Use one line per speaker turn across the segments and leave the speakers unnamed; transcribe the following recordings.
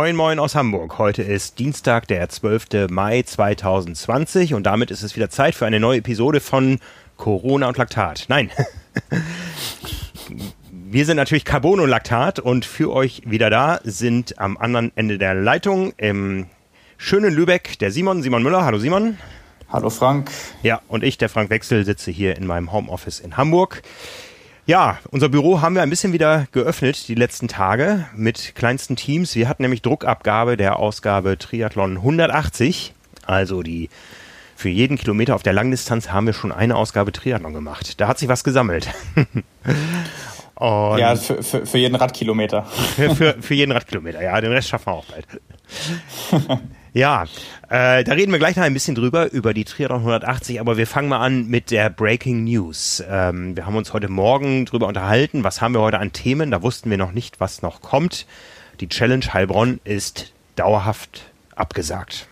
Moin Moin aus Hamburg. Heute ist Dienstag, der 12. Mai 2020 und damit ist es wieder Zeit für eine neue Episode von Corona und Laktat. Nein. Wir sind natürlich Carbon und Laktat und für euch wieder da sind am anderen Ende der Leitung im schönen Lübeck der Simon, Simon Müller. Hallo Simon.
Hallo Frank.
Ja, und ich, der Frank Wechsel, sitze hier in meinem Homeoffice in Hamburg. Ja, unser Büro haben wir ein bisschen wieder geöffnet die letzten Tage mit kleinsten Teams. Wir hatten nämlich Druckabgabe der Ausgabe Triathlon 180. Also die für jeden Kilometer auf der Langdistanz haben wir schon eine Ausgabe Triathlon gemacht. Da hat sich was gesammelt.
Ja, für, für, für jeden Radkilometer.
Für, für, für jeden Radkilometer, ja, den Rest schaffen wir auch bald. Ja, äh, da reden wir gleich noch ein bisschen drüber, über die Triathlon 180, aber wir fangen mal an mit der Breaking News. Ähm, wir haben uns heute Morgen drüber unterhalten, was haben wir heute an Themen, da wussten wir noch nicht, was noch kommt. Die Challenge Heilbronn ist dauerhaft abgesagt.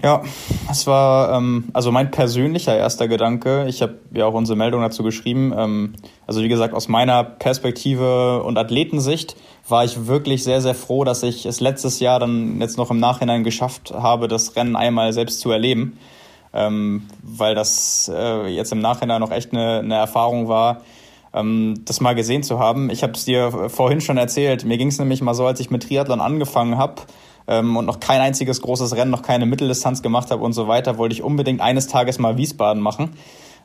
Ja, es war ähm, also mein persönlicher erster Gedanke. Ich habe ja auch unsere Meldung dazu geschrieben. Ähm, also wie gesagt, aus meiner Perspektive und Athletensicht war ich wirklich sehr, sehr froh, dass ich es letztes Jahr dann jetzt noch im Nachhinein geschafft habe, das Rennen einmal selbst zu erleben. Ähm, weil das äh, jetzt im Nachhinein noch echt eine, eine Erfahrung war, ähm, das mal gesehen zu haben. Ich habe es dir vorhin schon erzählt. Mir ging es nämlich mal so, als ich mit Triathlon angefangen habe ähm, und noch kein einziges großes Rennen, noch keine Mitteldistanz gemacht habe und so weiter, wollte ich unbedingt eines Tages mal Wiesbaden machen.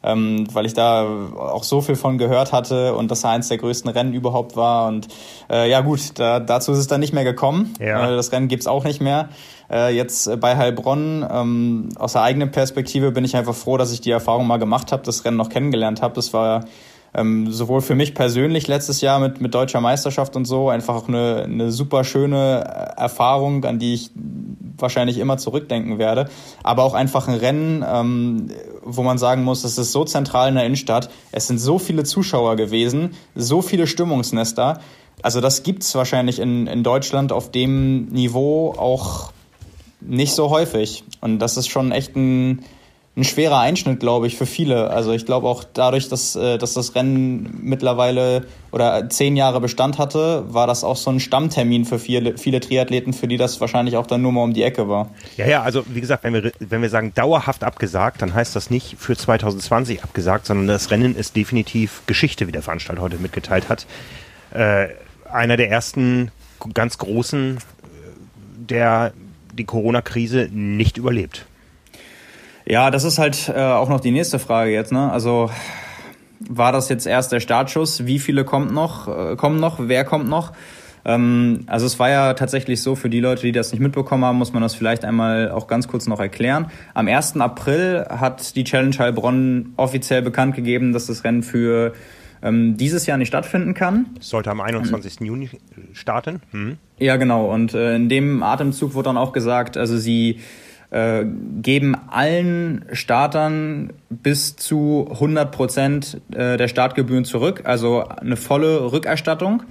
Ähm, weil ich da auch so viel von gehört hatte und das eins der größten Rennen überhaupt war. Und äh, ja gut, da, dazu ist es dann nicht mehr gekommen. Ja. Äh, das Rennen gibt's auch nicht mehr. Äh, jetzt bei Heilbronn, ähm, aus der eigenen Perspektive bin ich einfach froh, dass ich die Erfahrung mal gemacht habe, das Rennen noch kennengelernt habe. Das war ähm, sowohl für mich persönlich letztes Jahr mit, mit deutscher Meisterschaft und so einfach auch eine, eine super schöne Erfahrung, an die ich wahrscheinlich immer zurückdenken werde, aber auch einfach ein Rennen, ähm, wo man sagen muss, es ist so zentral in der Innenstadt, es sind so viele Zuschauer gewesen, so viele Stimmungsnester, also das gibt's wahrscheinlich in, in Deutschland auf dem Niveau auch nicht so häufig. Und das ist schon echt ein ein schwerer Einschnitt, glaube ich, für viele. Also ich glaube auch dadurch, dass, äh, dass das Rennen mittlerweile oder zehn Jahre Bestand hatte, war das auch so ein Stammtermin für viele, viele Triathleten, für die das wahrscheinlich auch dann nur mal um die Ecke war.
Ja, ja, also wie gesagt, wenn wir, wenn wir sagen dauerhaft abgesagt, dann heißt das nicht für 2020 abgesagt, sondern das Rennen ist definitiv Geschichte, wie der Veranstalter heute mitgeteilt hat. Äh, einer der ersten ganz großen, äh, der die Corona-Krise nicht überlebt.
Ja, das ist halt äh, auch noch die nächste Frage jetzt. Ne? Also war das jetzt erst der Startschuss? Wie viele kommt noch, äh, kommen noch? Wer kommt noch? Ähm, also es war ja tatsächlich so, für die Leute, die das nicht mitbekommen haben, muss man das vielleicht einmal auch ganz kurz noch erklären. Am 1. April hat die Challenge Heilbronn offiziell bekannt gegeben, dass das Rennen für ähm, dieses Jahr nicht stattfinden kann.
sollte am 21. Mhm. Juni starten.
Hm. Ja, genau. Und äh, in dem Atemzug wurde dann auch gesagt, also sie äh, geben allen Startern bis zu 100 Prozent äh, der Startgebühren zurück, also eine volle Rückerstattung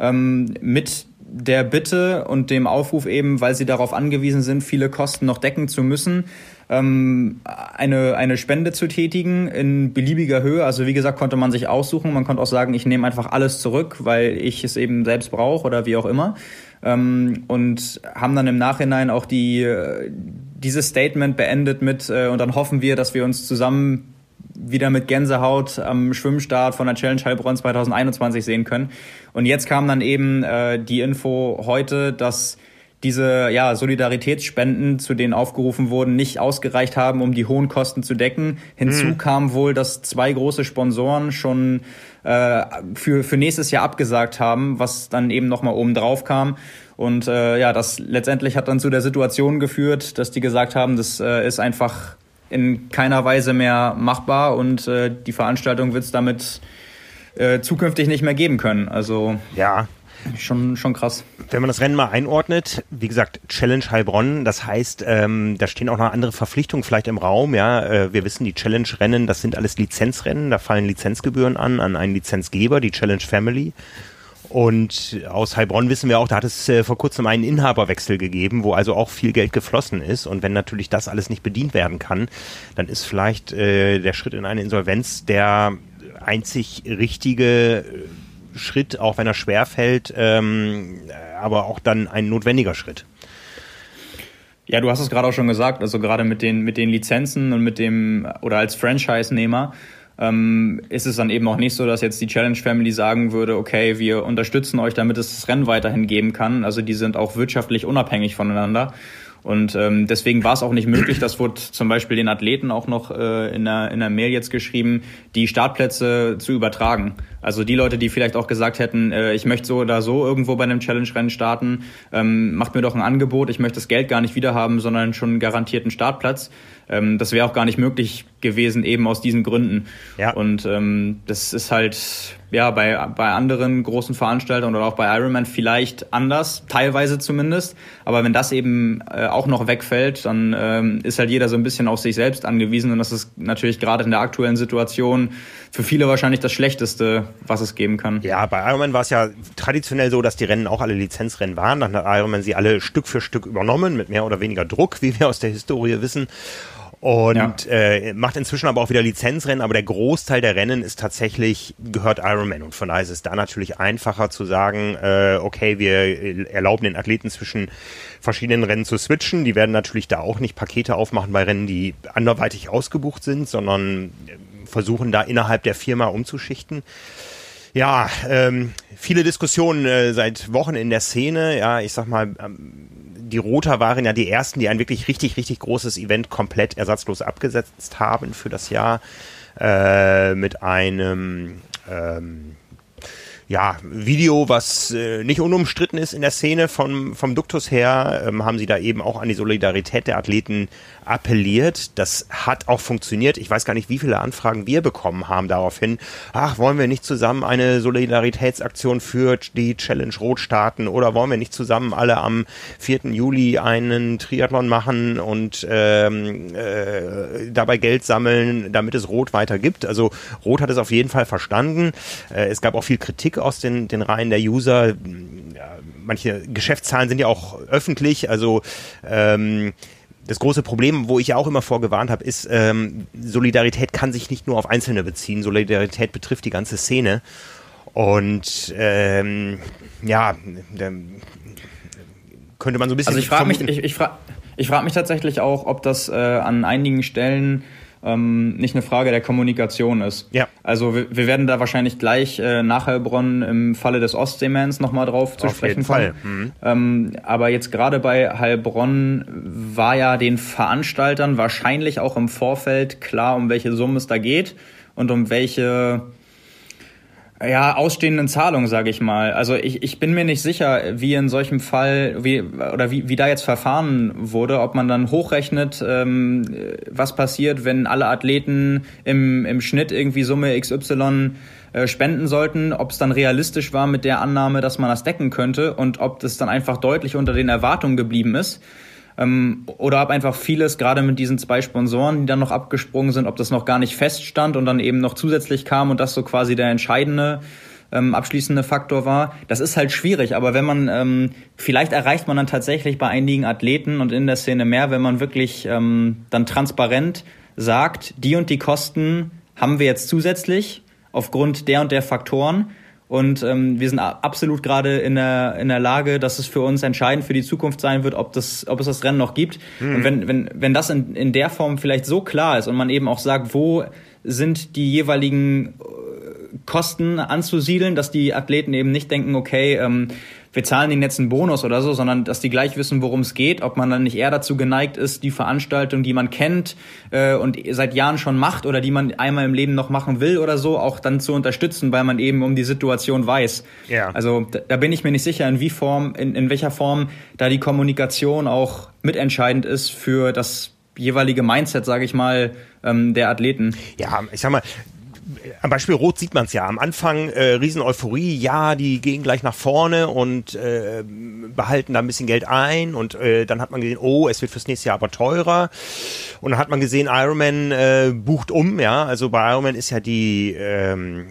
ähm, mit der Bitte und dem Aufruf eben, weil sie darauf angewiesen sind, viele Kosten noch decken zu müssen, ähm, eine, eine Spende zu tätigen in beliebiger Höhe. Also wie gesagt, konnte man sich aussuchen. Man konnte auch sagen, ich nehme einfach alles zurück, weil ich es eben selbst brauche oder wie auch immer. Ähm, und haben dann im Nachhinein auch die, dieses Statement beendet mit äh, und dann hoffen wir, dass wir uns zusammen wieder mit Gänsehaut am Schwimmstart von der Challenge Heilbronn 2021 sehen können. Und jetzt kam dann eben äh, die Info heute, dass diese ja, Solidaritätsspenden, zu denen aufgerufen wurden, nicht ausgereicht haben, um die hohen Kosten zu decken. Hinzu mhm. kam wohl, dass zwei große Sponsoren schon äh, für, für nächstes Jahr abgesagt haben, was dann eben nochmal oben drauf kam. Und äh, ja, das letztendlich hat dann zu der Situation geführt, dass die gesagt haben, das äh, ist einfach in keiner Weise mehr machbar und äh, die Veranstaltung wird es damit äh, zukünftig nicht mehr geben können. Also
ja,
Schon, schon krass.
Wenn man das Rennen mal einordnet, wie gesagt, Challenge Heilbronn, das heißt, ähm, da stehen auch noch andere Verpflichtungen vielleicht im Raum. Ja, äh, wir wissen, die Challenge-Rennen, das sind alles Lizenzrennen, da fallen Lizenzgebühren an, an einen Lizenzgeber, die Challenge Family. Und aus Heilbronn wissen wir auch, da hat es äh, vor kurzem einen Inhaberwechsel gegeben, wo also auch viel Geld geflossen ist. Und wenn natürlich das alles nicht bedient werden kann, dann ist vielleicht äh, der Schritt in eine Insolvenz der einzig richtige Schritt, auch wenn er schwer fällt, ähm, aber auch dann ein notwendiger Schritt.
Ja, du hast es gerade auch schon gesagt, also gerade mit den, mit den Lizenzen und mit dem, oder als Franchise-Nehmer, ähm, ist es dann eben auch nicht so, dass jetzt die Challenge Family sagen würde, okay, wir unterstützen euch, damit es das Rennen weiterhin geben kann. Also die sind auch wirtschaftlich unabhängig voneinander. Und ähm, deswegen war es auch nicht möglich, das wurde zum Beispiel den Athleten auch noch äh, in, der, in der Mail jetzt geschrieben, die Startplätze zu übertragen. Also die Leute, die vielleicht auch gesagt hätten, äh, ich möchte so oder so irgendwo bei einem Challenge-Rennen starten, ähm, macht mir doch ein Angebot, ich möchte das Geld gar nicht wiederhaben, sondern schon einen garantierten Startplatz. Ähm, das wäre auch gar nicht möglich gewesen, eben aus diesen Gründen. Ja. Und ähm, das ist halt ja bei, bei anderen großen Veranstaltern oder auch bei Ironman vielleicht anders, teilweise zumindest. Aber wenn das eben äh, auch noch wegfällt, dann ähm, ist halt jeder so ein bisschen auf sich selbst angewiesen. Und das ist natürlich gerade in der aktuellen Situation für viele wahrscheinlich das Schlechteste, was es geben kann.
Ja, bei Ironman war es ja traditionell so, dass die Rennen auch alle Lizenzrennen waren. Dann hat Ironman sie alle Stück für Stück übernommen, mit mehr oder weniger Druck, wie wir aus der Historie wissen und ja. äh, macht inzwischen aber auch wieder Lizenzrennen, aber der Großteil der Rennen ist tatsächlich, gehört Ironman und von daher ist es da natürlich einfacher zu sagen, äh, okay, wir erlauben den Athleten zwischen verschiedenen Rennen zu switchen. Die werden natürlich da auch nicht Pakete aufmachen bei Rennen, die anderweitig ausgebucht sind, sondern versuchen da innerhalb der Firma umzuschichten. Ja, ähm, viele Diskussionen äh, seit Wochen in der Szene. Ja, ich sag mal, ähm, die Roter waren ja die ersten, die ein wirklich richtig, richtig großes Event komplett ersatzlos abgesetzt haben für das Jahr äh, mit einem ähm, ja, Video, was äh, nicht unumstritten ist in der Szene vom, vom Duktus her, ähm, haben sie da eben auch an die Solidarität der Athleten appelliert. Das hat auch funktioniert. Ich weiß gar nicht, wie viele Anfragen wir bekommen haben daraufhin. Ach, wollen wir nicht zusammen eine Solidaritätsaktion für die Challenge Rot starten oder wollen wir nicht zusammen alle am 4. Juli einen Triathlon machen und ähm, äh, dabei Geld sammeln, damit es Rot weiter gibt. Also Rot hat es auf jeden Fall verstanden. Äh, es gab auch viel Kritik aus den, den Reihen der User. Ja, manche Geschäftszahlen sind ja auch öffentlich. Also ähm, das große Problem, wo ich ja auch immer vorgewarnt habe, ist, ähm, Solidarität kann sich nicht nur auf Einzelne beziehen. Solidarität betrifft die ganze Szene. Und ähm, ja, könnte man so ein bisschen.
Also ich frage mich, ich, ich frage ich frag mich tatsächlich auch, ob das äh, an einigen Stellen ähm, nicht eine Frage der Kommunikation ist. Ja. Also wir, wir werden da wahrscheinlich gleich äh, nach Heilbronn im Falle des Ostseemans nochmal drauf zu Auf sprechen kommen. Mhm. Ähm, aber jetzt gerade bei Heilbronn war ja den Veranstaltern wahrscheinlich auch im Vorfeld klar, um welche Summe es da geht und um welche ja, ausstehenden Zahlungen, sage ich mal. Also ich, ich bin mir nicht sicher, wie in solchem Fall, wie, oder wie, wie da jetzt verfahren wurde, ob man dann hochrechnet, ähm, was passiert, wenn alle Athleten im, im Schnitt irgendwie Summe XY äh, spenden sollten, ob es dann realistisch war mit der Annahme, dass man das decken könnte und ob das dann einfach deutlich unter den Erwartungen geblieben ist. Ähm, oder ob einfach vieles, gerade mit diesen zwei Sponsoren, die dann noch abgesprungen sind, ob das noch gar nicht feststand und dann eben noch zusätzlich kam und das so quasi der entscheidende ähm, abschließende Faktor war. Das ist halt schwierig, aber wenn man, ähm, vielleicht erreicht man dann tatsächlich bei einigen Athleten und in der Szene mehr, wenn man wirklich ähm, dann transparent sagt, die und die Kosten haben wir jetzt zusätzlich aufgrund der und der Faktoren und ähm, wir sind absolut gerade in der, in der Lage, dass es für uns entscheidend für die Zukunft sein wird, ob, das, ob es das Rennen noch gibt. Mhm. Und wenn, wenn, wenn das in, in der Form vielleicht so klar ist und man eben auch sagt, wo sind die jeweiligen äh, Kosten anzusiedeln, dass die Athleten eben nicht denken, okay, ähm, wir zahlen ihnen jetzt einen Bonus oder so, sondern dass die gleich wissen, worum es geht, ob man dann nicht eher dazu geneigt ist, die Veranstaltung, die man kennt äh, und seit Jahren schon macht oder die man einmal im Leben noch machen will oder so, auch dann zu unterstützen, weil man eben um die Situation weiß. Ja. Also da, da bin ich mir nicht sicher, in wie Form, in, in welcher Form da die Kommunikation auch mitentscheidend ist für das jeweilige Mindset, sage ich mal, ähm, der Athleten.
Ja, ich sag mal, am Beispiel Rot sieht man es ja. Am Anfang äh, riesen ja, die gehen gleich nach vorne und äh, behalten da ein bisschen Geld ein und äh, dann hat man gesehen, oh, es wird fürs nächste Jahr aber teurer. Und dann hat man gesehen, Ironman äh, bucht um, ja. Also bei Ironman ist ja die ähm,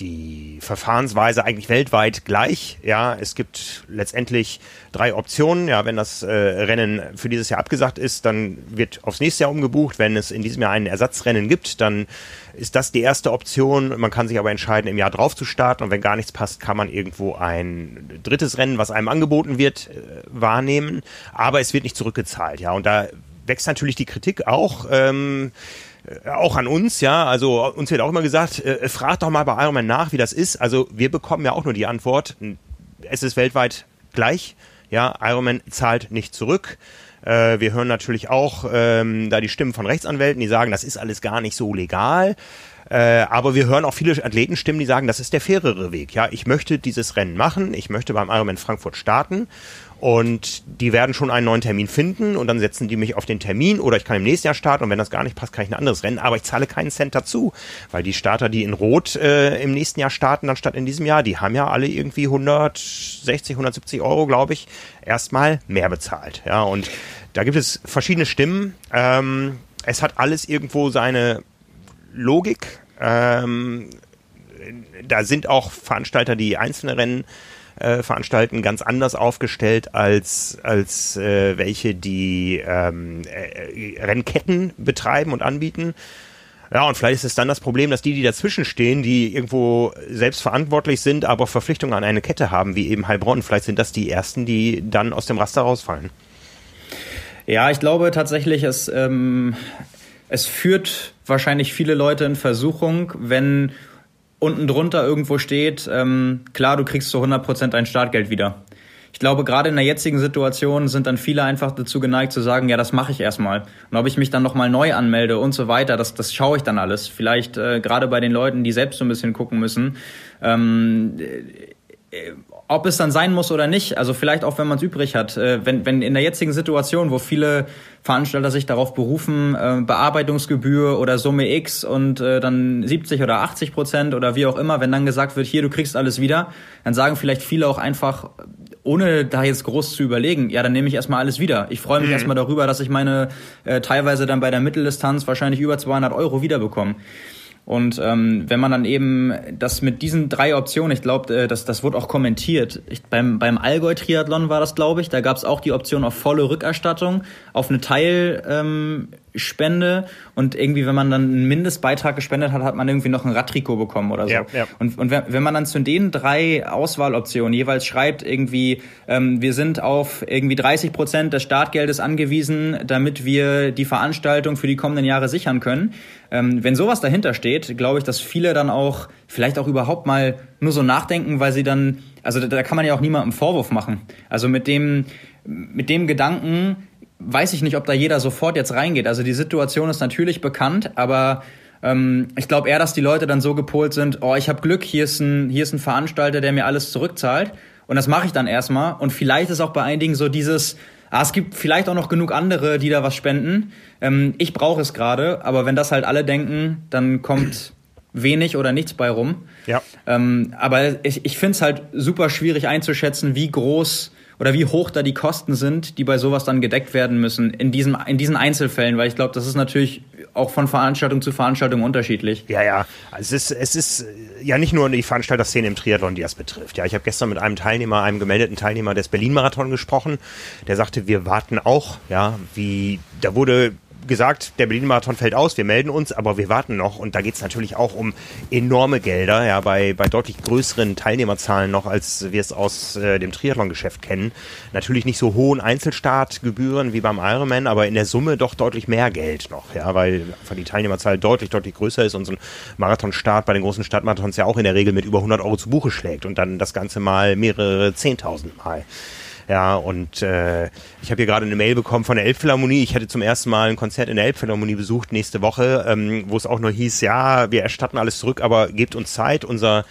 die Verfahrensweise eigentlich weltweit gleich. Ja, es gibt letztendlich drei Optionen. Ja, wenn das äh, Rennen für dieses Jahr abgesagt ist, dann wird aufs nächste Jahr umgebucht. Wenn es in diesem Jahr ein Ersatzrennen gibt, dann ist das die erste Option. Man kann sich aber entscheiden, im Jahr drauf zu starten. Und wenn gar nichts passt, kann man irgendwo ein drittes Rennen, was einem angeboten wird, äh, wahrnehmen. Aber es wird nicht zurückgezahlt. Ja, und da wächst natürlich die Kritik auch. Ähm, äh, auch an uns, ja, also uns wird auch immer gesagt, äh, fragt doch mal bei Ironman nach, wie das ist. Also wir bekommen ja auch nur die Antwort, es ist weltweit gleich, ja, Ironman zahlt nicht zurück. Äh, wir hören natürlich auch ähm, da die Stimmen von Rechtsanwälten, die sagen, das ist alles gar nicht so legal. Äh, aber wir hören auch viele Athletenstimmen, die sagen, das ist der fairere Weg. Ja, ich möchte dieses Rennen machen, ich möchte beim Ironman Frankfurt starten und die werden schon einen neuen Termin finden und dann setzen die mich auf den Termin oder ich kann im nächsten Jahr starten und wenn das gar nicht passt, kann ich ein anderes Rennen, aber ich zahle keinen Cent dazu, weil die Starter, die in Rot äh, im nächsten Jahr starten, dann statt in diesem Jahr, die haben ja alle irgendwie 160, 170 Euro, glaube ich, erstmal mehr bezahlt. Ja, und da gibt es verschiedene Stimmen. Ähm, es hat alles irgendwo seine Logik. Ähm, da sind auch Veranstalter, die einzelne Rennen äh, veranstalten, ganz anders aufgestellt als, als äh, welche, die ähm, äh, Rennketten betreiben und anbieten. Ja, und vielleicht ist es dann das Problem, dass die, die dazwischen stehen, die irgendwo selbst verantwortlich sind, aber Verpflichtungen an eine Kette haben, wie eben Heilbronn, vielleicht sind das die ersten, die dann aus dem Raster rausfallen.
Ja, ich glaube tatsächlich, es, ähm, es führt wahrscheinlich viele Leute in Versuchung, wenn unten drunter irgendwo steht, ähm, klar, du kriegst zu 100% dein Startgeld wieder. Ich glaube, gerade in der jetzigen Situation sind dann viele einfach dazu geneigt zu sagen, ja, das mache ich erstmal. Und ob ich mich dann nochmal neu anmelde und so weiter, das, das schaue ich dann alles. Vielleicht äh, gerade bei den Leuten, die selbst so ein bisschen gucken müssen. Ähm, äh, ob es dann sein muss oder nicht, also vielleicht auch, wenn man es übrig hat, äh, wenn, wenn in der jetzigen Situation, wo viele Veranstalter sich darauf berufen, äh, Bearbeitungsgebühr oder Summe X und äh, dann 70 oder 80 Prozent oder wie auch immer, wenn dann gesagt wird, hier, du kriegst alles wieder, dann sagen vielleicht viele auch einfach, ohne da jetzt groß zu überlegen, ja, dann nehme ich erstmal alles wieder. Ich freue mich mhm. erstmal darüber, dass ich meine äh, teilweise dann bei der Mitteldistanz wahrscheinlich über 200 Euro wiederbekomme. Und ähm, wenn man dann eben das mit diesen drei Optionen, ich glaube, äh, das, das wurde auch kommentiert. Ich, beim, beim Allgäu-Triathlon war das, glaube ich, da gab es auch die Option auf volle Rückerstattung, auf eine Teil, ähm, und irgendwie, wenn man dann einen Mindestbeitrag gespendet hat, hat man irgendwie noch ein Radtrikot bekommen oder so. Ja, ja. Und, und wenn, wenn man dann zu den drei Auswahloptionen jeweils schreibt, irgendwie, ähm, wir sind auf irgendwie 30 Prozent des Startgeldes angewiesen, damit wir die Veranstaltung für die kommenden Jahre sichern können. Ähm, wenn sowas dahinter steht, glaube ich, dass viele dann auch vielleicht auch überhaupt mal nur so nachdenken, weil sie dann, also da, da kann man ja auch niemandem Vorwurf machen. Also mit dem, mit dem Gedanken, weiß ich nicht, ob da jeder sofort jetzt reingeht. Also die Situation ist natürlich bekannt, aber ähm, ich glaube eher, dass die Leute dann so gepolt sind, oh, ich habe Glück, hier ist, ein, hier ist ein Veranstalter, der mir alles zurückzahlt. Und das mache ich dann erstmal. Und vielleicht ist auch bei einigen so dieses, ah, es gibt vielleicht auch noch genug andere, die da was spenden. Ähm, ich brauche es gerade, aber wenn das halt alle denken, dann kommt wenig oder nichts bei rum. Ja. Ähm, aber ich, ich finde es halt super schwierig einzuschätzen, wie groß oder wie hoch da die Kosten sind, die bei sowas dann gedeckt werden müssen in diesen, in diesen Einzelfällen, weil ich glaube, das ist natürlich auch von Veranstaltung zu Veranstaltung unterschiedlich.
Ja, ja. Also es ist, es ist ja nicht nur die Veranstalterszene im Triathlon, die das betrifft. Ja, ich habe gestern mit einem Teilnehmer, einem gemeldeten Teilnehmer des Berlin-Marathon gesprochen. Der sagte, wir warten auch, ja, wie, da wurde gesagt, der Berlin-Marathon fällt aus, wir melden uns, aber wir warten noch. Und da geht es natürlich auch um enorme Gelder, ja, bei, bei deutlich größeren Teilnehmerzahlen noch, als wir es aus äh, dem Triathlon-Geschäft kennen. Natürlich nicht so hohen Einzelstartgebühren wie beim Ironman, aber in der Summe doch deutlich mehr Geld noch, ja, weil einfach die Teilnehmerzahl deutlich, deutlich größer ist und so ein Marathonstart bei den großen Stadtmarathons ja auch in der Regel mit über 100 Euro zu Buche schlägt und dann das Ganze mal mehrere Zehntausend Mal. Ja, und äh, ich habe hier gerade eine Mail bekommen von der Elbphilharmonie. Ich hätte zum ersten Mal ein Konzert in der Elbphilharmonie besucht nächste Woche, ähm, wo es auch nur hieß, ja, wir erstatten alles zurück, aber gebt uns Zeit. Unser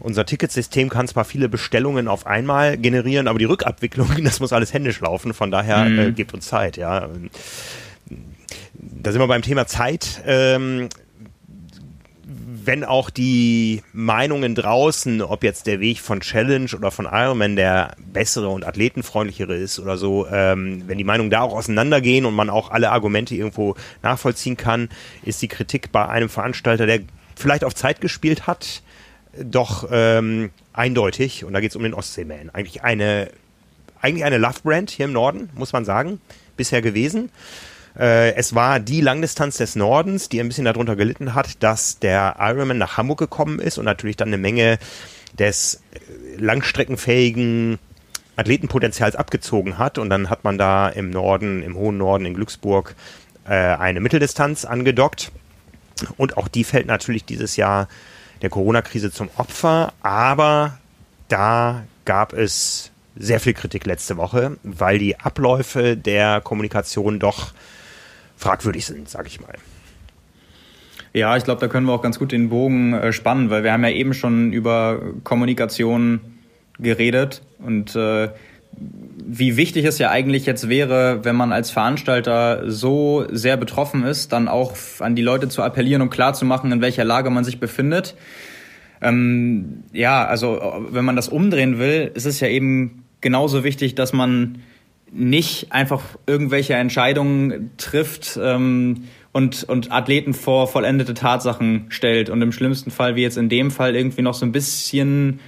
unser Ticketsystem kann zwar viele Bestellungen auf einmal generieren, aber die Rückabwicklung, das muss alles händisch laufen. Von daher mhm. äh, gebt uns Zeit, ja. Da sind wir beim Thema Zeit. Ähm, wenn auch die Meinungen draußen, ob jetzt der Weg von Challenge oder von Ironman der bessere und athletenfreundlichere ist oder so, ähm, wenn die Meinungen da auch auseinandergehen und man auch alle Argumente irgendwo nachvollziehen kann, ist die Kritik bei einem Veranstalter, der vielleicht auf Zeit gespielt hat, doch ähm, eindeutig, und da geht es um den Ostseeman. Eigentlich eine, eigentlich eine Love-Brand hier im Norden, muss man sagen, bisher gewesen. Äh, es war die Langdistanz des Nordens, die ein bisschen darunter gelitten hat, dass der Ironman nach Hamburg gekommen ist und natürlich dann eine Menge des äh, langstreckenfähigen Athletenpotenzials abgezogen hat. Und dann hat man da im Norden, im hohen Norden in Glücksburg äh, eine Mitteldistanz angedockt. Und auch die fällt natürlich dieses Jahr der Corona-Krise zum Opfer. Aber da gab es sehr viel Kritik letzte Woche, weil die Abläufe der Kommunikation doch fragwürdig sind, sage ich mal.
Ja, ich glaube, da können wir auch ganz gut den Bogen äh, spannen, weil wir haben ja eben schon über Kommunikation geredet und äh, wie wichtig es ja eigentlich jetzt wäre, wenn man als Veranstalter so sehr betroffen ist, dann auch an die Leute zu appellieren und klarzumachen, in welcher Lage man sich befindet. Ähm, ja, also wenn man das umdrehen will, ist es ja eben genauso wichtig, dass man nicht einfach irgendwelche Entscheidungen trifft ähm, und, und Athleten vor vollendete Tatsachen stellt und im schlimmsten Fall, wie jetzt in dem Fall, irgendwie noch so ein bisschen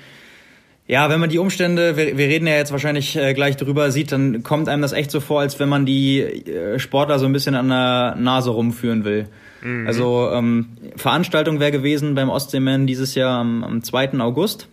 ja, wenn man die Umstände, wir, wir reden ja jetzt wahrscheinlich äh, gleich drüber, sieht, dann kommt einem das echt so vor, als wenn man die äh, Sportler so ein bisschen an der Nase rumführen will. Mhm. Also ähm, Veranstaltung wäre gewesen beim Ostseeman dieses Jahr am, am 2. August.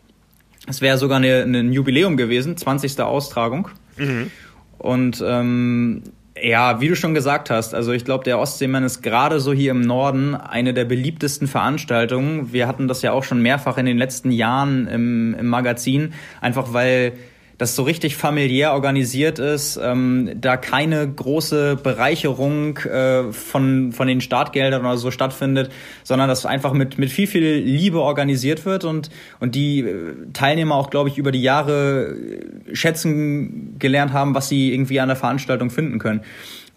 Es wäre sogar ein Jubiläum gewesen, 20. Austragung. Mhm. Und ähm, ja, wie du schon gesagt hast, also ich glaube, der Ostseemann ist gerade so hier im Norden eine der beliebtesten Veranstaltungen. Wir hatten das ja auch schon mehrfach in den letzten Jahren im, im Magazin, einfach weil das so richtig familiär organisiert ist, ähm, da keine große Bereicherung äh, von, von den Startgeldern oder so stattfindet, sondern das einfach mit, mit viel, viel Liebe organisiert wird und, und die äh, Teilnehmer auch, glaube ich, über die Jahre äh, schätzen gelernt haben, was sie irgendwie an der Veranstaltung finden können.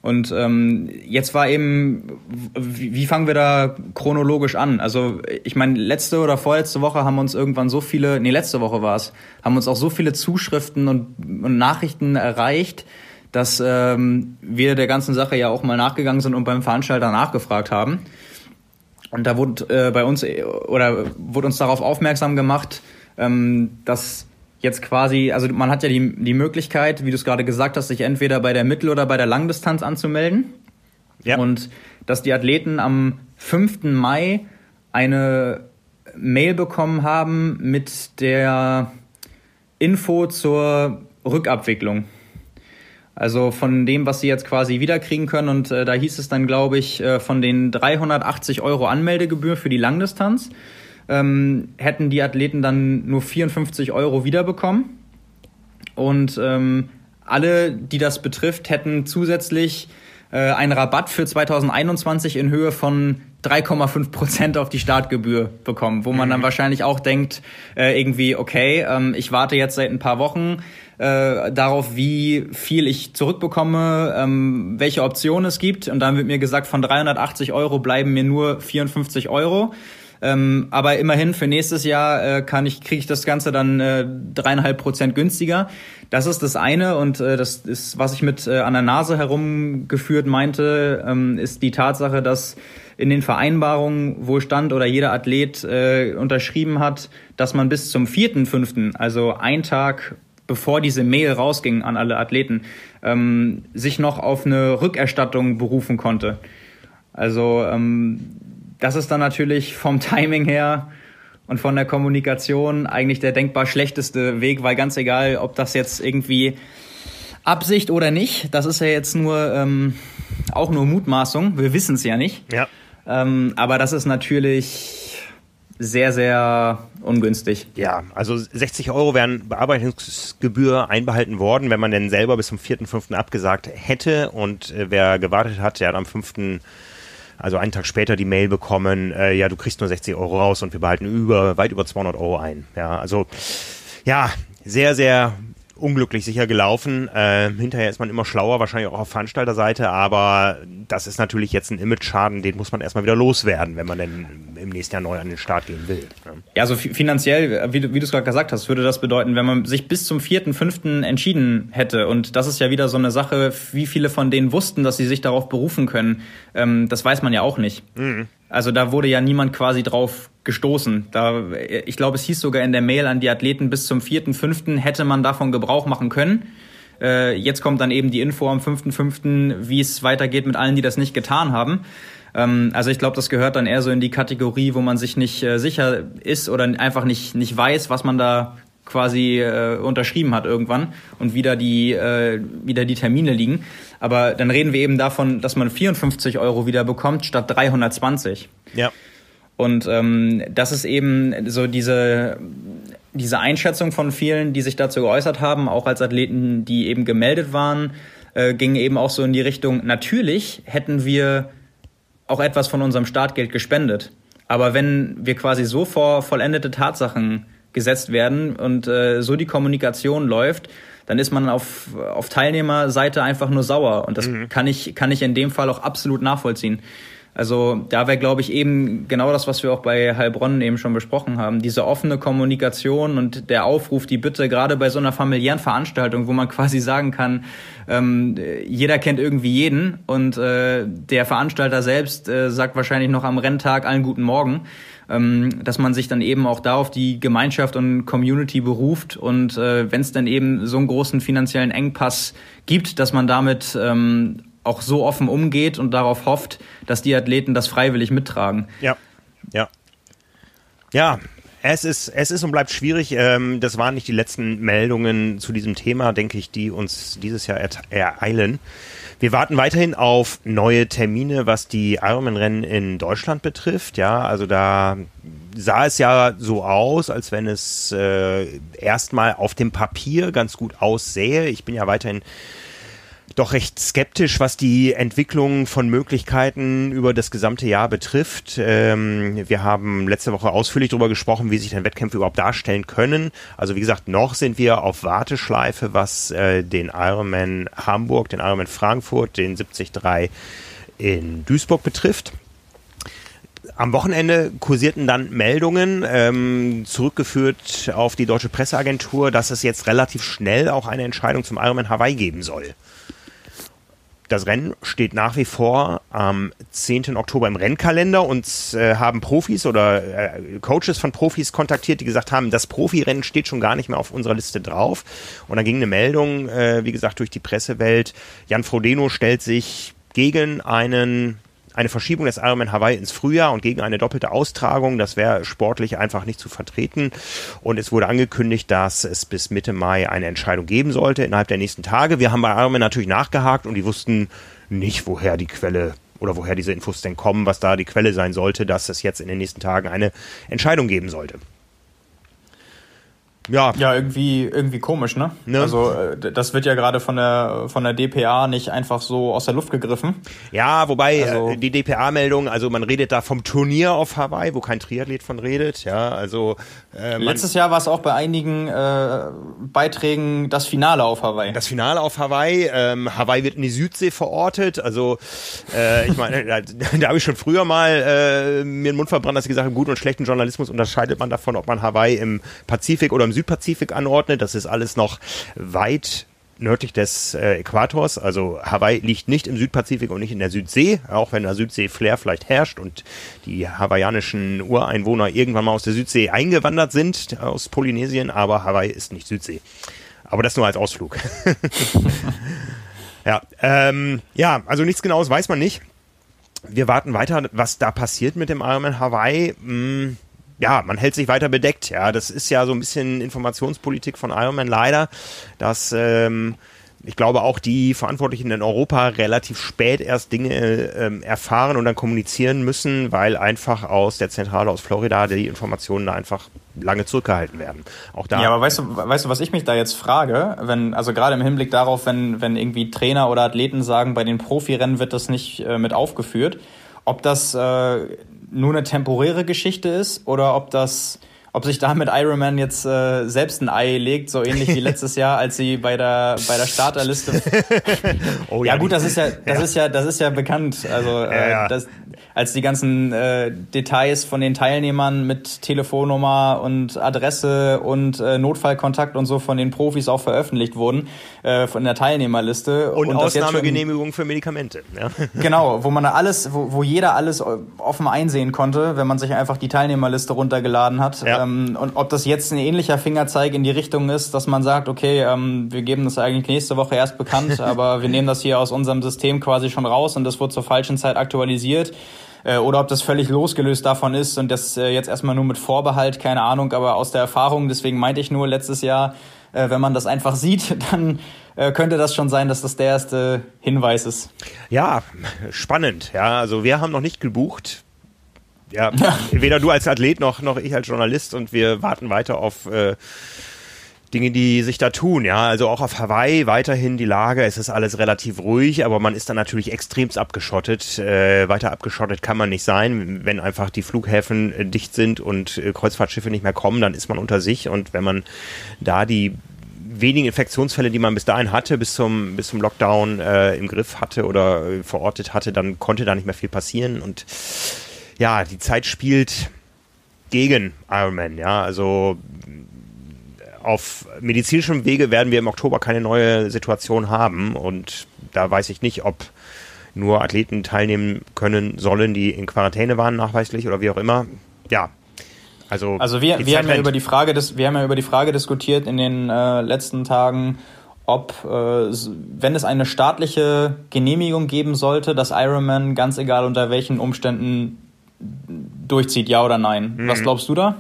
Und ähm, jetzt war eben, wie, wie fangen wir da chronologisch an? Also ich meine, letzte oder vorletzte Woche haben uns irgendwann so viele, nee, letzte Woche war es, haben uns auch so viele Zuschriften und, und Nachrichten erreicht, dass ähm, wir der ganzen Sache ja auch mal nachgegangen sind und beim Veranstalter nachgefragt haben. Und da wurde äh, bei uns oder wurde uns darauf aufmerksam gemacht, ähm, dass jetzt quasi, also man hat ja die, die Möglichkeit, wie du es gerade gesagt hast, sich entweder bei der Mittel- oder bei der Langdistanz anzumelden. Ja. Und dass die Athleten am 5. Mai eine Mail bekommen haben mit der Info zur Rückabwicklung. Also von dem, was sie jetzt quasi wiederkriegen können. Und äh, da hieß es dann, glaube ich, äh, von den 380 Euro Anmeldegebühr für die Langdistanz ähm, hätten die Athleten dann nur 54 Euro wiederbekommen. Und ähm, alle, die das betrifft, hätten zusätzlich äh, einen Rabatt für 2021 in Höhe von 3,5 Prozent auf die Startgebühr bekommen, wo man mhm. dann wahrscheinlich auch denkt, äh, irgendwie, okay, ähm, ich warte jetzt seit ein paar Wochen äh, darauf, wie viel ich zurückbekomme, ähm, welche Optionen es gibt. Und dann wird mir gesagt, von 380 Euro bleiben mir nur 54 Euro. Ähm, aber immerhin für nächstes Jahr äh, kann ich kriege ich das Ganze dann äh, dreieinhalb Prozent günstiger. Das ist das eine und äh, das ist, was ich mit äh, an der Nase herumgeführt meinte, ähm, ist die Tatsache, dass in den Vereinbarungen wohl stand oder jeder Athlet äh, unterschrieben hat, dass man bis zum vierten, fünften, also ein Tag bevor diese Mail rausging an alle Athleten, ähm, sich noch auf eine Rückerstattung berufen konnte. Also ähm, das ist dann natürlich vom Timing her und von der Kommunikation eigentlich der denkbar schlechteste Weg, weil ganz egal, ob das jetzt irgendwie Absicht oder nicht, das ist ja jetzt nur ähm, auch nur Mutmaßung. Wir wissen es ja nicht. Ja. Ähm, aber das ist natürlich sehr, sehr ungünstig.
Ja, also 60 Euro wären Bearbeitungsgebühr einbehalten worden, wenn man denn selber bis zum 4.5. abgesagt hätte und äh, wer gewartet hat, der hat am 5 also einen Tag später die Mail bekommen, äh, ja, du kriegst nur 60 Euro raus und wir behalten über, weit über 200 Euro ein. Ja, also, ja, sehr, sehr unglücklich sicher gelaufen. Äh, hinterher ist man immer schlauer, wahrscheinlich auch auf Veranstalterseite, aber das ist natürlich jetzt ein Image-Schaden, den muss man erstmal wieder loswerden, wenn man denn im nächsten Jahr neu an den Start gehen will.
Ja, also finanziell, wie, wie du es gerade gesagt hast, würde das bedeuten, wenn man sich bis zum vierten, fünften entschieden hätte und das ist ja wieder so eine Sache, wie viele von denen wussten, dass sie sich darauf berufen können, ähm, das weiß man ja auch nicht. Mhm. Also da wurde ja niemand quasi drauf gestoßen. Da, ich glaube, es hieß sogar in der Mail an die Athleten, bis zum 4.5. hätte man davon Gebrauch machen können. Äh, jetzt kommt dann eben die Info am 5.5., wie es weitergeht mit allen, die das nicht getan haben. Ähm, also ich glaube, das gehört dann eher so in die Kategorie, wo man sich nicht äh, sicher ist oder einfach nicht, nicht weiß, was man da quasi äh, unterschrieben hat irgendwann und wieder die, äh, wieder die Termine liegen. Aber dann reden wir eben davon, dass man 54 Euro wieder bekommt statt 320.
Ja.
Und ähm, das ist eben so diese, diese Einschätzung von vielen, die sich dazu geäußert haben, auch als Athleten, die eben gemeldet waren, äh, ging eben auch so in die Richtung, natürlich hätten wir auch etwas von unserem Startgeld gespendet. Aber wenn wir quasi so vor vollendete Tatsachen gesetzt werden und äh, so die Kommunikation läuft, dann ist man auf, auf Teilnehmerseite einfach nur sauer. Und das mhm. kann, ich, kann ich in dem Fall auch absolut nachvollziehen. Also da wäre, glaube ich, eben genau das, was wir auch bei Heilbronn eben schon besprochen haben. Diese offene Kommunikation und der Aufruf, die Bitte, gerade bei so einer familiären Veranstaltung, wo man quasi sagen kann, ähm, jeder kennt irgendwie jeden und äh, der Veranstalter selbst äh, sagt wahrscheinlich noch am Renntag allen guten Morgen ähm, dass man sich dann eben auch da auf die Gemeinschaft und Community beruft und äh, wenn es dann eben so einen großen finanziellen Engpass gibt, dass man damit ähm, auch so offen umgeht und darauf hofft, dass die Athleten das freiwillig mittragen.
Ja, ja. Ja, es ist, es ist und bleibt schwierig. Ähm, das waren nicht die letzten Meldungen zu diesem Thema, denke ich, die uns dieses Jahr ereilen. Wir warten weiterhin auf neue Termine, was die Ironman-Rennen in Deutschland betrifft. Ja, also da sah es ja so aus, als wenn es äh, erstmal auf dem Papier ganz gut aussähe. Ich bin ja weiterhin doch recht skeptisch, was die Entwicklung von Möglichkeiten über das gesamte Jahr betrifft. Ähm, wir haben letzte Woche ausführlich darüber gesprochen, wie sich denn Wettkämpfe überhaupt darstellen können. Also wie gesagt, noch sind wir auf Warteschleife, was äh, den Ironman Hamburg, den Ironman Frankfurt, den 73 in Duisburg betrifft. Am Wochenende kursierten dann Meldungen, ähm, zurückgeführt auf die deutsche Presseagentur, dass es jetzt relativ schnell auch eine Entscheidung zum Ironman Hawaii geben soll. Das Rennen steht nach wie vor am 10. Oktober im Rennkalender und äh, haben Profis oder äh, Coaches von Profis kontaktiert, die gesagt haben, das Profirennen steht schon gar nicht mehr auf unserer Liste drauf. Und dann ging eine Meldung, äh, wie gesagt, durch die Pressewelt. Jan Frodeno stellt sich gegen einen eine Verschiebung des Ironman Hawaii ins Frühjahr und gegen eine doppelte Austragung. Das wäre sportlich einfach nicht zu vertreten. Und es wurde angekündigt, dass es bis Mitte Mai eine Entscheidung geben sollte innerhalb der nächsten Tage. Wir haben bei Ironman natürlich nachgehakt und die wussten nicht, woher die Quelle oder woher diese Infos denn kommen, was da die Quelle sein sollte, dass es jetzt in den nächsten Tagen eine Entscheidung geben sollte.
Ja. Ja, irgendwie, irgendwie komisch, ne? ne? Also, äh, das wird ja gerade von der, von der DPA nicht einfach so aus der Luft gegriffen.
Ja, wobei also, äh, die DPA-Meldung, also man redet da vom Turnier auf Hawaii, wo kein Triathlet von redet, ja, also.
Äh, Letztes Jahr war es auch bei einigen äh, Beiträgen das Finale auf Hawaii.
Das Finale auf Hawaii, ähm, Hawaii wird in die Südsee verortet, also, äh, ich meine, da, da habe ich schon früher mal äh, mir den Mund verbrannt, dass ich gesagt habe, guten und schlechten Journalismus unterscheidet man davon, ob man Hawaii im Pazifik oder im Südpazifik anordnet. Das ist alles noch weit nördlich des äh, Äquators. Also Hawaii liegt nicht im Südpazifik und nicht in der Südsee, auch wenn der Südsee-Flair vielleicht herrscht und die hawaiianischen Ureinwohner irgendwann mal aus der Südsee eingewandert sind, aus Polynesien, aber Hawaii ist nicht Südsee. Aber das nur als Ausflug. ja, ähm, ja, also nichts Genaues weiß man nicht. Wir warten weiter, was da passiert mit dem Ironman Hawaii. Hm ja, man hält sich weiter bedeckt. Ja, das ist ja so ein bisschen Informationspolitik von Ironman leider, dass ähm, ich glaube auch die Verantwortlichen in Europa relativ spät erst Dinge ähm, erfahren und dann kommunizieren müssen, weil einfach aus der Zentrale aus Florida die Informationen da einfach lange zurückgehalten werden.
Auch da. Ja, aber weißt du, weißt du, was ich mich da jetzt frage, wenn also gerade im Hinblick darauf, wenn wenn irgendwie Trainer oder Athleten sagen, bei den Profirennen wird das nicht äh, mit aufgeführt, ob das äh, nur eine temporäre Geschichte ist oder ob das ob sich damit Iron Man jetzt äh, selbst ein Ei legt, so ähnlich wie letztes Jahr, als sie bei der bei der Starterliste. oh, ja, ja, gut, das ist ja das ja. ist ja das ist ja bekannt. Also äh, ja, das, als die ganzen äh, Details von den Teilnehmern mit Telefonnummer und Adresse und äh, Notfallkontakt und so von den Profis auch veröffentlicht wurden äh, von der Teilnehmerliste
und, und Ausnahmegenehmigung für Medikamente. Ja.
Genau, wo man alles, wo, wo jeder alles offen einsehen konnte, wenn man sich einfach die Teilnehmerliste runtergeladen hat. Ja. Ähm, und ob das jetzt ein ähnlicher Fingerzeig in die Richtung ist, dass man sagt, okay, ähm, wir geben das eigentlich nächste Woche erst bekannt, aber wir nehmen das hier aus unserem System quasi schon raus und das wird zur falschen Zeit aktualisiert äh, oder ob das völlig losgelöst davon ist und das äh, jetzt erstmal nur mit Vorbehalt, keine Ahnung, aber aus der Erfahrung, deswegen meinte ich nur letztes Jahr, äh, wenn man das einfach sieht, dann äh, könnte das schon sein, dass das der erste Hinweis ist.
Ja, spannend. Ja, also wir haben noch nicht gebucht. Ja, ja. weder du als Athlet noch, noch ich als Journalist und wir warten weiter auf äh, Dinge, die sich da tun, ja. Also auch auf Hawaii weiterhin die Lage, es ist alles relativ ruhig, aber man ist dann natürlich extremst abgeschottet. Äh, weiter abgeschottet kann man nicht sein. Wenn einfach die Flughäfen äh, dicht sind und äh, Kreuzfahrtschiffe nicht mehr kommen, dann ist man unter sich und wenn man da die wenigen Infektionsfälle, die man bis dahin hatte, bis zum, bis zum Lockdown äh, im Griff hatte oder äh, verortet hatte, dann konnte da nicht mehr viel passieren und ja, die Zeit spielt gegen Ironman, ja, also auf medizinischem Wege werden wir im Oktober keine neue Situation haben und da weiß ich nicht, ob nur Athleten teilnehmen können sollen, die in Quarantäne waren nachweislich oder wie auch immer. Ja.
Also, also wir, wir haben ja über die Frage des, wir haben ja über die Frage diskutiert in den äh, letzten Tagen, ob äh, wenn es eine staatliche Genehmigung geben sollte, dass Ironman ganz egal unter welchen Umständen durchzieht, ja oder nein. Mhm. Was glaubst du da?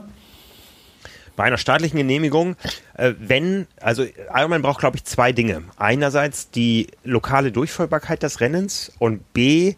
Bei einer staatlichen Genehmigung, äh, wenn, also Ironman braucht, glaube ich, zwei Dinge. Einerseits die lokale Durchführbarkeit des Rennens und B,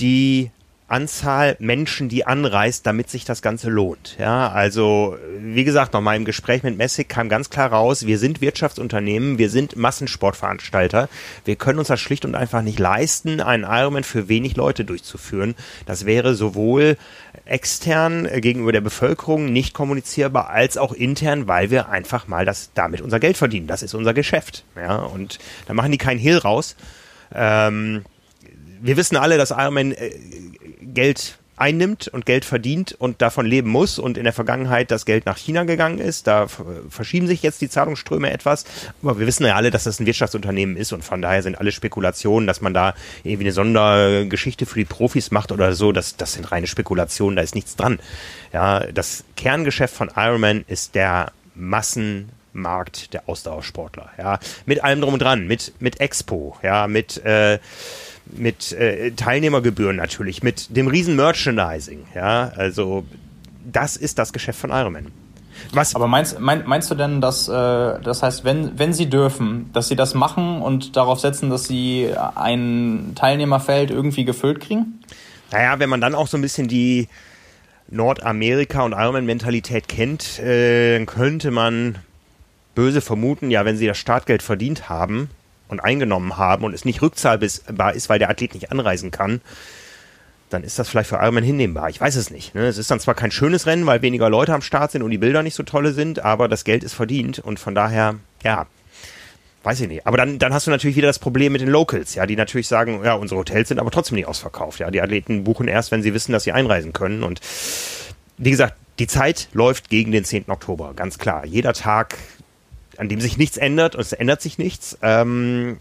die Anzahl Menschen, die anreist, damit sich das Ganze lohnt. Ja, also wie gesagt, nochmal im Gespräch mit Messig kam ganz klar raus, wir sind Wirtschaftsunternehmen, wir sind Massensportveranstalter. Wir können uns das schlicht und einfach nicht leisten, einen Ironman für wenig Leute durchzuführen. Das wäre sowohl extern gegenüber der Bevölkerung nicht kommunizierbar, als auch intern, weil wir einfach mal das damit unser Geld verdienen. Das ist unser Geschäft. Ja, und da machen die keinen Hehl raus. Ähm, wir wissen alle, dass Ironman äh, Geld einnimmt und Geld verdient und davon leben muss und in der Vergangenheit das Geld nach China gegangen ist. Da verschieben sich jetzt die Zahlungsströme etwas. Aber wir wissen ja alle, dass das ein Wirtschaftsunternehmen ist und von daher sind alle Spekulationen, dass man da irgendwie eine Sondergeschichte für die Profis macht oder so, das, das sind reine Spekulationen, da ist nichts dran. Ja, das Kerngeschäft von Ironman ist der Massenmarkt der Ausdauersportler. Ja, mit allem drum und dran, mit, mit Expo, ja, mit, äh, mit äh, Teilnehmergebühren natürlich, mit dem riesen Merchandising. Ja, also das ist das Geschäft von Ironman.
Was? Aber meinst, mein, meinst du denn, dass äh, das heißt, wenn, wenn sie dürfen, dass sie das machen und darauf setzen, dass sie ein Teilnehmerfeld irgendwie gefüllt kriegen?
Naja, wenn man dann auch so ein bisschen die Nordamerika- und Ironman-Mentalität kennt, äh, dann könnte man böse vermuten, ja, wenn sie das Startgeld verdient haben, und eingenommen haben und es nicht rückzahlbar ist, weil der Athlet nicht anreisen kann, dann ist das vielleicht für Ironman hinnehmbar. Ich weiß es nicht. Ne? Es ist dann zwar kein schönes Rennen, weil weniger Leute am Start sind und die Bilder nicht so tolle sind, aber das Geld ist verdient und von daher, ja, weiß ich nicht. Aber dann, dann hast du natürlich wieder das Problem mit den Locals, ja, die natürlich sagen, ja, unsere Hotels sind aber trotzdem nicht ausverkauft. Ja, die Athleten buchen erst, wenn sie wissen, dass sie einreisen können. Und wie gesagt, die Zeit läuft gegen den 10. Oktober, ganz klar. Jeder Tag an dem sich nichts ändert und es ändert sich nichts. Ähm,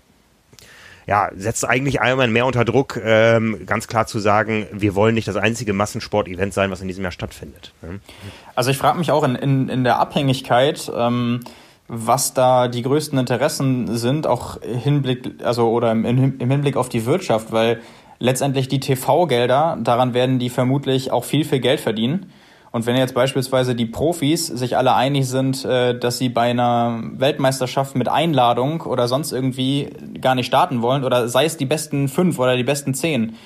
ja, setzt eigentlich Ironman mehr unter Druck, ähm, ganz klar zu sagen, wir wollen nicht das einzige Massensport-Event sein, was in diesem Jahr stattfindet. Ne?
Also ich frage mich auch in, in, in der Abhängigkeit, ähm, was da die größten Interessen sind, auch Hinblick, also oder im, im Hinblick auf die Wirtschaft, weil letztendlich die TV-Gelder, daran werden die vermutlich auch viel, viel Geld verdienen. Und wenn jetzt beispielsweise die Profis sich alle einig sind, äh, dass sie bei einer Weltmeisterschaft mit Einladung oder sonst irgendwie gar nicht starten wollen, oder sei es die besten fünf oder die besten zehn,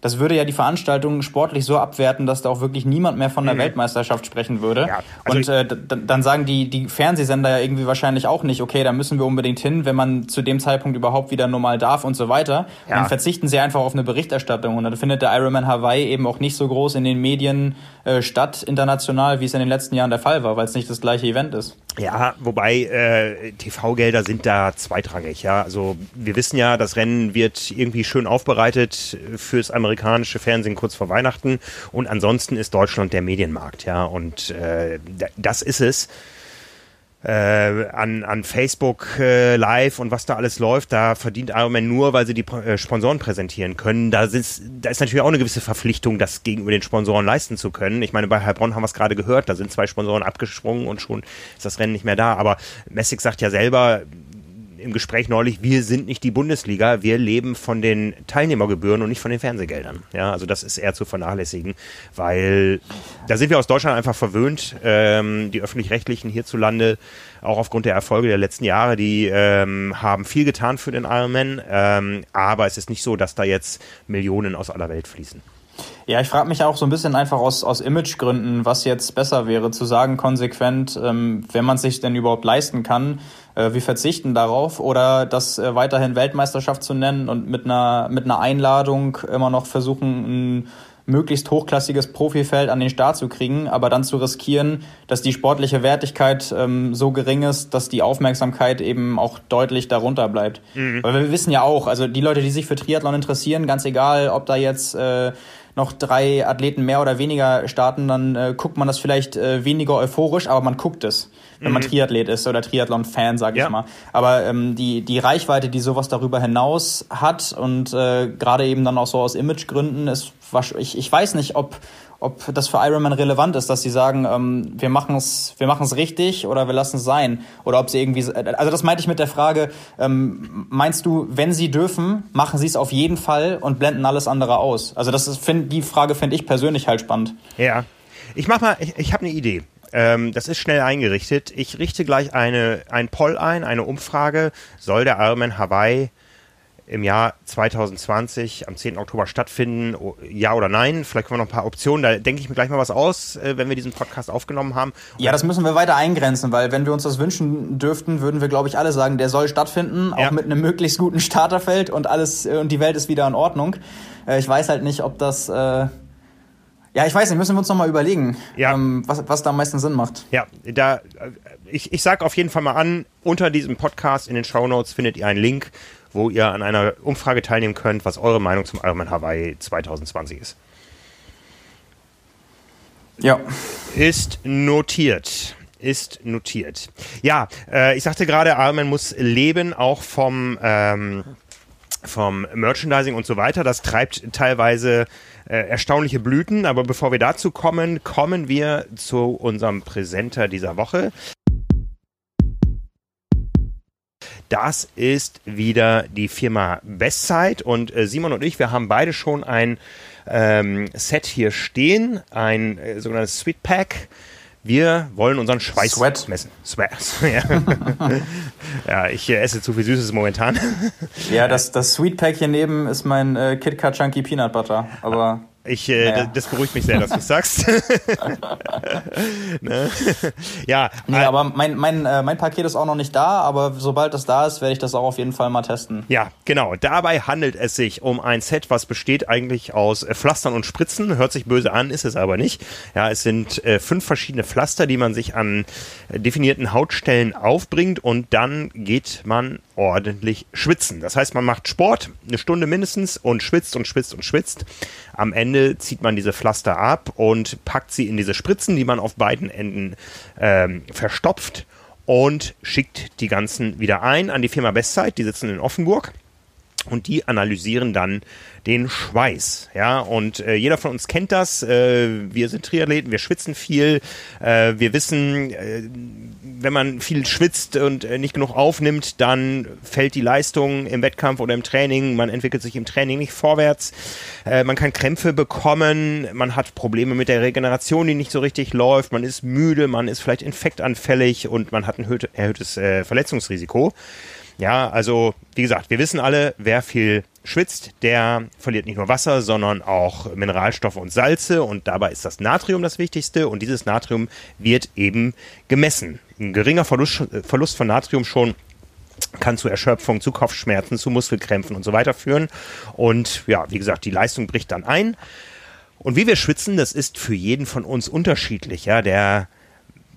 das würde ja die Veranstaltung sportlich so abwerten, dass da auch wirklich niemand mehr von der mhm. Weltmeisterschaft sprechen würde. Ja, also und äh, dann sagen die, die Fernsehsender ja irgendwie wahrscheinlich auch nicht, okay, da müssen wir unbedingt hin, wenn man zu dem Zeitpunkt überhaupt wieder normal darf und so weiter. Ja. Dann verzichten sie einfach auf eine Berichterstattung und dann findet der Ironman Hawaii eben auch nicht so groß in den Medien äh, statt, international, wie es in den letzten Jahren der Fall war, weil es nicht das gleiche Event ist.
Ja, wobei äh, TV-Gelder sind da zweitrangig. Ja, also wir wissen ja, das Rennen wird irgendwie schön aufbereitet fürs amerikanische Fernsehen kurz vor Weihnachten und ansonsten ist Deutschland der Medienmarkt. Ja, und äh, das ist es äh, an, an Facebook äh, Live und was da alles läuft, da verdient Ironman nur, weil sie die äh, Sponsoren präsentieren können. Da, ist, da ist natürlich auch eine gewisse Verpflichtung, das gegenüber den Sponsoren leisten zu können. Ich meine, bei Heilbronn haben wir es gerade gehört, da sind zwei Sponsoren abgesprungen und schon ist das Rennen nicht mehr da. Aber Messig sagt ja selber, im Gespräch neulich, wir sind nicht die Bundesliga, wir leben von den Teilnehmergebühren und nicht von den Fernsehgeldern. Ja, also das ist eher zu vernachlässigen, weil da sind wir aus Deutschland einfach verwöhnt. Ähm, die öffentlich-rechtlichen hierzulande, auch aufgrund der Erfolge der letzten Jahre, die ähm, haben viel getan für den Ironman, ähm, aber es ist nicht so, dass da jetzt Millionen aus aller Welt fließen.
Ja, ich frage mich auch so ein bisschen einfach aus, aus Imagegründen, was jetzt besser wäre, zu sagen konsequent, ähm, wenn man es sich denn überhaupt leisten kann, äh, wir verzichten darauf oder das äh, weiterhin Weltmeisterschaft zu nennen und mit einer, mit einer Einladung immer noch versuchen, ein möglichst hochklassiges Profifeld an den Start zu kriegen, aber dann zu riskieren, dass die sportliche Wertigkeit ähm, so gering ist, dass die Aufmerksamkeit eben auch deutlich darunter bleibt. Mhm. Weil wir wissen ja auch, also die Leute, die sich für Triathlon interessieren, ganz egal, ob da jetzt äh, noch drei Athleten mehr oder weniger starten, dann äh, guckt man das vielleicht äh, weniger euphorisch, aber man guckt es, wenn mhm. man Triathlet ist oder Triathlon-Fan, sag ich ja. mal. Aber ähm, die, die Reichweite, die sowas darüber hinaus hat und äh, gerade eben dann auch so aus Imagegründen, ist, ich, ich weiß nicht, ob ob das für Ironman relevant ist, dass sie sagen, ähm, wir machen es wir machen's richtig oder wir lassen es sein. Oder ob sie irgendwie, also das meinte ich mit der Frage, ähm, meinst du, wenn sie dürfen, machen sie es auf jeden Fall und blenden alles andere aus? Also das ist, find, die Frage finde ich persönlich halt spannend.
Ja, ich mach mal, ich, ich habe eine Idee. Ähm, das ist schnell eingerichtet. Ich richte gleich eine, ein Poll ein, eine Umfrage. Soll der Ironman Hawaii im Jahr 2020 am 10. Oktober stattfinden? Ja oder nein? Vielleicht können wir noch ein paar Optionen. Da denke ich mir gleich mal was aus, äh, wenn wir diesen Podcast aufgenommen haben.
Ja, das müssen wir weiter eingrenzen, weil wenn wir uns das wünschen dürften, würden wir, glaube ich, alle sagen, der soll stattfinden, auch ja. mit einem möglichst guten Starterfeld und alles äh, und die Welt ist wieder in Ordnung. Äh, ich weiß halt nicht, ob das ja, ich weiß nicht, müssen wir uns nochmal überlegen, ja. ähm, was, was da am meisten Sinn macht.
Ja, da ich, ich sage auf jeden Fall mal an, unter diesem Podcast in den Show Notes findet ihr einen Link wo ihr an einer Umfrage teilnehmen könnt, was eure Meinung zum Ironman Hawaii 2020 ist.
Ja.
Ist notiert. Ist notiert. Ja, äh, ich sagte gerade, Ironman muss leben, auch vom, ähm, vom Merchandising und so weiter. Das treibt teilweise äh, erstaunliche Blüten. Aber bevor wir dazu kommen, kommen wir zu unserem Präsenter dieser Woche. Das ist wieder die Firma Bestzeit und äh, Simon und ich, wir haben beide schon ein ähm, Set hier stehen, ein äh, sogenanntes Sweet Pack. Wir wollen unseren Schweiß
Sweat.
messen. Sweat. ja. ja, ich äh, esse zu viel Süßes momentan.
ja, das, das Sweet Pack hier neben ist mein äh, KitKat Chunky Peanut Butter. Aber
ich, äh, naja. das beruhigt mich sehr, dass du sagst.
ne? Ja. Nee, aber mein, mein, äh, mein Paket ist auch noch nicht da, aber sobald das da ist, werde ich das auch auf jeden Fall mal testen.
Ja, genau. Dabei handelt es sich um ein Set, was besteht eigentlich aus äh, Pflastern und Spritzen. Hört sich böse an, ist es aber nicht. Ja, es sind äh, fünf verschiedene Pflaster, die man sich an äh, definierten Hautstellen aufbringt und dann geht man ordentlich schwitzen. Das heißt, man macht Sport, eine Stunde mindestens und schwitzt und schwitzt und schwitzt. Am Ende zieht man diese Pflaster ab und packt sie in diese Spritzen, die man auf beiden Enden ähm, verstopft und schickt die ganzen wieder ein an die Firma Bestzeit. Die sitzen in Offenburg und die analysieren dann den Schweiß. Ja, und äh, jeder von uns kennt das. Äh, wir sind Triathleten, wir schwitzen viel. Äh, wir wissen, äh, wenn man viel schwitzt und äh, nicht genug aufnimmt, dann fällt die Leistung im Wettkampf oder im Training. Man entwickelt sich im Training nicht vorwärts. Äh, man kann Krämpfe bekommen. Man hat Probleme mit der Regeneration, die nicht so richtig läuft. Man ist müde, man ist vielleicht infektanfällig und man hat ein erhöhtes Verletzungsrisiko. Ja, also wie gesagt, wir wissen alle, wer viel schwitzt, der verliert nicht nur Wasser, sondern auch Mineralstoffe und Salze und dabei ist das Natrium das Wichtigste und dieses Natrium wird eben gemessen. Ein geringer Verlust, Verlust von Natrium schon kann zu Erschöpfung, zu Kopfschmerzen, zu Muskelkrämpfen und so weiter führen. Und ja, wie gesagt, die Leistung bricht dann ein. Und wie wir schwitzen, das ist für jeden von uns unterschiedlich. Ja, der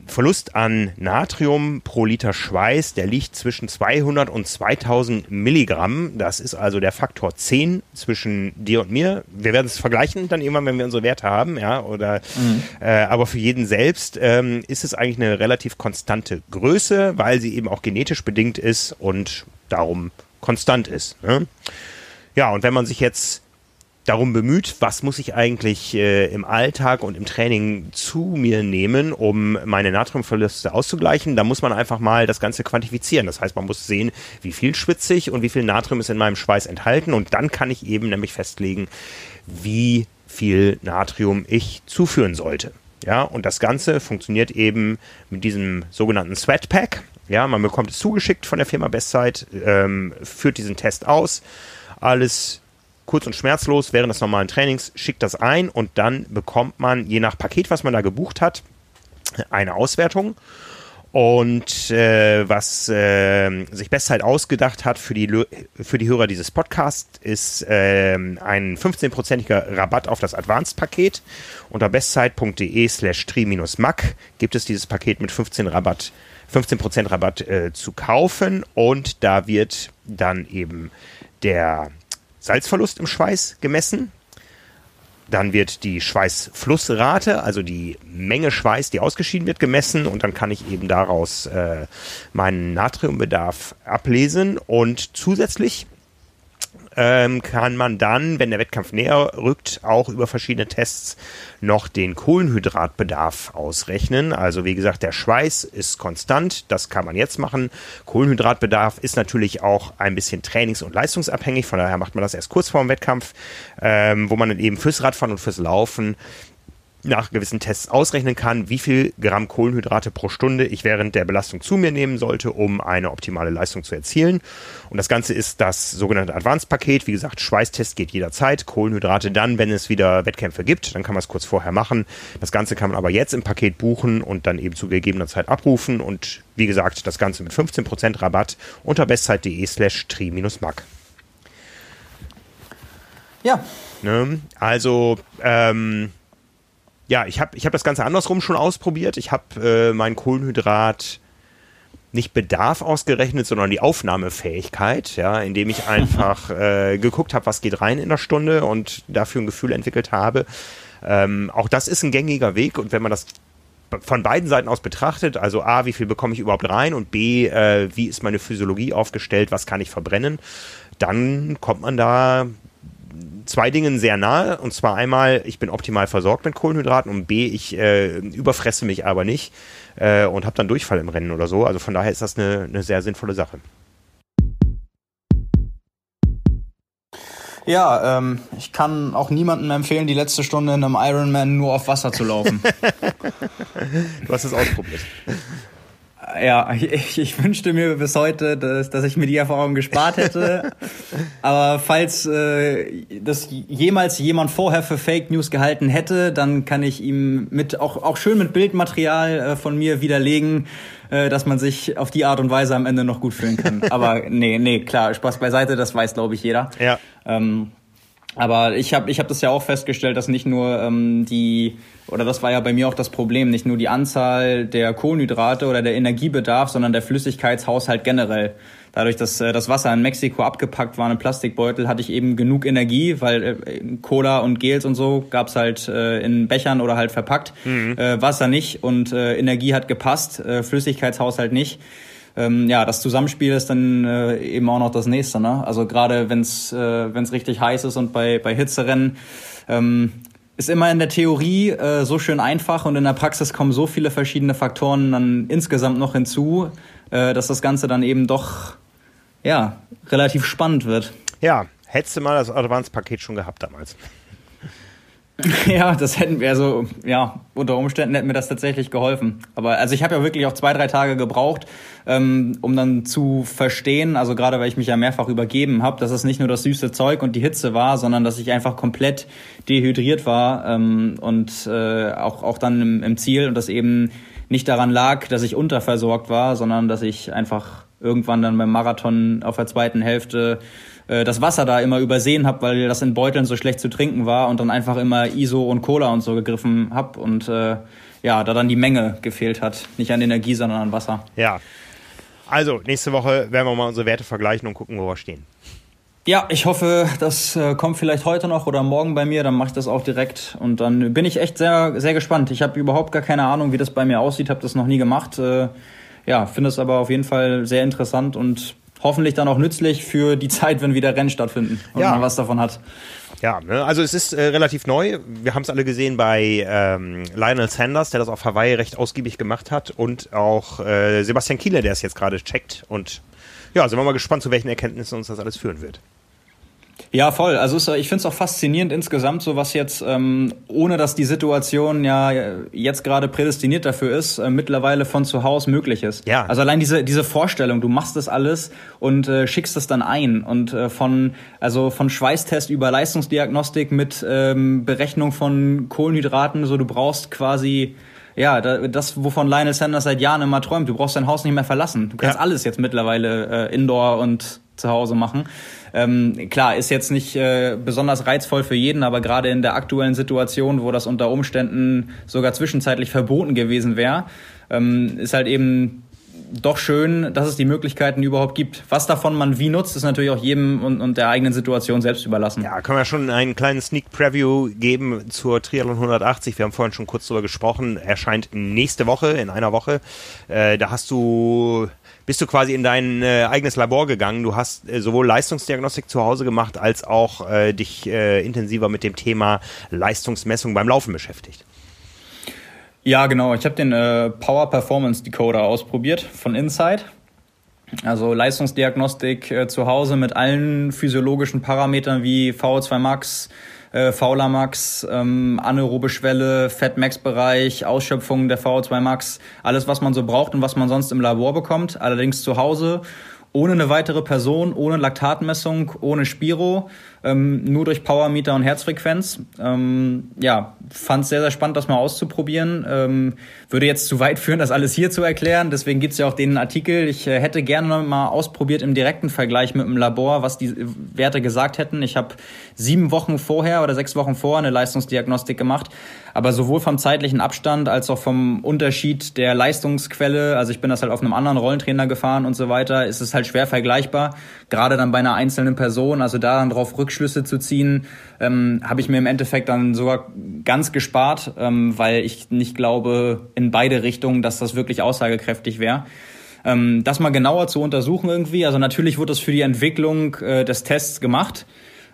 Verlust an Natrium pro Liter Schweiß, der liegt zwischen 200 und 2000 Milligramm. Das ist also der Faktor 10 zwischen dir und mir. Wir werden es vergleichen dann irgendwann, wenn wir unsere Werte haben, ja, oder, mhm. äh, aber für jeden selbst ähm, ist es eigentlich eine relativ konstante Größe, weil sie eben auch genetisch bedingt ist und darum konstant ist. Ne? Ja, und wenn man sich jetzt darum bemüht, was muss ich eigentlich äh, im Alltag und im Training zu mir nehmen, um meine Natriumverluste auszugleichen. Da muss man einfach mal das Ganze quantifizieren. Das heißt, man muss sehen, wie viel schwitze ich und wie viel Natrium ist in meinem Schweiß enthalten. Und dann kann ich eben nämlich festlegen, wie viel Natrium ich zuführen sollte. Ja, und das Ganze funktioniert eben mit diesem sogenannten Sweat Pack. Ja, man bekommt es zugeschickt von der Firma Bestzeit, ähm, führt diesen Test aus. Alles kurz und schmerzlos während des normalen Trainings, schickt das ein und dann bekommt man, je nach Paket, was man da gebucht hat, eine Auswertung. Und äh, was äh, sich Bestzeit ausgedacht hat für die, für die Hörer dieses Podcasts, ist äh, ein 15-prozentiger Rabatt auf das Advanced-Paket. Unter bestzeit.de slash tri-mac gibt es dieses Paket mit 15 Rabatt 15% Rabatt äh, zu kaufen und da wird dann eben der Salzverlust im Schweiß gemessen. Dann wird die Schweißflussrate, also die Menge Schweiß, die ausgeschieden wird, gemessen und dann kann ich eben daraus äh, meinen Natriumbedarf ablesen. Und zusätzlich ähm, kann man dann, wenn der Wettkampf näher rückt, auch über verschiedene Tests noch den Kohlenhydratbedarf ausrechnen. Also wie gesagt, der Schweiß ist konstant, das kann man jetzt machen. Kohlenhydratbedarf ist natürlich auch ein bisschen trainings- und leistungsabhängig, von daher macht man das erst kurz vor dem Wettkampf, ähm, wo man dann eben fürs Radfahren und fürs Laufen nach gewissen Tests ausrechnen kann, wie viel Gramm Kohlenhydrate pro Stunde ich während der Belastung zu mir nehmen sollte, um eine optimale Leistung zu erzielen. Und das Ganze ist das sogenannte Advanced-Paket. Wie gesagt, Schweißtest geht jederzeit, Kohlenhydrate dann, wenn es wieder Wettkämpfe gibt, dann kann man es kurz vorher machen. Das Ganze kann man aber jetzt im Paket buchen und dann eben zu gegebener Zeit abrufen. Und wie gesagt, das Ganze mit 15% Rabatt unter bestzeit.de slash tri-mac. Ja. Ne? Also, ähm, ja, ich habe ich hab das Ganze andersrum schon ausprobiert. Ich habe äh, meinen Kohlenhydrat nicht Bedarf ausgerechnet, sondern die Aufnahmefähigkeit, ja, indem ich einfach äh, geguckt habe, was geht rein in der Stunde und dafür ein Gefühl entwickelt habe. Ähm, auch das ist ein gängiger Weg und wenn man das von beiden Seiten aus betrachtet, also A, wie viel bekomme ich überhaupt rein und B, äh, wie ist meine Physiologie aufgestellt, was kann ich verbrennen, dann kommt man da zwei Dingen sehr nahe. Und zwar einmal, ich bin optimal versorgt mit Kohlenhydraten und B, ich äh, überfresse mich aber nicht äh, und habe dann Durchfall im Rennen oder so. Also von daher ist das eine, eine sehr sinnvolle Sache.
Ja, ähm, ich kann auch niemandem empfehlen, die letzte Stunde in einem Ironman nur auf Wasser zu laufen.
du hast es ausprobiert.
Ja, ich, ich, wünschte mir bis heute, dass, dass ich mir die Erfahrung gespart hätte. Aber falls äh, das jemals jemand vorher für Fake News gehalten hätte, dann kann ich ihm mit auch, auch schön mit Bildmaterial äh, von mir widerlegen, äh, dass man sich auf die Art und Weise am Ende noch gut fühlen kann. Aber nee, nee, klar, Spaß beiseite, das weiß, glaube ich, jeder.
Ja.
Ähm, aber ich habe ich hab das ja auch festgestellt, dass nicht nur ähm, die, oder das war ja bei mir auch das Problem, nicht nur die Anzahl der Kohlenhydrate oder der Energiebedarf, sondern der Flüssigkeitshaushalt generell. Dadurch, dass äh, das Wasser in Mexiko abgepackt war in Plastikbeutel, hatte ich eben genug Energie, weil äh, Cola und Gels und so gab's halt äh, in Bechern oder halt verpackt. Mhm. Äh, Wasser nicht und äh, Energie hat gepasst, äh, Flüssigkeitshaushalt nicht ähm, ja, das Zusammenspiel ist dann äh, eben auch noch das nächste. Ne? Also gerade wenn es äh, richtig heiß ist und bei, bei Hitzerennen ähm, ist immer in der Theorie äh, so schön einfach und in der Praxis kommen so viele verschiedene Faktoren dann insgesamt noch hinzu, äh, dass das Ganze dann eben doch ja relativ spannend wird.
Ja, hättest du mal das Advanced-Paket schon gehabt damals.
Ja, das hätten wir also, ja, unter Umständen hätten mir das tatsächlich geholfen. Aber also ich habe ja wirklich auch zwei, drei Tage gebraucht, ähm, um dann zu verstehen, also gerade weil ich mich ja mehrfach übergeben habe, dass es nicht nur das süße Zeug und die Hitze war, sondern dass ich einfach komplett dehydriert war ähm, und äh, auch, auch dann im, im Ziel und das eben nicht daran lag, dass ich unterversorgt war, sondern dass ich einfach irgendwann dann beim Marathon auf der zweiten Hälfte äh, das Wasser da immer übersehen habe, weil das in Beuteln so schlecht zu trinken war und dann einfach immer ISO und Cola und so gegriffen habe und äh, ja, da dann die Menge gefehlt hat. Nicht an Energie, sondern an Wasser.
Ja. Also, nächste Woche werden wir mal unsere Werte vergleichen und gucken, wo wir stehen.
Ja, ich hoffe, das äh, kommt vielleicht heute noch oder morgen bei mir, dann mache ich das auch direkt und dann bin ich echt sehr, sehr gespannt. Ich habe überhaupt gar keine Ahnung, wie das bei mir aussieht, habe das noch nie gemacht. Äh, ja, finde es aber auf jeden Fall sehr interessant und hoffentlich dann auch nützlich für die Zeit, wenn wieder Rennen stattfinden und ja. man was davon hat.
Ja, ne? also es ist äh, relativ neu. Wir haben es alle gesehen bei ähm, Lionel Sanders, der das auf Hawaii recht ausgiebig gemacht hat und auch äh, Sebastian Kiele, der es jetzt gerade checkt und ja, sind wir mal gespannt, zu welchen Erkenntnissen uns das alles führen wird.
Ja, voll. Also ich finde es auch faszinierend insgesamt, so was jetzt, ähm, ohne dass die Situation ja jetzt gerade prädestiniert dafür ist, äh, mittlerweile von zu Hause möglich ist. Ja. Also allein diese, diese Vorstellung, du machst das alles und äh, schickst es dann ein und äh, von, also von Schweißtest über Leistungsdiagnostik mit ähm, Berechnung von Kohlenhydraten, so du brauchst quasi ja, das, wovon Lionel Sanders seit Jahren immer träumt. Du brauchst dein Haus nicht mehr verlassen. Du kannst ja. alles jetzt mittlerweile äh, indoor und zu Hause machen. Ähm, klar, ist jetzt nicht äh, besonders reizvoll für jeden, aber gerade in der aktuellen Situation, wo das unter Umständen sogar zwischenzeitlich verboten gewesen wäre, ähm, ist halt eben doch schön, dass es die Möglichkeiten überhaupt gibt. Was davon man wie nutzt, ist natürlich auch jedem und, und der eigenen Situation selbst überlassen.
Ja, können wir schon einen kleinen Sneak Preview geben zur Triathlon 180. Wir haben vorhin schon kurz darüber gesprochen. Erscheint nächste Woche, in einer Woche. Äh, da hast du bist du quasi in dein äh, eigenes Labor gegangen. Du hast äh, sowohl Leistungsdiagnostik zu Hause gemacht, als auch äh, dich äh, intensiver mit dem Thema Leistungsmessung beim Laufen beschäftigt.
Ja, genau. Ich habe den äh, Power Performance Decoder ausprobiert von Insight. Also Leistungsdiagnostik äh, zu Hause mit allen physiologischen Parametern wie VO2 Max, äh, Fauler Max, ähm, anaerobe Schwelle, Fat-Max-Bereich, Ausschöpfung der VO2 Max, alles, was man so braucht und was man sonst im Labor bekommt, allerdings zu Hause ohne eine weitere Person, ohne Laktatmessung, ohne Spiro ähm, nur durch Powermeter und Herzfrequenz. Ähm, ja, fand es sehr, sehr spannend, das mal auszuprobieren. Ähm, würde jetzt zu weit führen, das alles hier zu erklären. Deswegen gibt's ja auch den Artikel. Ich äh, hätte gerne mal ausprobiert im direkten Vergleich mit dem Labor, was die Werte gesagt hätten. Ich habe sieben Wochen vorher oder sechs Wochen vorher eine Leistungsdiagnostik gemacht. Aber sowohl vom zeitlichen Abstand als auch vom Unterschied der Leistungsquelle, also ich bin das halt auf einem anderen Rollentrainer gefahren und so weiter, ist es halt schwer vergleichbar. Gerade dann bei einer einzelnen Person, also da dann drauf Rückschlüsse zu ziehen, ähm, habe ich mir im Endeffekt dann sogar ganz gespart, ähm, weil ich nicht glaube in beide Richtungen, dass das wirklich aussagekräftig wäre. Ähm, das mal genauer zu untersuchen irgendwie. Also natürlich wurde das für die Entwicklung äh, des Tests gemacht.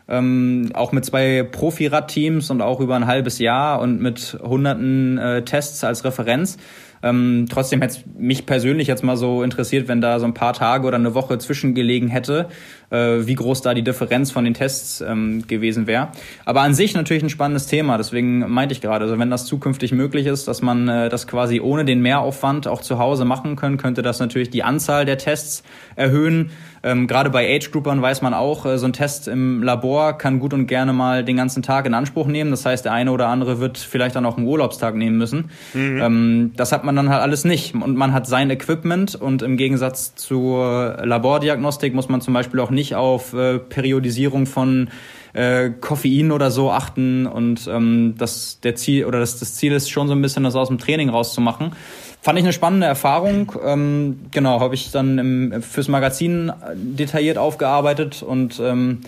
Ähm, auch mit zwei Profi-Rad-Teams und auch über ein halbes Jahr und mit hunderten äh, Tests als Referenz. Ähm, trotzdem hätte es mich persönlich jetzt mal so interessiert, wenn da so ein paar Tage oder eine Woche zwischengelegen hätte, äh, wie groß da die Differenz von den Tests ähm, gewesen wäre. Aber an sich natürlich ein spannendes Thema, deswegen meinte ich gerade, also wenn das zukünftig möglich ist, dass man äh, das quasi ohne den Mehraufwand auch zu Hause machen können, könnte das natürlich die Anzahl der Tests erhöhen. Ähm, Gerade bei Age-Groupern weiß man auch, äh, so ein Test im Labor kann gut und gerne mal den ganzen Tag in Anspruch nehmen. Das heißt, der eine oder andere wird vielleicht dann auch einen Urlaubstag nehmen müssen. Mhm. Ähm, das hat man dann halt alles nicht. Und man hat sein Equipment und im Gegensatz zur Labordiagnostik muss man zum Beispiel auch nicht auf äh, Periodisierung von äh, Koffein oder so achten und ähm, das der Ziel oder das, das Ziel ist schon so ein bisschen das aus dem Training rauszumachen. Fand ich eine spannende Erfahrung. Ähm, genau, habe ich dann im, fürs Magazin detailliert aufgearbeitet und ähm,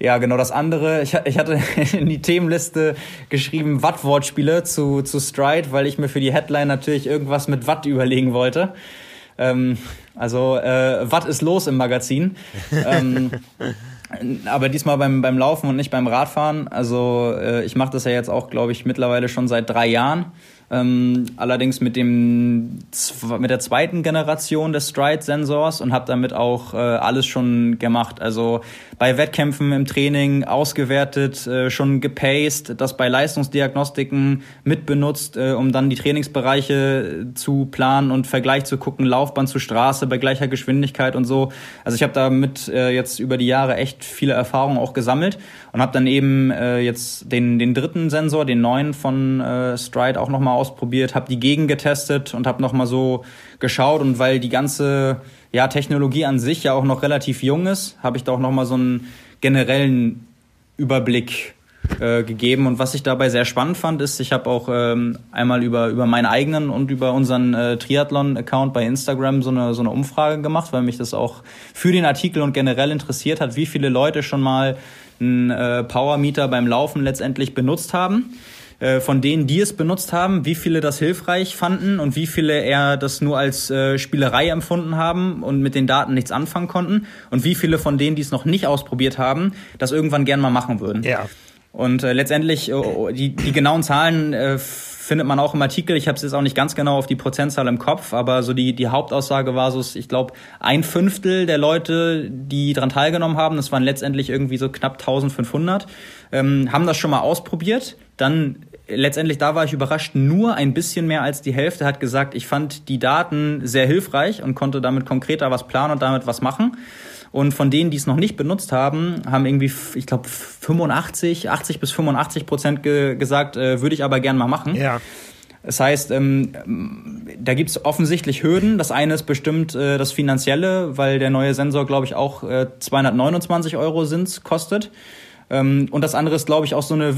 ja, genau das andere. Ich, ich hatte in die Themenliste geschrieben Watt-Wortspiele zu, zu Stride, weil ich mir für die Headline natürlich irgendwas mit Watt überlegen wollte. Ähm, also äh, Watt ist los im Magazin. ähm, aber diesmal beim, beim Laufen und nicht beim Radfahren. Also äh, ich mache das ja jetzt auch, glaube ich, mittlerweile schon seit drei Jahren. Ähm, allerdings mit dem mit der zweiten Generation des Stride-Sensors und habe damit auch äh, alles schon gemacht. Also bei Wettkämpfen im Training ausgewertet, äh, schon gepaced, das bei Leistungsdiagnostiken mitbenutzt, äh, um dann die Trainingsbereiche zu planen und Vergleich zu gucken, Laufbahn zu Straße bei gleicher Geschwindigkeit und so. Also ich habe damit äh, jetzt über die Jahre echt viele Erfahrungen auch gesammelt und habe dann eben äh, jetzt den, den dritten Sensor, den neuen von äh, Stride auch nochmal ausprobiert, habe die Gegen getestet und habe nochmal so geschaut und weil die ganze ja, Technologie an sich ja auch noch relativ jung ist, habe ich da auch nochmal so einen generellen Überblick äh, gegeben. Und was ich dabei sehr spannend fand, ist, ich habe auch ähm, einmal über, über meinen eigenen und über unseren äh, Triathlon-Account bei Instagram so eine, so eine Umfrage gemacht, weil mich das auch für den Artikel und generell interessiert hat, wie viele Leute schon mal einen äh, Power Meter beim Laufen letztendlich benutzt haben. Äh, von denen, die es benutzt haben, wie viele das hilfreich fanden und wie viele eher das nur als äh, Spielerei empfunden haben und mit den Daten nichts anfangen konnten und wie viele von denen, die es noch nicht ausprobiert haben, das irgendwann gern mal machen würden.
Ja.
Und äh, letztendlich, oh, die, die genauen Zahlen äh, findet man auch im Artikel. Ich habe es jetzt auch nicht ganz genau auf die Prozentzahl im Kopf, aber so die, die Hauptaussage war so, ich glaube, ein Fünftel der Leute, die daran teilgenommen haben, das waren letztendlich irgendwie so knapp 1500, ähm, haben das schon mal ausprobiert. Dann letztendlich, da war ich überrascht, nur ein bisschen mehr als die Hälfte hat gesagt, ich fand die Daten sehr hilfreich und konnte damit konkreter was planen und damit was machen. Und von denen, die es noch nicht benutzt haben, haben irgendwie, ich glaube, 85, 80 bis 85 Prozent ge gesagt, äh, würde ich aber gern mal machen.
Ja.
Das heißt, ähm, da gibt es offensichtlich Hürden. Das eine ist bestimmt äh, das Finanzielle, weil der neue Sensor, glaube ich, auch äh, 229 Euro sind, kostet. Ähm, und das andere ist, glaube ich, auch so eine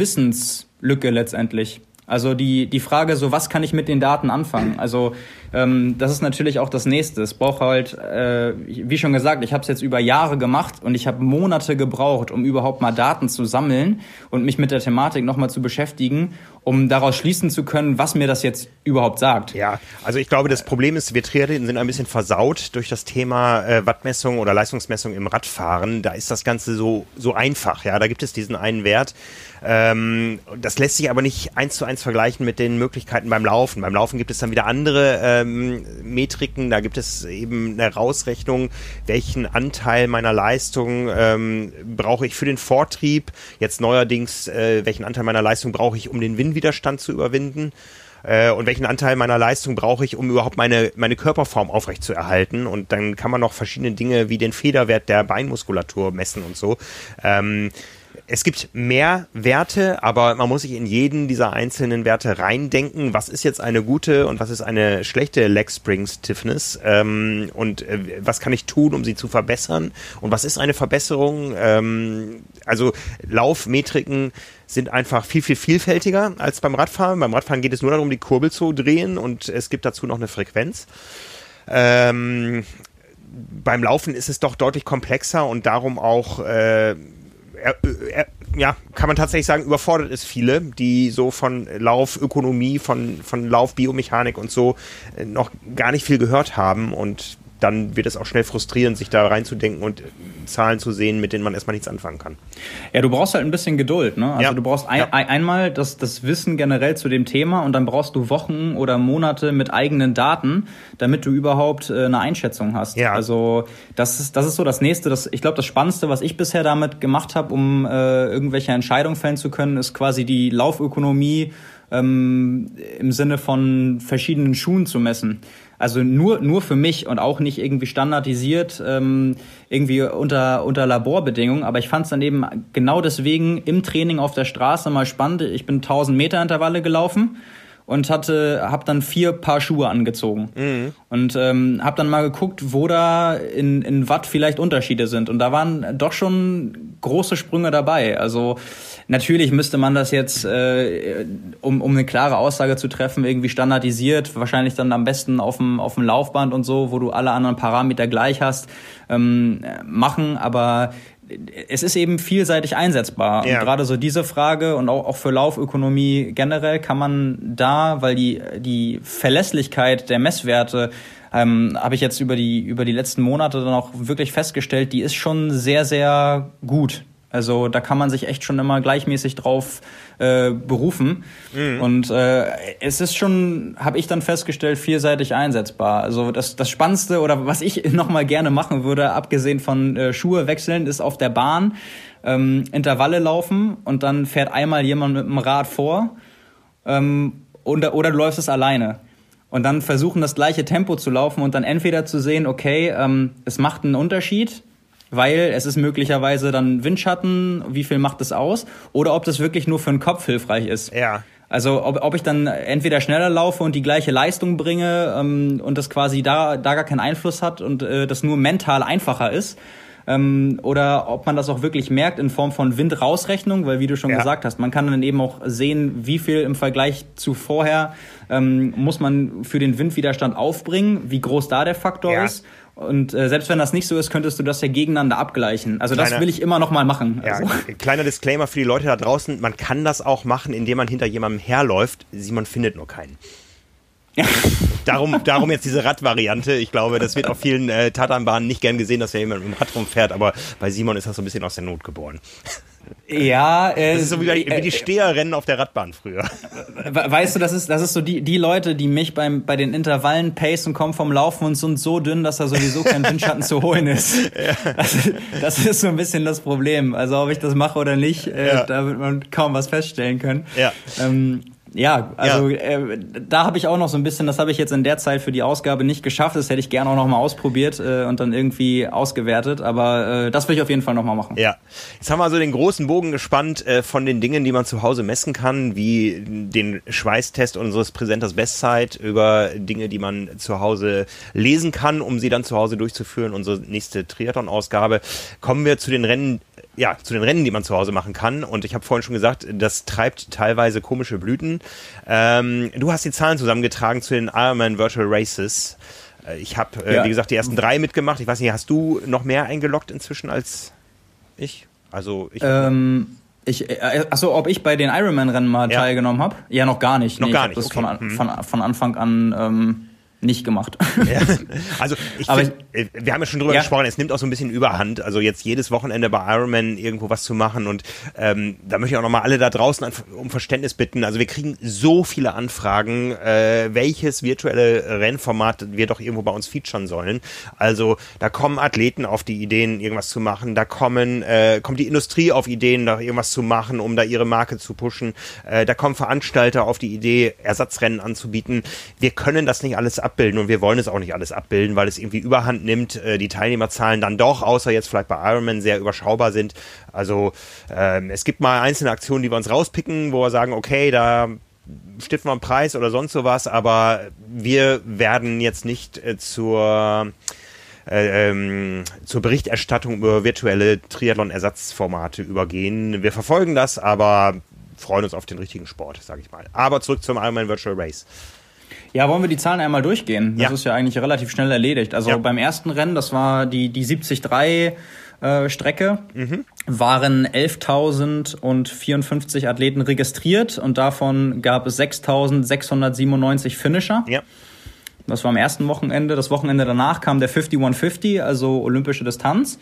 Wissenslücke letztendlich. Also die, die Frage, so was kann ich mit den Daten anfangen? Also ähm, das ist natürlich auch das Nächste. Es braucht halt, äh, wie schon gesagt, ich habe es jetzt über Jahre gemacht und ich habe Monate gebraucht, um überhaupt mal Daten zu sammeln und mich mit der Thematik nochmal zu beschäftigen, um daraus schließen zu können, was mir das jetzt überhaupt sagt.
Ja, also ich glaube, das Problem ist, wir Triathleten sind ein bisschen versaut durch das Thema äh, Wattmessung oder Leistungsmessung im Radfahren. Da ist das Ganze so, so einfach. Ja, da gibt es diesen einen Wert. Ähm, das lässt sich aber nicht eins zu eins vergleichen mit den Möglichkeiten beim Laufen. Beim Laufen gibt es dann wieder andere ähm, Metriken. Da gibt es eben eine Rausrechnung, welchen Anteil meiner Leistung ähm, brauche ich für den Vortrieb. Jetzt neuerdings, äh, welchen Anteil meiner Leistung brauche ich, um den Windwiderstand zu überwinden äh, und welchen Anteil meiner Leistung brauche ich, um überhaupt meine, meine Körperform aufrechtzuerhalten. Und dann kann man noch verschiedene Dinge wie den Federwert der Beinmuskulatur messen und so. Ähm, es gibt mehr Werte, aber man muss sich in jeden dieser einzelnen Werte reindenken. Was ist jetzt eine gute und was ist eine schlechte Leg Spring Stiffness? Ähm, und äh, was kann ich tun, um sie zu verbessern? Und was ist eine Verbesserung? Ähm, also Laufmetriken sind einfach viel, viel vielfältiger als beim Radfahren. Beim Radfahren geht es nur darum, die Kurbel zu drehen und es gibt dazu noch eine Frequenz. Ähm, beim Laufen ist es doch deutlich komplexer und darum auch äh, er, er, ja, kann man tatsächlich sagen, überfordert es viele, die so von Laufökonomie, von, von Laufbiomechanik und so äh, noch gar nicht viel gehört haben und dann wird es auch schnell frustrierend, sich da reinzudenken und Zahlen zu sehen, mit denen man erstmal nichts anfangen kann.
Ja, du brauchst halt ein bisschen Geduld. Ne? Also ja. du brauchst ein, ja. einmal das, das Wissen generell zu dem Thema und dann brauchst du Wochen oder Monate mit eigenen Daten, damit du überhaupt äh, eine Einschätzung hast. Ja. Also das ist, das ist so das Nächste. Das, ich glaube, das Spannendste, was ich bisher damit gemacht habe, um äh, irgendwelche Entscheidungen fällen zu können, ist quasi die Laufökonomie ähm, im Sinne von verschiedenen Schuhen zu messen. Also nur, nur für mich und auch nicht irgendwie standardisiert, ähm, irgendwie unter, unter Laborbedingungen. Aber ich fand es dann eben genau deswegen im Training auf der Straße mal spannend. Ich bin 1000 Meter Intervalle gelaufen und hatte habe dann vier Paar Schuhe angezogen mhm. und ähm, habe dann mal geguckt, wo da in, in Watt vielleicht Unterschiede sind und da waren doch schon große Sprünge dabei. Also natürlich müsste man das jetzt, äh, um, um eine klare Aussage zu treffen, irgendwie standardisiert, wahrscheinlich dann am besten auf dem auf dem Laufband und so, wo du alle anderen Parameter gleich hast, ähm, machen. Aber es ist eben vielseitig einsetzbar. Ja. Und gerade so diese Frage und auch, auch für Laufökonomie generell kann man da, weil die, die Verlässlichkeit der Messwerte ähm, habe ich jetzt über die, über die letzten Monate dann auch wirklich festgestellt, die ist schon sehr, sehr gut. Also da kann man sich echt schon immer gleichmäßig drauf äh, berufen. Mhm. Und äh, es ist schon, habe ich dann festgestellt, vielseitig einsetzbar. Also das, das Spannendste oder was ich nochmal gerne machen würde, abgesehen von äh, Schuhe wechseln, ist auf der Bahn ähm, Intervalle laufen und dann fährt einmal jemand mit dem Rad vor ähm, oder, oder du läufst es alleine und dann versuchen, das gleiche Tempo zu laufen und dann entweder zu sehen, okay, ähm, es macht einen Unterschied, weil es ist möglicherweise dann Windschatten, wie viel macht es aus, oder ob das wirklich nur für den Kopf hilfreich ist.
Ja.
Also ob, ob ich dann entweder schneller laufe und die gleiche Leistung bringe ähm, und das quasi da, da gar keinen Einfluss hat und äh, das nur mental einfacher ist, ähm, oder ob man das auch wirklich merkt in Form von Windrausrechnung, weil wie du schon ja. gesagt hast, man kann dann eben auch sehen, wie viel im Vergleich zu vorher ähm, muss man für den Windwiderstand aufbringen, wie groß da der Faktor ja. ist. Und äh, selbst wenn das nicht so ist, könntest du das ja gegeneinander abgleichen. Also kleiner, das will ich immer noch mal machen.
Ja,
also.
Kleiner Disclaimer für die Leute da draußen, man kann das auch machen, indem man hinter jemandem herläuft. Simon findet nur keinen. darum, darum jetzt diese Radvariante. Ich glaube, das wird auf vielen äh, Tatanbahnen nicht gern gesehen, dass ja jemand mit dem Rad rumfährt, aber bei Simon ist das so ein bisschen aus der Not geboren.
Ja,
äh, das ist so wie, wie die Steherrennen auf der Radbahn früher.
Weißt du, das ist, das ist so die, die Leute, die mich beim, bei den Intervallen pacen, kommen vom Laufen und sind so dünn, dass da sowieso kein Windschatten zu holen ist. Ja. Das, das, ist so ein bisschen das Problem. Also ob ich das mache oder nicht, äh, ja. da wird man kaum was feststellen können.
Ja.
Ähm, ja, also ja. Äh, da habe ich auch noch so ein bisschen, das habe ich jetzt in der Zeit für die Ausgabe nicht geschafft. Das hätte ich gerne auch noch mal ausprobiert äh, und dann irgendwie ausgewertet. Aber äh, das will ich auf jeden Fall noch mal machen.
Ja, jetzt haben wir also den großen Bogen gespannt äh, von den Dingen, die man zu Hause messen kann, wie den Schweißtest unseres Präsenters Bestzeit über Dinge, die man zu Hause lesen kann, um sie dann zu Hause durchzuführen. Unsere nächste Triathlon-Ausgabe. Kommen wir zu den Rennen, ja, zu den Rennen, die man zu Hause machen kann. Und ich habe vorhin schon gesagt, das treibt teilweise komische Blüten. Ähm, du hast die Zahlen zusammengetragen zu den Ironman Virtual Races. Äh, ich habe, äh, ja. wie gesagt, die ersten drei mitgemacht. Ich weiß nicht, hast du noch mehr eingeloggt inzwischen als ich? Also ich.
Ähm, ich, äh, achso, ob ich bei den Ironman-Rennen mal ja. teilgenommen habe? Ja, noch gar nicht.
Noch nee, gar nicht.
Das okay. von, mhm. von, von Anfang an ähm, nicht gemacht.
Ja, also ich Aber find, äh, wir haben ja schon drüber ja. gesprochen, es nimmt auch so ein bisschen Überhand, also jetzt jedes Wochenende bei Ironman irgendwo was zu machen und ähm, da möchte ich auch nochmal alle da draußen um Verständnis bitten. Also wir kriegen so viele Anfragen, äh, welches virtuelle Rennformat wir doch irgendwo bei uns featuren sollen. Also da kommen Athleten auf die Ideen, irgendwas zu machen, da kommen, äh, kommt die Industrie auf Ideen, da irgendwas zu machen, um da ihre Marke zu pushen, äh, da kommen Veranstalter auf die Idee, Ersatzrennen anzubieten. Wir können das nicht alles abbilden und wir wollen es auch nicht alles abbilden, weil es irgendwie überhand nimmt, äh, die Teilnehmerzahlen dann doch, außer jetzt vielleicht bei Ironman, sehr überschaubar sind. Also ähm, es gibt mal einzelne Aktionen, die wir uns rauspicken, wo wir sagen, okay, da stiften wir einen Preis oder sonst sowas, aber wir werden jetzt nicht äh, zur äh, ähm, zur Berichterstattung über virtuelle Triathlon-Ersatzformate übergehen. Wir verfolgen das, aber freuen uns auf den richtigen Sport, sage ich mal. Aber zurück zum Ironman Virtual Race.
Ja, wollen wir die Zahlen einmal durchgehen? Das ja. ist ja eigentlich relativ schnell erledigt. Also ja. beim ersten Rennen, das war die, die 73 äh, Strecke, mhm. waren 11.054 Athleten registriert und davon gab es 6.697 Finisher.
Ja.
Das war am ersten Wochenende. Das Wochenende danach kam der 5150, also olympische Distanz.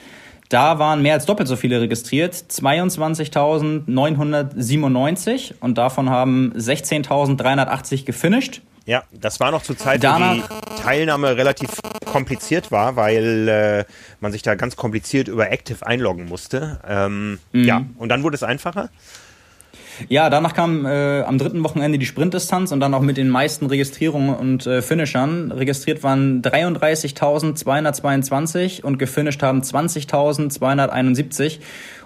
Da waren mehr als doppelt so viele registriert, 22.997 und davon haben 16.380 gefinisht.
Ja, das war noch zur Zeit, Danach, wo die Teilnahme relativ kompliziert war, weil äh, man sich da ganz kompliziert über Active einloggen musste. Ähm, mhm. Ja, und dann wurde es einfacher.
Ja, danach kam äh, am dritten Wochenende die Sprintdistanz und dann auch mit den meisten Registrierungen und äh, Finishern. Registriert waren 33.222 und gefinisht haben 20.271.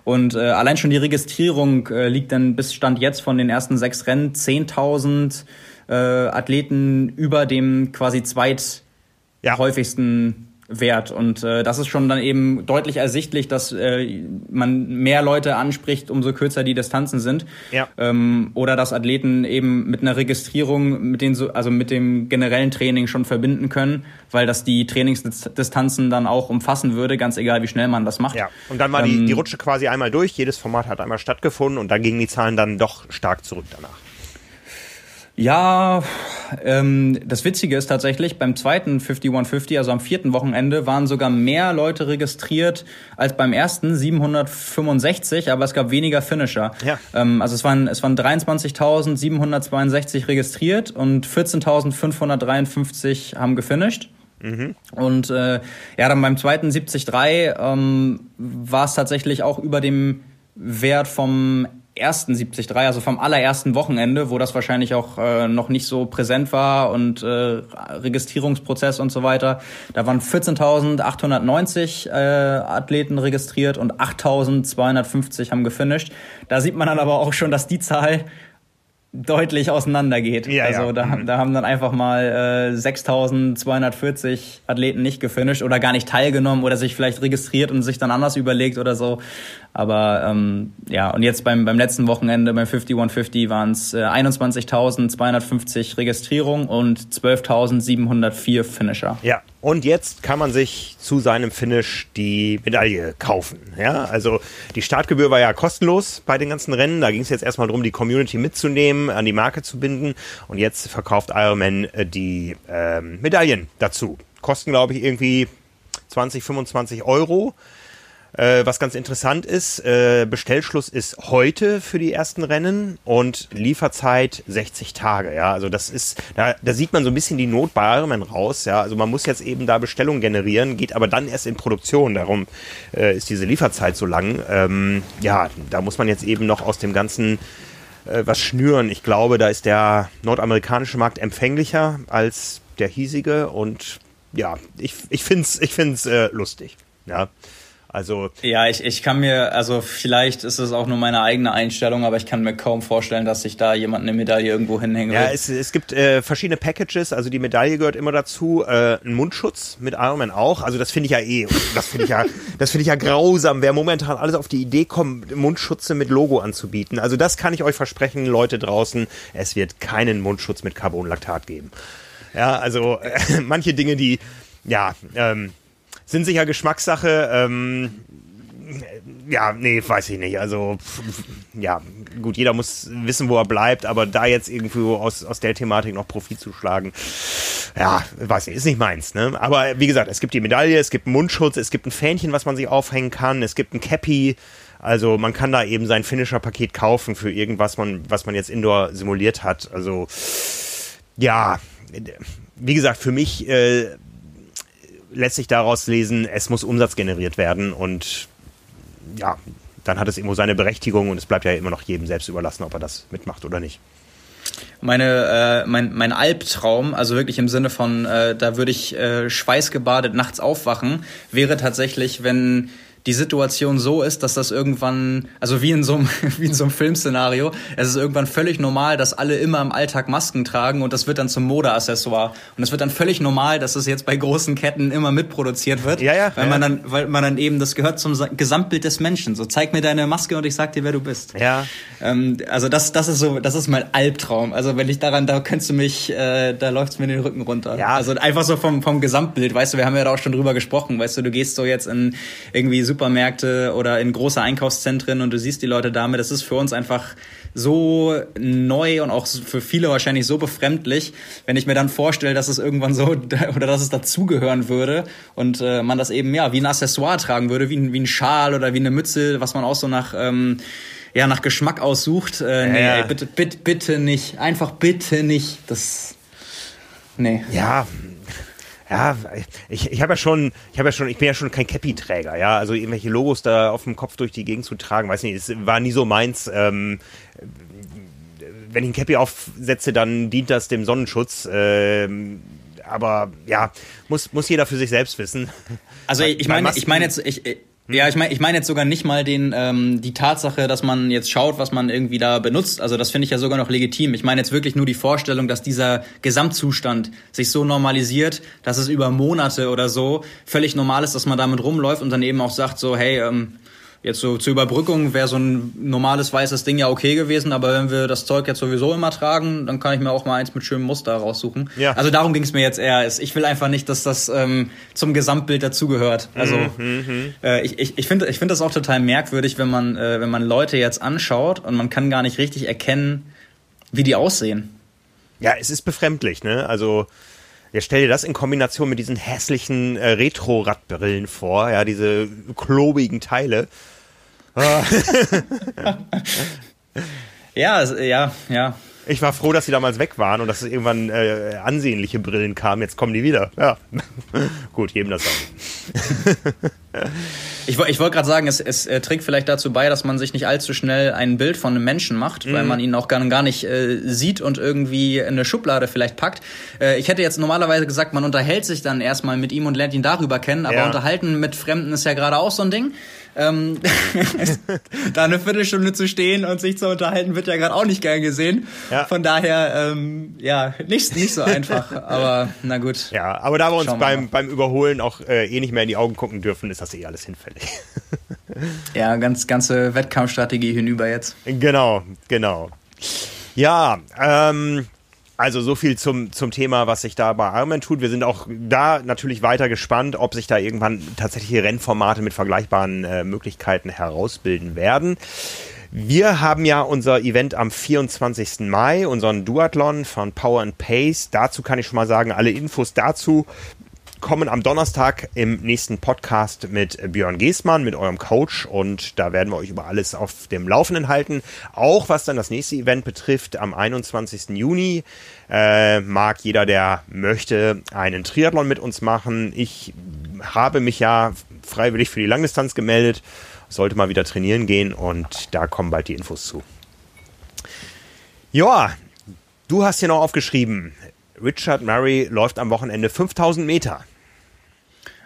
Und äh, allein schon die Registrierung äh, liegt dann bis Stand jetzt von den ersten sechs Rennen 10.000 äh, Athleten über dem quasi zweit ja. Wert. Und äh, das ist schon dann eben deutlich ersichtlich, dass äh, man mehr Leute anspricht, umso kürzer die Distanzen sind.
Ja.
Ähm, oder dass Athleten eben mit einer Registrierung, mit den so, also mit dem generellen Training schon verbinden können, weil das die Trainingsdistanzen dann auch umfassen würde, ganz egal wie schnell man das macht.
Ja. Und dann war ähm, die, die Rutsche quasi einmal durch, jedes Format hat einmal stattgefunden und dann gingen die Zahlen dann doch stark zurück danach.
Ja, ähm, das Witzige ist tatsächlich, beim zweiten 5150, also am vierten Wochenende, waren sogar mehr Leute registriert als beim ersten, 765, aber es gab weniger Finisher. Ja. Ähm, also es waren, es waren 23.762 registriert und 14.553 haben gefinisht. Mhm. Und äh, ja, dann beim zweiten 73 ähm, war es tatsächlich auch über dem Wert vom ersten 73, also vom allerersten Wochenende, wo das wahrscheinlich auch äh, noch nicht so präsent war und äh, Registrierungsprozess und so weiter. Da waren 14.890 äh, Athleten registriert und 8.250 haben gefinisht. Da sieht man dann aber auch schon, dass die Zahl deutlich auseinandergeht. Ja, also ja. Da, mhm. da haben dann einfach mal äh, 6.240 Athleten nicht gefinisht oder gar nicht teilgenommen oder sich vielleicht registriert und sich dann anders überlegt oder so. Aber ähm, ja, und jetzt beim, beim letzten Wochenende, beim 5150, waren es äh, 21.250 Registrierungen und 12.704 Finisher.
Ja, und jetzt kann man sich zu seinem Finish die Medaille kaufen. Ja, also die Startgebühr war ja kostenlos bei den ganzen Rennen. Da ging es jetzt erstmal darum, die Community mitzunehmen, an die Marke zu binden. Und jetzt verkauft Ironman äh, die ähm, Medaillen dazu. Kosten, glaube ich, irgendwie 20, 25 Euro. Äh, was ganz interessant ist, äh, Bestellschluss ist heute für die ersten Rennen und Lieferzeit 60 Tage. Ja, also das ist, da, da sieht man so ein bisschen die Not bei Ironman raus. Ja, also man muss jetzt eben da Bestellungen generieren, geht aber dann erst in Produktion. Darum äh, ist diese Lieferzeit so lang. Ähm, ja, da muss man jetzt eben noch aus dem ganzen äh, was schnüren. Ich glaube, da ist der nordamerikanische Markt empfänglicher als der hiesige und ja, ich, ich finde es ich find's, äh, lustig. Ja. Also
ja, ich, ich kann mir, also vielleicht ist es auch nur meine eigene Einstellung, aber ich kann mir kaum vorstellen, dass sich da jemand eine Medaille irgendwo hinhängen
Ja, es, es gibt äh, verschiedene Packages, also die Medaille gehört immer dazu, äh, ein Mundschutz mit Ironman auch. Also das finde ich ja eh, das finde ich ja, das finde ich ja grausam, wer momentan alles auf die Idee kommt, Mundschutze mit Logo anzubieten. Also das kann ich euch versprechen, Leute draußen, es wird keinen Mundschutz mit Carbonlaktat geben. Ja, also äh, manche Dinge, die ja, ähm, sind sicher Geschmackssache. Ähm, ja, nee, weiß ich nicht. Also, ja, gut, jeder muss wissen, wo er bleibt, aber da jetzt irgendwo aus, aus der Thematik noch Profit zu schlagen, ja, weiß nicht, ist nicht meins, ne? Aber wie gesagt, es gibt die Medaille, es gibt einen Mundschutz, es gibt ein Fähnchen, was man sich aufhängen kann, es gibt ein Cappy, also man kann da eben sein Finisher-Paket kaufen für irgendwas, man, was man jetzt indoor simuliert hat. Also, ja, wie gesagt, für mich äh, lässt sich daraus lesen, es muss Umsatz generiert werden und ja, dann hat es irgendwo seine Berechtigung und es bleibt ja immer noch jedem selbst überlassen, ob er das mitmacht oder nicht.
Meine, äh, mein, mein Albtraum, also wirklich im Sinne von, äh, da würde ich äh, schweißgebadet nachts aufwachen, wäre tatsächlich, wenn die Situation so ist, dass das irgendwann, also wie in so einem, wie in so einem Filmszenario, es ist irgendwann völlig normal, dass alle immer im Alltag Masken tragen und das wird dann zum Modeaccessoire. Und es wird dann völlig normal, dass es jetzt bei großen Ketten immer mitproduziert wird. Ja, ja. Weil ja. man dann, weil man dann eben, das gehört zum Gesamtbild des Menschen. So, zeig mir deine Maske und ich sag dir, wer du bist. Ja. Ähm, also das, das ist so, das ist mein Albtraum. Also wenn ich daran, da könntest du mich, äh, da läuft's mir den Rücken runter. Ja. Also einfach so vom, vom Gesamtbild, weißt du, wir haben ja da auch schon drüber gesprochen, weißt du, du gehst so jetzt in irgendwie Supermärkte oder in große Einkaufszentren und du siehst die Leute damit. Das ist für uns einfach so neu und auch für viele wahrscheinlich so befremdlich, wenn ich mir dann vorstelle, dass es irgendwann so oder dass es dazugehören würde und äh, man das eben ja wie ein Accessoire tragen würde, wie ein, wie ein Schal oder wie eine Mütze, was man auch so nach ähm, ja nach Geschmack aussucht. Äh, nee, ja. ey, bitte, bitte, bitte nicht, einfach bitte nicht. Das
nee. Ja, ja, ich, ich habe ja schon, ich habe ja schon, ich bin ja schon kein Cappy-Träger, ja, also irgendwelche Logos da auf dem Kopf durch die Gegend zu tragen, weiß nicht, es war nie so meins. Ähm, wenn ich ein Cappy aufsetze, dann dient das dem Sonnenschutz. Ähm, aber ja, muss, muss jeder für sich selbst wissen.
Also ich meine, ich meine jetzt, ich, ja, ich meine ich mein jetzt sogar nicht mal den ähm, die Tatsache, dass man jetzt schaut, was man irgendwie da benutzt. Also das finde ich ja sogar noch legitim. Ich meine jetzt wirklich nur die Vorstellung, dass dieser Gesamtzustand sich so normalisiert, dass es über Monate oder so völlig normal ist, dass man damit rumläuft und dann eben auch sagt so, hey, ähm, Jetzt so zur Überbrückung wäre so ein normales weißes Ding ja okay gewesen, aber wenn wir das Zeug jetzt sowieso immer tragen, dann kann ich mir auch mal eins mit schönem Muster raussuchen. Ja. Also darum ging es mir jetzt eher. Ich will einfach nicht, dass das ähm, zum Gesamtbild dazugehört. Also mhm, mhm. äh, ich, ich, ich finde ich finde das auch total merkwürdig, wenn man, äh, wenn man Leute jetzt anschaut und man kann gar nicht richtig erkennen, wie die aussehen.
Ja, es ist befremdlich, ne? Also, ja, stell dir das in Kombination mit diesen hässlichen äh, Retro-Radbrillen vor, ja, diese klobigen Teile.
Ah. ja, ja, ja.
Ich war froh, dass sie damals weg waren und dass es irgendwann äh, ansehnliche Brillen kamen. Jetzt kommen die wieder. Ja. Gut, jedem das
sagen. ich, ich wollte gerade sagen, es, es äh, trägt vielleicht dazu bei, dass man sich nicht allzu schnell ein Bild von einem Menschen macht, mhm. weil man ihn auch gar, gar nicht äh, sieht und irgendwie in eine Schublade vielleicht packt. Äh, ich hätte jetzt normalerweise gesagt, man unterhält sich dann erstmal mit ihm und lernt ihn darüber kennen, aber ja. unterhalten mit Fremden ist ja gerade auch so ein Ding. Ähm, da eine Viertelstunde zu stehen und sich zu unterhalten, wird ja gerade auch nicht gern gesehen. Ja. Von daher, ähm, ja, nicht, nicht so einfach. aber na gut.
Ja, aber da wir uns beim, beim Überholen auch äh, eh nicht mehr in die Augen gucken dürfen, ist das eh alles hinfällig.
ja, ganz ganze Wettkampfstrategie hinüber jetzt.
Genau, genau. Ja, ähm, also so viel zum, zum Thema, was sich da bei Ironman tut. Wir sind auch da natürlich weiter gespannt, ob sich da irgendwann tatsächliche Rennformate mit vergleichbaren äh, Möglichkeiten herausbilden werden. Wir haben ja unser Event am 24. Mai, unseren Duathlon von Power and Pace. Dazu kann ich schon mal sagen, alle Infos dazu kommen am Donnerstag im nächsten Podcast mit Björn Geßmann, mit eurem Coach. Und da werden wir euch über alles auf dem Laufenden halten. Auch was dann das nächste Event betrifft, am 21. Juni äh, mag jeder, der möchte, einen Triathlon mit uns machen. Ich habe mich ja freiwillig für die Langdistanz gemeldet, sollte mal wieder trainieren gehen und da kommen bald die Infos zu. Ja, du hast hier noch aufgeschrieben, Richard Murray läuft am Wochenende 5000 Meter.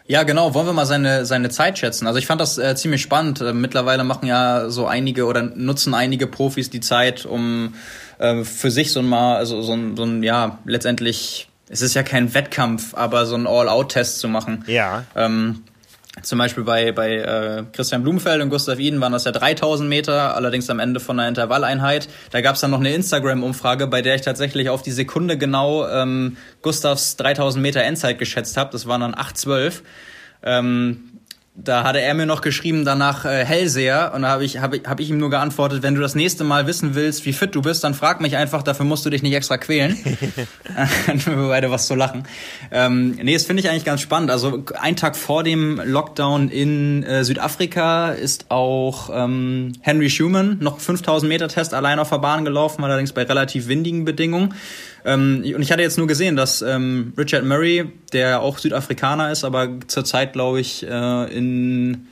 Ja, genau. Wollen wir mal seine, seine Zeit schätzen? Also ich fand das äh, ziemlich spannend. Äh, mittlerweile machen ja so einige oder nutzen einige Profis die Zeit, um äh, für sich so ein mal, also so ein, so ein, ja, letztendlich, es ist ja kein Wettkampf, aber so ein All-Out-Test zu machen.
Ja.
Ähm, zum Beispiel bei, bei äh, Christian Blumenfeld und Gustav Iden waren das ja 3000 Meter, allerdings am Ende von einer Intervalleinheit. Da gab es dann noch eine Instagram-Umfrage, bei der ich tatsächlich auf die Sekunde genau ähm, Gustavs 3000 Meter Endzeit geschätzt habe. Das waren dann 8,12. Ähm, da hatte er mir noch geschrieben danach äh, Hellseher und da habe ich, hab, hab ich ihm nur geantwortet, wenn du das nächste Mal wissen willst, wie fit du bist, dann frag mich einfach, dafür musst du dich nicht extra quälen. dann wir beide was zu lachen. Ähm, nee, das finde ich eigentlich ganz spannend. Also ein Tag vor dem Lockdown in äh, Südafrika ist auch ähm, Henry Schumann noch 5000 Meter Test allein auf der Bahn gelaufen, allerdings bei relativ windigen Bedingungen. Ähm, und ich hatte jetzt nur gesehen, dass ähm, Richard Murray, der auch Südafrikaner ist, aber zurzeit, glaube ich, äh, in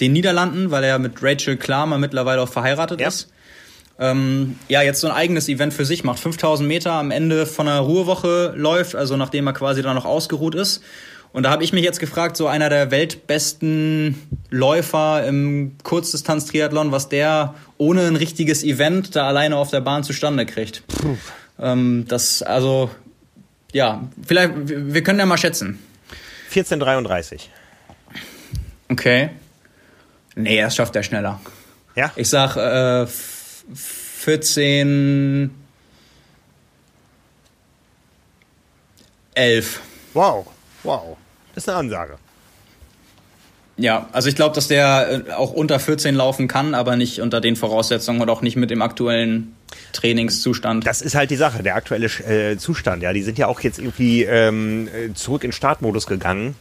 den Niederlanden, weil er mit Rachel Klammer mittlerweile auch verheiratet ja. ist. Ähm, ja, jetzt so ein eigenes Event für sich macht. 5000 Meter am Ende von einer Ruhewoche läuft, also nachdem er quasi da noch ausgeruht ist. Und da habe ich mich jetzt gefragt, so einer der weltbesten Läufer im Kurzdistanz-Triathlon, was der ohne ein richtiges Event da alleine auf der Bahn zustande kriegt. Puh. Ähm, das, also, ja, vielleicht, wir können ja mal schätzen.
14,33.
Okay. Nee, das schafft er schneller.
Ja?
Ich sag äh, 14. 11.
Wow, wow. Das ist eine Ansage.
Ja, also ich glaube, dass der äh, auch unter 14 laufen kann, aber nicht unter den Voraussetzungen und auch nicht mit dem aktuellen Trainingszustand.
Das ist halt die Sache, der aktuelle äh, Zustand. Ja, die sind ja auch jetzt irgendwie ähm, zurück in Startmodus gegangen.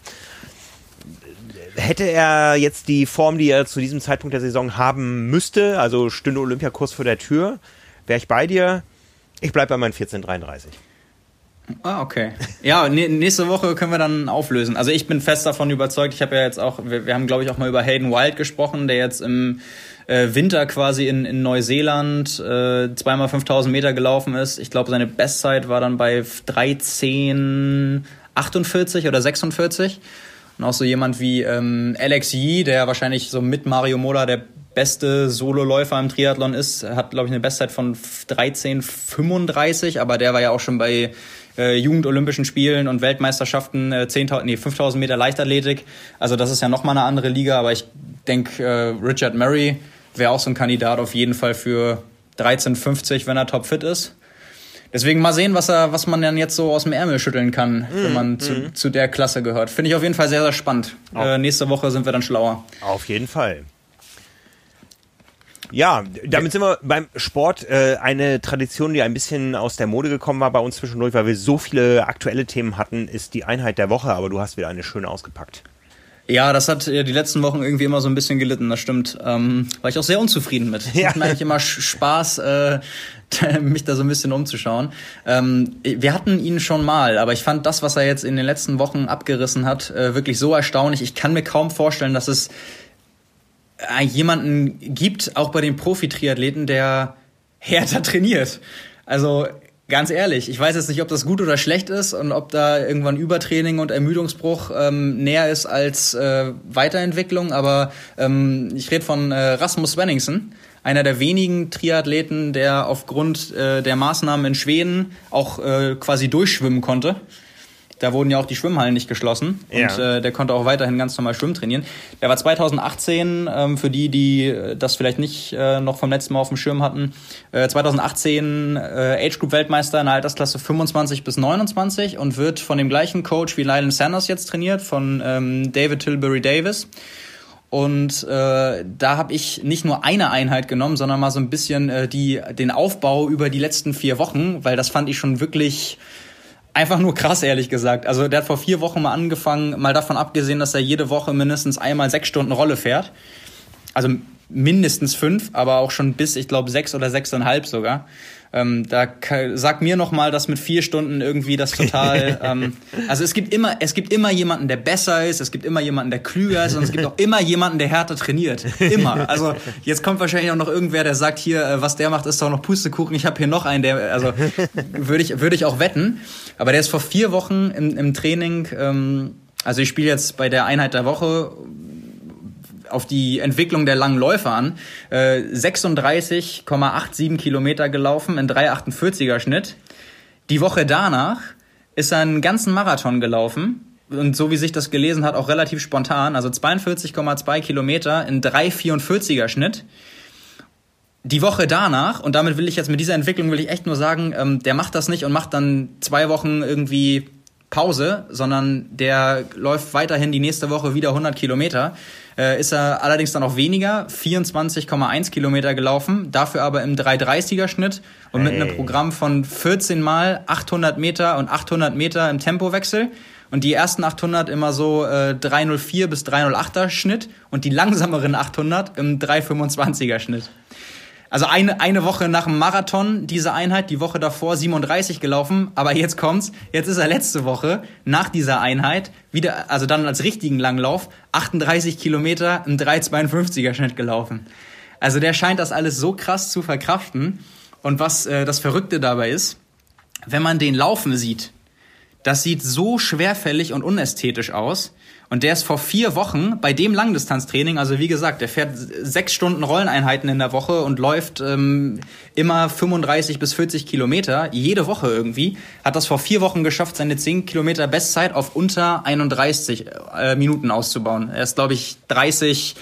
Hätte er jetzt die Form, die er zu diesem Zeitpunkt der Saison haben müsste, also stünde Olympiakurs vor der Tür, wäre ich bei dir. Ich bleibe bei meinen 14:33.
Ah, okay. Ja, nächste Woche können wir dann auflösen. Also ich bin fest davon überzeugt, ich habe ja jetzt auch, wir, wir haben glaube ich auch mal über Hayden Wild gesprochen, der jetzt im äh, Winter quasi in, in Neuseeland äh, zweimal 5000 Meter gelaufen ist. Ich glaube, seine Bestzeit war dann bei 13,48 oder 46. Und auch so jemand wie ähm, Alex Yee, der wahrscheinlich so mit Mario Mola der beste Sololäufer im Triathlon ist, hat, glaube ich, eine Bestzeit von 13,35, aber der war ja auch schon bei äh, Jugendolympischen Spielen und Weltmeisterschaften äh, 10.000, nee, 5.000 Meter Leichtathletik. Also das ist ja nochmal eine andere Liga, aber ich denke, äh, Richard Murray wäre auch so ein Kandidat auf jeden Fall für 13,50, wenn er topfit ist. Deswegen mal sehen, was er, was man dann jetzt so aus dem Ärmel schütteln kann, mm, wenn man mm. zu, zu der Klasse gehört. Finde ich auf jeden Fall sehr, sehr spannend. Äh, nächste Woche sind wir dann schlauer.
Auf jeden Fall. Ja, damit sind wir beim Sport. Äh, eine Tradition, die ein bisschen aus der Mode gekommen war bei uns zwischendurch, weil wir so viele aktuelle Themen hatten, ist die Einheit der Woche. Aber du hast wieder eine schöne ausgepackt.
Ja, das hat äh, die letzten Wochen irgendwie immer so ein bisschen gelitten, das stimmt. Ähm, war ich auch sehr unzufrieden mit. Ja. Macht mir eigentlich immer Spaß, äh, mich da so ein bisschen umzuschauen. Ähm, wir hatten ihn schon mal, aber ich fand das, was er jetzt in den letzten Wochen abgerissen hat, äh, wirklich so erstaunlich. Ich kann mir kaum vorstellen, dass es äh, jemanden gibt, auch bei den Profi-Triathleten, der härter trainiert. Also Ganz ehrlich, ich weiß jetzt nicht, ob das gut oder schlecht ist und ob da irgendwann Übertraining und Ermüdungsbruch ähm, näher ist als äh, Weiterentwicklung, aber ähm, ich rede von äh, Rasmus Svenningsen, einer der wenigen Triathleten, der aufgrund äh, der Maßnahmen in Schweden auch äh, quasi durchschwimmen konnte. Da wurden ja auch die Schwimmhallen nicht geschlossen ja. und äh, der konnte auch weiterhin ganz normal schwimmen trainieren. Der war 2018, ähm, für die, die äh, das vielleicht nicht äh, noch vom letzten Mal auf dem Schirm hatten, äh, 2018 äh, Age Group Weltmeister in der Altersklasse 25 bis 29 und wird von dem gleichen Coach wie Lylan Sanders jetzt trainiert, von ähm, David Tilbury Davis. Und äh, da habe ich nicht nur eine Einheit genommen, sondern mal so ein bisschen äh, die, den Aufbau über die letzten vier Wochen, weil das fand ich schon wirklich einfach nur krass, ehrlich gesagt. Also der hat vor vier Wochen mal angefangen, mal davon abgesehen, dass er jede Woche mindestens einmal sechs Stunden Rolle fährt. Also mindestens fünf, aber auch schon bis, ich glaube, sechs oder sechseinhalb sogar. Ähm, da sag mir noch mal, dass mit vier Stunden irgendwie das total. ähm, also es gibt immer, es gibt immer jemanden, der besser ist, es gibt immer jemanden, der klüger ist und es gibt auch immer jemanden, der härter trainiert. Immer. Also jetzt kommt wahrscheinlich auch noch irgendwer, der sagt hier, äh, was der macht, ist doch noch Pustekuchen. Ich habe hier noch einen, der, also würde ich, würde ich auch wetten. Aber der ist vor vier Wochen im, im Training. Ähm, also ich spiele jetzt bei der Einheit der Woche auf die Entwicklung der langen Läufe an. Äh, 36,87 Kilometer gelaufen in 3,48er Schnitt. Die Woche danach ist er einen ganzen Marathon gelaufen. Und so wie sich das gelesen hat, auch relativ spontan. Also 42,2 Kilometer in 3,44er Schnitt. Die Woche danach, und damit will ich jetzt mit dieser Entwicklung will ich echt nur sagen, ähm, der macht das nicht und macht dann zwei Wochen irgendwie Pause, sondern der läuft weiterhin die nächste Woche wieder 100 Kilometer äh, ist er allerdings dann auch weniger, 24,1 Kilometer gelaufen, dafür aber im 330er Schnitt und hey. mit einem Programm von 14 mal 800 Meter und 800 Meter im Tempowechsel. Und die ersten 800 immer so äh, 304 bis 308er Schnitt und die langsameren 800 im 325er Schnitt. Also eine, eine Woche nach dem Marathon diese Einheit, die Woche davor 37 gelaufen, aber jetzt kommt's, jetzt ist er letzte Woche nach dieser Einheit wieder, also dann als richtigen Langlauf, 38 Kilometer im 3,52er Schnitt gelaufen. Also der scheint das alles so krass zu verkraften. Und was äh, das Verrückte dabei ist, wenn man den laufen sieht, das sieht so schwerfällig und unästhetisch aus. Und der ist vor vier Wochen bei dem Langdistanztraining, also wie gesagt, der fährt sechs Stunden Rolleneinheiten in der Woche und läuft ähm, immer 35 bis 40 Kilometer, jede Woche irgendwie, hat das vor vier Wochen geschafft, seine 10 Kilometer Bestzeit auf unter 31 äh, Minuten auszubauen. Er ist, glaube ich, 30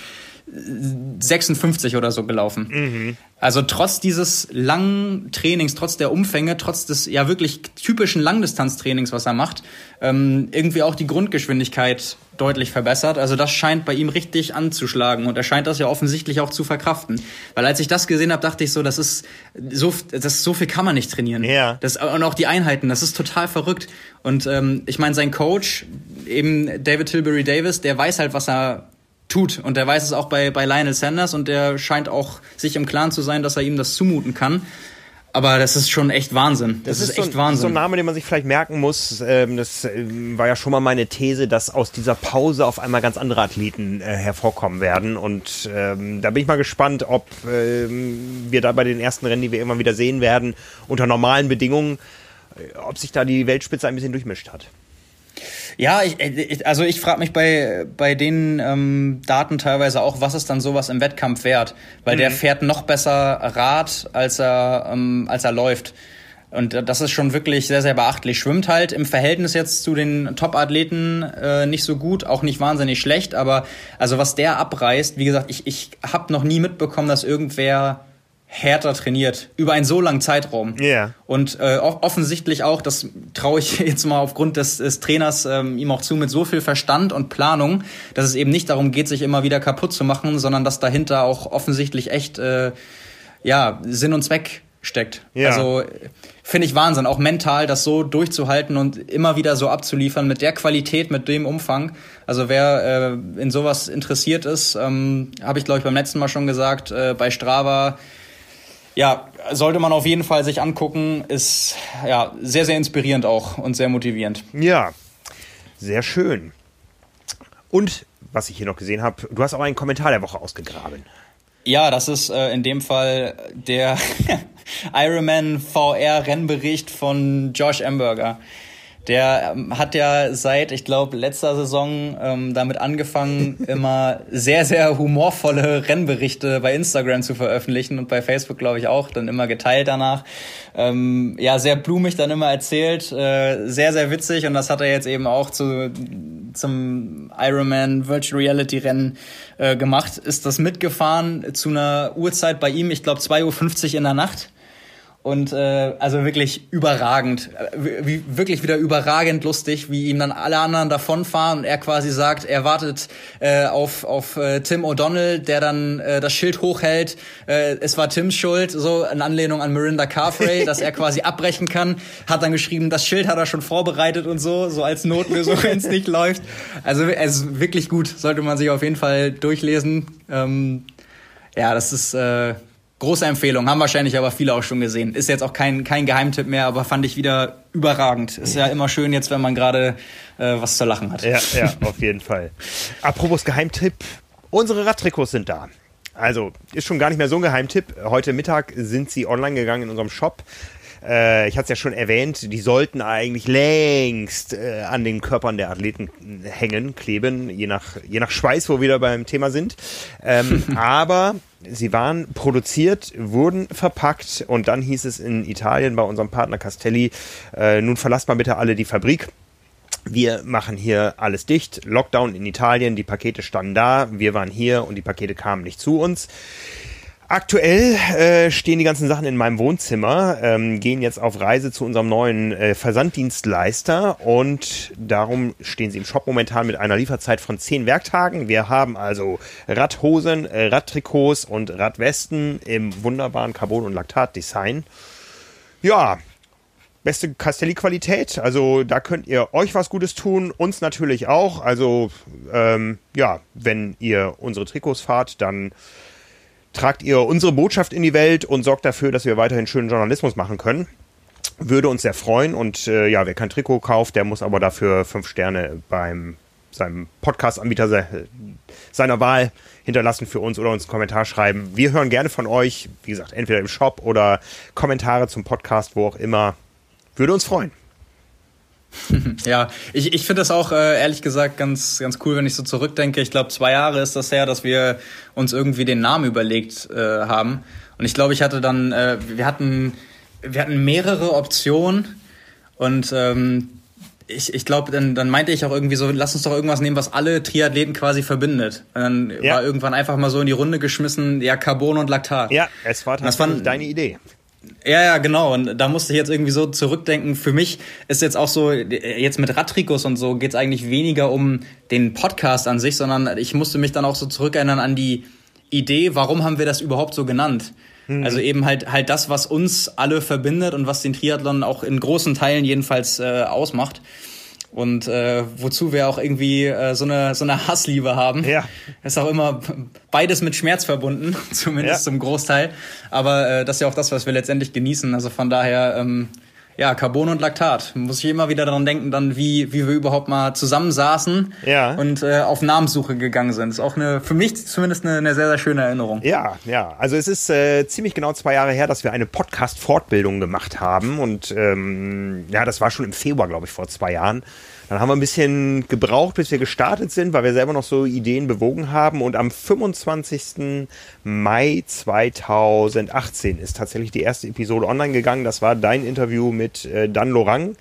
56 oder so gelaufen. Mhm. Also trotz dieses langen Trainings, trotz der Umfänge, trotz des ja wirklich typischen Langdistanztrainings, was er macht, ähm, irgendwie auch die Grundgeschwindigkeit deutlich verbessert. Also das scheint bei ihm richtig anzuschlagen und er scheint das ja offensichtlich auch zu verkraften. Weil als ich das gesehen habe, dachte ich so, das ist so, das so viel kann man nicht trainieren. Ja. Das und auch die Einheiten, das ist total verrückt. Und ähm, ich meine, sein Coach, eben David Tilbury Davis, der weiß halt, was er tut. Und der weiß es auch bei, bei Lionel Sanders und der scheint auch sich im Klaren zu sein, dass er ihm das zumuten kann. Aber das ist schon echt Wahnsinn. Das, das ist, ist, echt
so,
Wahnsinn.
So ein Name, den man sich vielleicht merken muss. Ähm, das ähm, war ja schon mal meine These, dass aus dieser Pause auf einmal ganz andere Athleten äh, hervorkommen werden. Und ähm, da bin ich mal gespannt, ob ähm, wir da bei den ersten Rennen, die wir immer wieder sehen werden, unter normalen Bedingungen, äh, ob sich da die Weltspitze ein bisschen durchmischt hat.
Ja, ich, also ich frage mich bei, bei den ähm, Daten teilweise auch, was ist dann sowas im Wettkampf wert? Weil mhm. der fährt noch besser Rad, als er, ähm, als er läuft. Und das ist schon wirklich sehr, sehr beachtlich. Schwimmt halt im Verhältnis jetzt zu den Top-Athleten äh, nicht so gut, auch nicht wahnsinnig schlecht, aber also was der abreißt, wie gesagt, ich, ich habe noch nie mitbekommen, dass irgendwer härter trainiert über einen so langen Zeitraum.
Ja. Yeah.
Und äh, offensichtlich auch, das traue ich jetzt mal aufgrund des, des Trainers ähm, ihm auch zu, mit so viel Verstand und Planung, dass es eben nicht darum geht, sich immer wieder kaputt zu machen, sondern dass dahinter auch offensichtlich echt äh, ja Sinn und Zweck steckt.
Ja.
Also finde ich Wahnsinn, auch mental das so durchzuhalten und immer wieder so abzuliefern mit der Qualität, mit dem Umfang. Also wer äh, in sowas interessiert ist, ähm, habe ich glaube ich beim letzten Mal schon gesagt, äh, bei Strava ja, sollte man auf jeden Fall sich angucken. Ist ja sehr, sehr inspirierend auch und sehr motivierend.
Ja, sehr schön. Und was ich hier noch gesehen habe, du hast auch einen Kommentar der Woche ausgegraben.
Ja, das ist äh, in dem Fall der Ironman VR Rennbericht von Josh Amberger. Der ähm, hat ja seit, ich glaube, letzter Saison ähm, damit angefangen, immer sehr, sehr humorvolle Rennberichte bei Instagram zu veröffentlichen und bei Facebook, glaube ich, auch, dann immer geteilt danach. Ähm, ja, sehr blumig dann immer erzählt, äh, sehr, sehr witzig und das hat er jetzt eben auch zu, zum Ironman Virtual Reality Rennen äh, gemacht. Ist das mitgefahren zu einer Uhrzeit bei ihm, ich glaube 2.50 Uhr in der Nacht und äh, also wirklich überragend, wie, wirklich wieder überragend lustig, wie ihm dann alle anderen davonfahren und er quasi sagt, er wartet äh, auf auf äh, Tim O'Donnell, der dann äh, das Schild hochhält. Äh, es war Tims Schuld, so in Anlehnung an Mirinda Carfrey, dass er quasi abbrechen kann. Hat dann geschrieben, das Schild hat er schon vorbereitet und so, so als Notlösung, wenn es nicht läuft. Also es ist wirklich gut, sollte man sich auf jeden Fall durchlesen. Ähm, ja, das ist äh, Große Empfehlung, haben wahrscheinlich aber viele auch schon gesehen. Ist jetzt auch kein, kein Geheimtipp mehr, aber fand ich wieder überragend. Ist ja immer schön jetzt, wenn man gerade äh, was zu lachen hat.
Ja, ja, auf jeden Fall. Apropos Geheimtipp, unsere Radtrikots sind da. Also, ist schon gar nicht mehr so ein Geheimtipp. Heute Mittag sind sie online gegangen in unserem Shop. Äh, ich hatte es ja schon erwähnt, die sollten eigentlich längst äh, an den Körpern der Athleten hängen, kleben, je nach, je nach Schweiß, wo wir wieder beim Thema sind. Ähm, aber sie waren produziert, wurden verpackt und dann hieß es in Italien bei unserem Partner Castelli, äh, nun verlasst mal bitte alle die Fabrik. Wir machen hier alles dicht. Lockdown in Italien, die Pakete standen da, wir waren hier und die Pakete kamen nicht zu uns. Aktuell äh, stehen die ganzen Sachen in meinem Wohnzimmer, ähm, gehen jetzt auf Reise zu unserem neuen äh, Versanddienstleister und darum stehen sie im Shop momentan mit einer Lieferzeit von zehn Werktagen. Wir haben also Radhosen, äh, Radtrikots und Radwesten im wunderbaren Carbon- und Laktat-Design. Ja, beste Castelli-Qualität. Also da könnt ihr euch was Gutes tun, uns natürlich auch. Also ähm, ja, wenn ihr unsere Trikots fahrt, dann tragt ihr unsere Botschaft in die Welt und sorgt dafür, dass wir weiterhin schönen Journalismus machen können. Würde uns sehr freuen und äh, ja, wer kein Trikot kauft, der muss aber dafür fünf Sterne beim seinem Podcast-Anbieter se seiner Wahl hinterlassen für uns oder uns einen Kommentar schreiben. Wir hören gerne von euch, wie gesagt, entweder im Shop oder Kommentare zum Podcast, wo auch immer. Würde uns freuen.
Ja, ich, ich finde das auch äh, ehrlich gesagt ganz, ganz cool, wenn ich so zurückdenke. Ich glaube, zwei Jahre ist das her, dass wir uns irgendwie den Namen überlegt äh, haben. Und ich glaube, ich hatte dann, äh, wir hatten, wir hatten mehrere Optionen und ähm, ich, ich glaube, dann, dann meinte ich auch irgendwie so, lass uns doch irgendwas nehmen, was alle Triathleten quasi verbindet. Und dann ja. war irgendwann einfach mal so in die Runde geschmissen, ja, Carbon und Laktat.
Ja, es war tatsächlich deine Idee.
Ja, ja, genau. Und da musste ich jetzt irgendwie so zurückdenken. Für mich ist jetzt auch so, jetzt mit Radtrikots und so geht es eigentlich weniger um den Podcast an sich, sondern ich musste mich dann auch so zurückerinnern an die Idee, warum haben wir das überhaupt so genannt? Mhm. Also eben halt halt das, was uns alle verbindet und was den Triathlon auch in großen Teilen jedenfalls äh, ausmacht und äh, wozu wir auch irgendwie äh, so eine so eine Hassliebe haben.
Ja.
Ist auch immer beides mit Schmerz verbunden, zumindest ja. zum Großteil. Aber äh, das ist ja auch das, was wir letztendlich genießen. Also von daher ähm, ja, Carbon und Laktat. Muss ich immer wieder daran denken, dann wie, wie wir überhaupt mal zusammensaßen
ja.
und äh, auf Namenssuche gegangen sind. Ist auch eine, für mich zumindest eine, eine sehr, sehr schöne Erinnerung.
Ja, ja. Also es ist äh, ziemlich genau zwei Jahre her, dass wir eine Podcast-Fortbildung gemacht haben. Und ähm, ja, das war schon im Februar, glaube ich, vor zwei Jahren. Dann haben wir ein bisschen gebraucht, bis wir gestartet sind, weil wir selber noch so Ideen bewogen haben. Und am 25. Mai 2018 ist tatsächlich die erste Episode online gegangen. Das war dein Interview mit äh, Dan Lorang.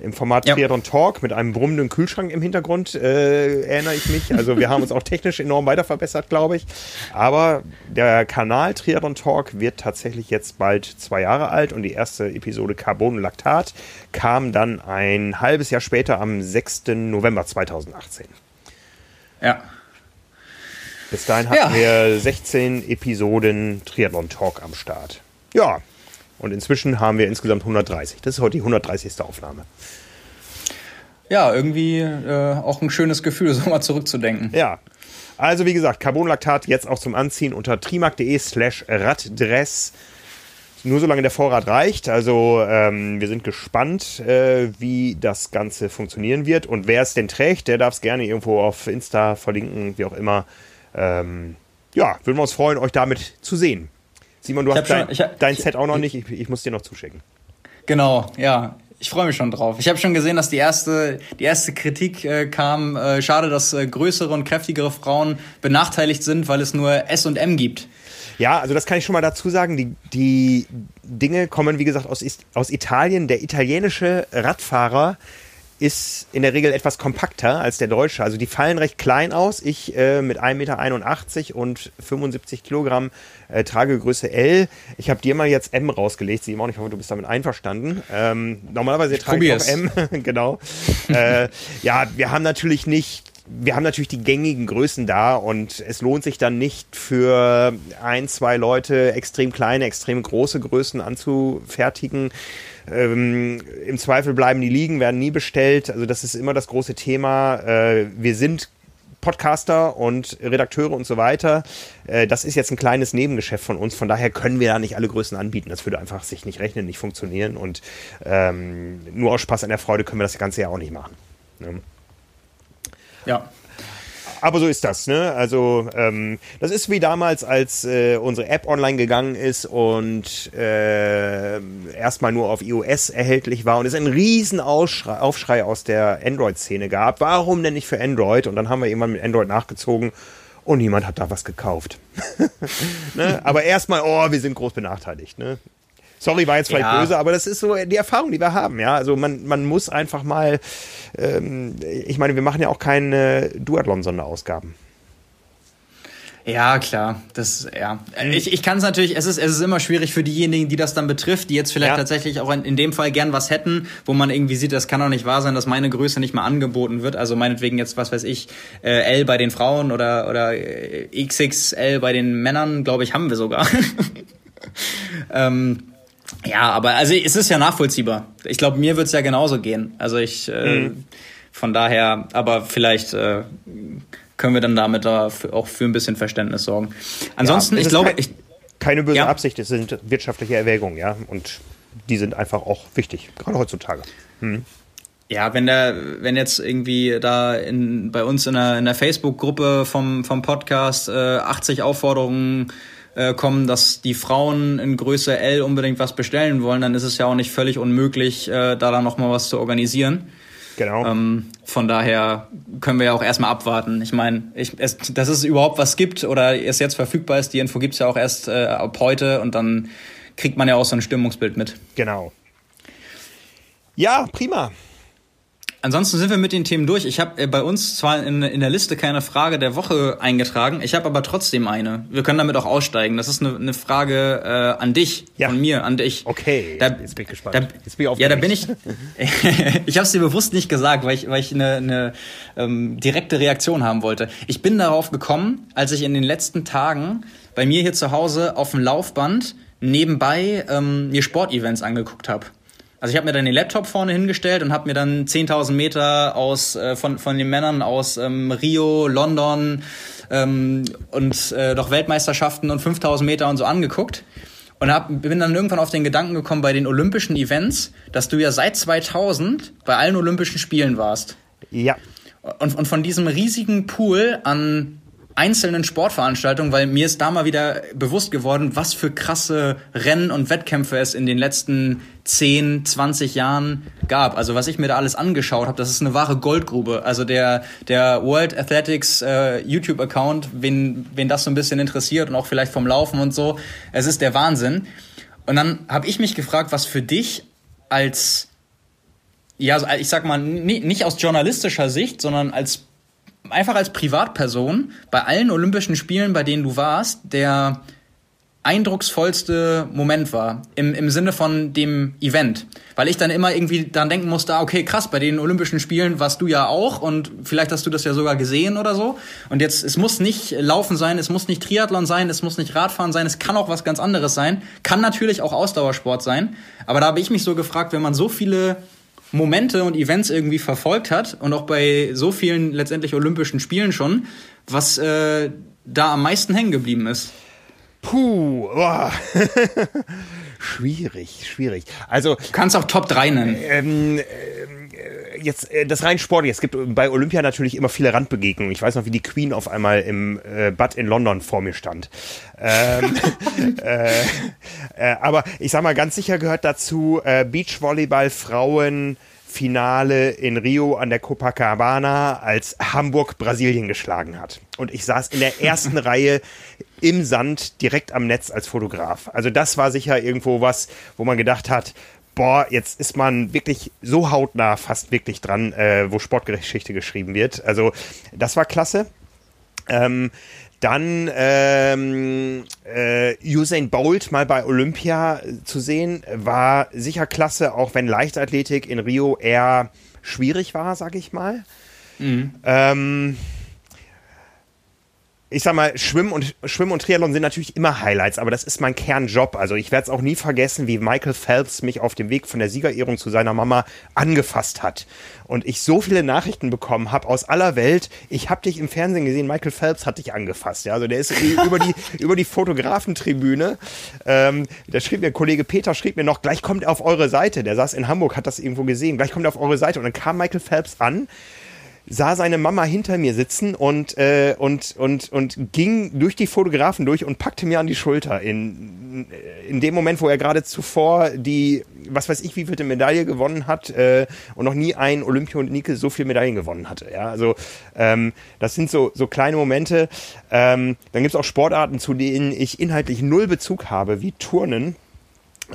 Im Format ja. Triathlon Talk mit einem brummenden Kühlschrank im Hintergrund, äh, erinnere ich mich. Also wir haben uns auch technisch enorm weiter verbessert, glaube ich. Aber der Kanal Triathlon Talk wird tatsächlich jetzt bald zwei Jahre alt und die erste Episode Carbon und Laktat kam dann ein halbes Jahr später am 6. November 2018.
Ja.
Bis dahin hatten ja. wir 16 Episoden Triathlon Talk am Start. Ja, und inzwischen haben wir insgesamt 130. Das ist heute die 130. Aufnahme.
Ja, irgendwie äh, auch ein schönes Gefühl, so mal zurückzudenken.
Ja. Also wie gesagt, Carbonlaktat jetzt auch zum Anziehen unter trimark.de slash raddress. Nur solange der Vorrat reicht. Also ähm, wir sind gespannt, äh, wie das Ganze funktionieren wird. Und wer es denn trägt, der darf es gerne irgendwo auf Insta verlinken, wie auch immer. Ähm, ja, würden wir uns freuen, euch damit zu sehen. Simon, du ich hast dein, schon, hab, dein Set auch noch nicht. Ich, ich muss dir noch zuschicken.
Genau, ja. Ich freue mich schon drauf. Ich habe schon gesehen, dass die erste, die erste Kritik äh, kam. Äh, schade, dass äh, größere und kräftigere Frauen benachteiligt sind, weil es nur S und M gibt.
Ja, also das kann ich schon mal dazu sagen. Die, die Dinge kommen, wie gesagt, aus, aus Italien. Der italienische Radfahrer ist in der Regel etwas kompakter als der deutsche. Also die fallen recht klein aus. Ich äh, mit 1,81 Meter und 75 Kilogramm äh, trage Größe L. Ich habe dir mal jetzt M rausgelegt, Simon. Ich hoffe, du bist damit einverstanden. Ähm, normalerweise ich trage ich auch M. genau. äh, ja, wir haben natürlich nicht wir haben natürlich die gängigen Größen da und es lohnt sich dann nicht für ein, zwei Leute extrem kleine, extrem große Größen anzufertigen. Ähm, Im Zweifel bleiben die liegen, werden nie bestellt. Also das ist immer das große Thema. Äh, wir sind Podcaster und Redakteure und so weiter. Äh, das ist jetzt ein kleines Nebengeschäft von uns. Von daher können wir da nicht alle Größen anbieten. Das würde einfach sich nicht rechnen, nicht funktionieren. Und ähm, nur aus Spaß an der Freude können wir das Ganze ja auch nicht machen. Ne?
Ja
aber so ist das, ne? Also ähm, das ist wie damals, als äh, unsere App online gegangen ist und äh, erstmal nur auf iOS erhältlich war und es einen riesen Aufschrei, Aufschrei aus der Android-Szene gab. Warum denn nicht für Android? Und dann haben wir irgendwann mit Android nachgezogen und niemand hat da was gekauft. ne? Aber erstmal, oh, wir sind groß benachteiligt. Ne? Sorry, war jetzt vielleicht ja. böse, aber das ist so die Erfahrung, die wir haben. Ja, also man, man muss einfach mal, ähm, ich meine, wir machen ja auch keine Duathlon-Sonderausgaben.
Ja, klar. Das, ja. Ich, ich kann es natürlich, es ist, es ist immer schwierig für diejenigen, die das dann betrifft, die jetzt vielleicht ja. tatsächlich auch in, in dem Fall gern was hätten, wo man irgendwie sieht, das kann doch nicht wahr sein, dass meine Größe nicht mal angeboten wird. Also meinetwegen jetzt, was weiß ich, äh, L bei den Frauen oder, oder äh, XXL bei den Männern, glaube ich, haben wir sogar. ähm, ja, aber also es ist ja nachvollziehbar. Ich glaube, mir wird es ja genauso gehen. Also ich äh, mhm. von daher, aber vielleicht äh, können wir dann damit da auch für ein bisschen Verständnis sorgen. Ansonsten, ja, ich glaube,
kein,
ich
keine böse ja. Absicht, es sind wirtschaftliche Erwägungen, ja, und die sind einfach auch wichtig, gerade heutzutage. Mhm.
Ja, wenn der, wenn jetzt irgendwie da in, bei uns in der, in der Facebook-Gruppe vom, vom Podcast äh, 80 Aufforderungen äh, kommen, dass die Frauen in Größe L unbedingt was bestellen wollen, dann ist es ja auch nicht völlig unmöglich, äh, da dann nochmal was zu organisieren.
Genau.
Ähm, von daher können wir ja auch erstmal abwarten. Ich meine, ich, es, dass es überhaupt was gibt oder es jetzt verfügbar ist, die Info gibt's ja auch erst äh, ab heute und dann kriegt man ja auch so ein Stimmungsbild mit.
Genau. Ja, prima.
Ansonsten sind wir mit den Themen durch. Ich habe äh, bei uns zwar in, in der Liste keine Frage der Woche eingetragen, ich habe aber trotzdem eine. Wir können damit auch aussteigen. Das ist eine, eine Frage äh, an dich, ja. von mir, an dich.
Okay,
da, jetzt bin ich gespannt. Da, jetzt bin ich ja, da bin ich. ich habe es dir bewusst nicht gesagt, weil ich, weil ich eine, eine ähm, direkte Reaktion haben wollte. Ich bin darauf gekommen, als ich in den letzten Tagen bei mir hier zu Hause auf dem Laufband nebenbei ähm, mir Sportevents angeguckt habe. Also ich habe mir dann den Laptop vorne hingestellt und habe mir dann 10.000 Meter aus äh, von von den Männern aus ähm, Rio, London ähm, und äh, doch Weltmeisterschaften und 5.000 Meter und so angeguckt und hab, bin dann irgendwann auf den Gedanken gekommen bei den Olympischen Events, dass du ja seit 2000 bei allen Olympischen Spielen warst.
Ja.
Und, und von diesem riesigen Pool an einzelnen Sportveranstaltungen, weil mir ist da mal wieder bewusst geworden, was für krasse Rennen und Wettkämpfe es in den letzten 10, 20 Jahren gab. Also was ich mir da alles angeschaut habe, das ist eine wahre Goldgrube. Also der, der World Athletics äh, YouTube-Account, wen, wen das so ein bisschen interessiert und auch vielleicht vom Laufen und so, es ist der Wahnsinn. Und dann habe ich mich gefragt, was für dich als Ja, also ich sag mal, nicht aus journalistischer Sicht, sondern als einfach als Privatperson bei allen Olympischen Spielen, bei denen du warst, der eindrucksvollste Moment war im, im Sinne von dem Event. Weil ich dann immer irgendwie daran denken musste, ah, okay, krass, bei den Olympischen Spielen warst du ja auch und vielleicht hast du das ja sogar gesehen oder so. Und jetzt, es muss nicht Laufen sein, es muss nicht Triathlon sein, es muss nicht Radfahren sein, es kann auch was ganz anderes sein. Kann natürlich auch Ausdauersport sein. Aber da habe ich mich so gefragt, wenn man so viele Momente und Events irgendwie verfolgt hat und auch bei so vielen letztendlich Olympischen Spielen schon, was äh, da am meisten hängen geblieben ist.
Puh, oh. schwierig, schwierig. Also
du kannst auch Top 3 nennen. Ähm, äh,
jetzt äh, das rein Sport. Es gibt bei Olympia natürlich immer viele Randbegegnungen. Ich weiß noch, wie die Queen auf einmal im äh, Bad in London vor mir stand. Ähm, äh, äh, aber ich sag mal, ganz sicher gehört dazu äh, Beachvolleyball Frauen Finale in Rio an der Copacabana, als Hamburg Brasilien geschlagen hat. Und ich saß in der ersten Reihe im Sand direkt am Netz als Fotograf. Also das war sicher irgendwo was, wo man gedacht hat, boah, jetzt ist man wirklich so hautnah fast wirklich dran, äh, wo Sportgeschichte geschrieben wird. Also das war klasse. Ähm, dann ähm, äh, Usain Bolt mal bei Olympia zu sehen, war sicher klasse, auch wenn Leichtathletik in Rio eher schwierig war, sag ich mal. Mhm. Ähm, ich sag mal, Schwimmen und, Schwimmen und Triathlon sind natürlich immer Highlights, aber das ist mein Kernjob. Also ich werde es auch nie vergessen, wie Michael Phelps mich auf dem Weg von der Siegerehrung zu seiner Mama angefasst hat. Und ich so viele Nachrichten bekommen habe aus aller Welt. Ich habe dich im Fernsehen gesehen, Michael Phelps hat dich angefasst. Ja, also der ist über die, über die Fotografentribüne. Ähm, da schrieb mir, Kollege Peter schrieb mir noch, gleich kommt er auf eure Seite. Der saß in Hamburg, hat das irgendwo gesehen. Gleich kommt er auf eure Seite. Und dann kam Michael Phelps an sah seine Mama hinter mir sitzen und, äh, und, und, und ging durch die Fotografen durch und packte mir an die Schulter. In, in dem Moment, wo er gerade zuvor die, was weiß ich, wie viele Medaille gewonnen hat äh, und noch nie ein Olympia und Nike so viele Medaillen gewonnen hatte. Ja, also ähm, das sind so, so kleine Momente. Ähm, dann gibt es auch Sportarten, zu denen ich inhaltlich null Bezug habe, wie Turnen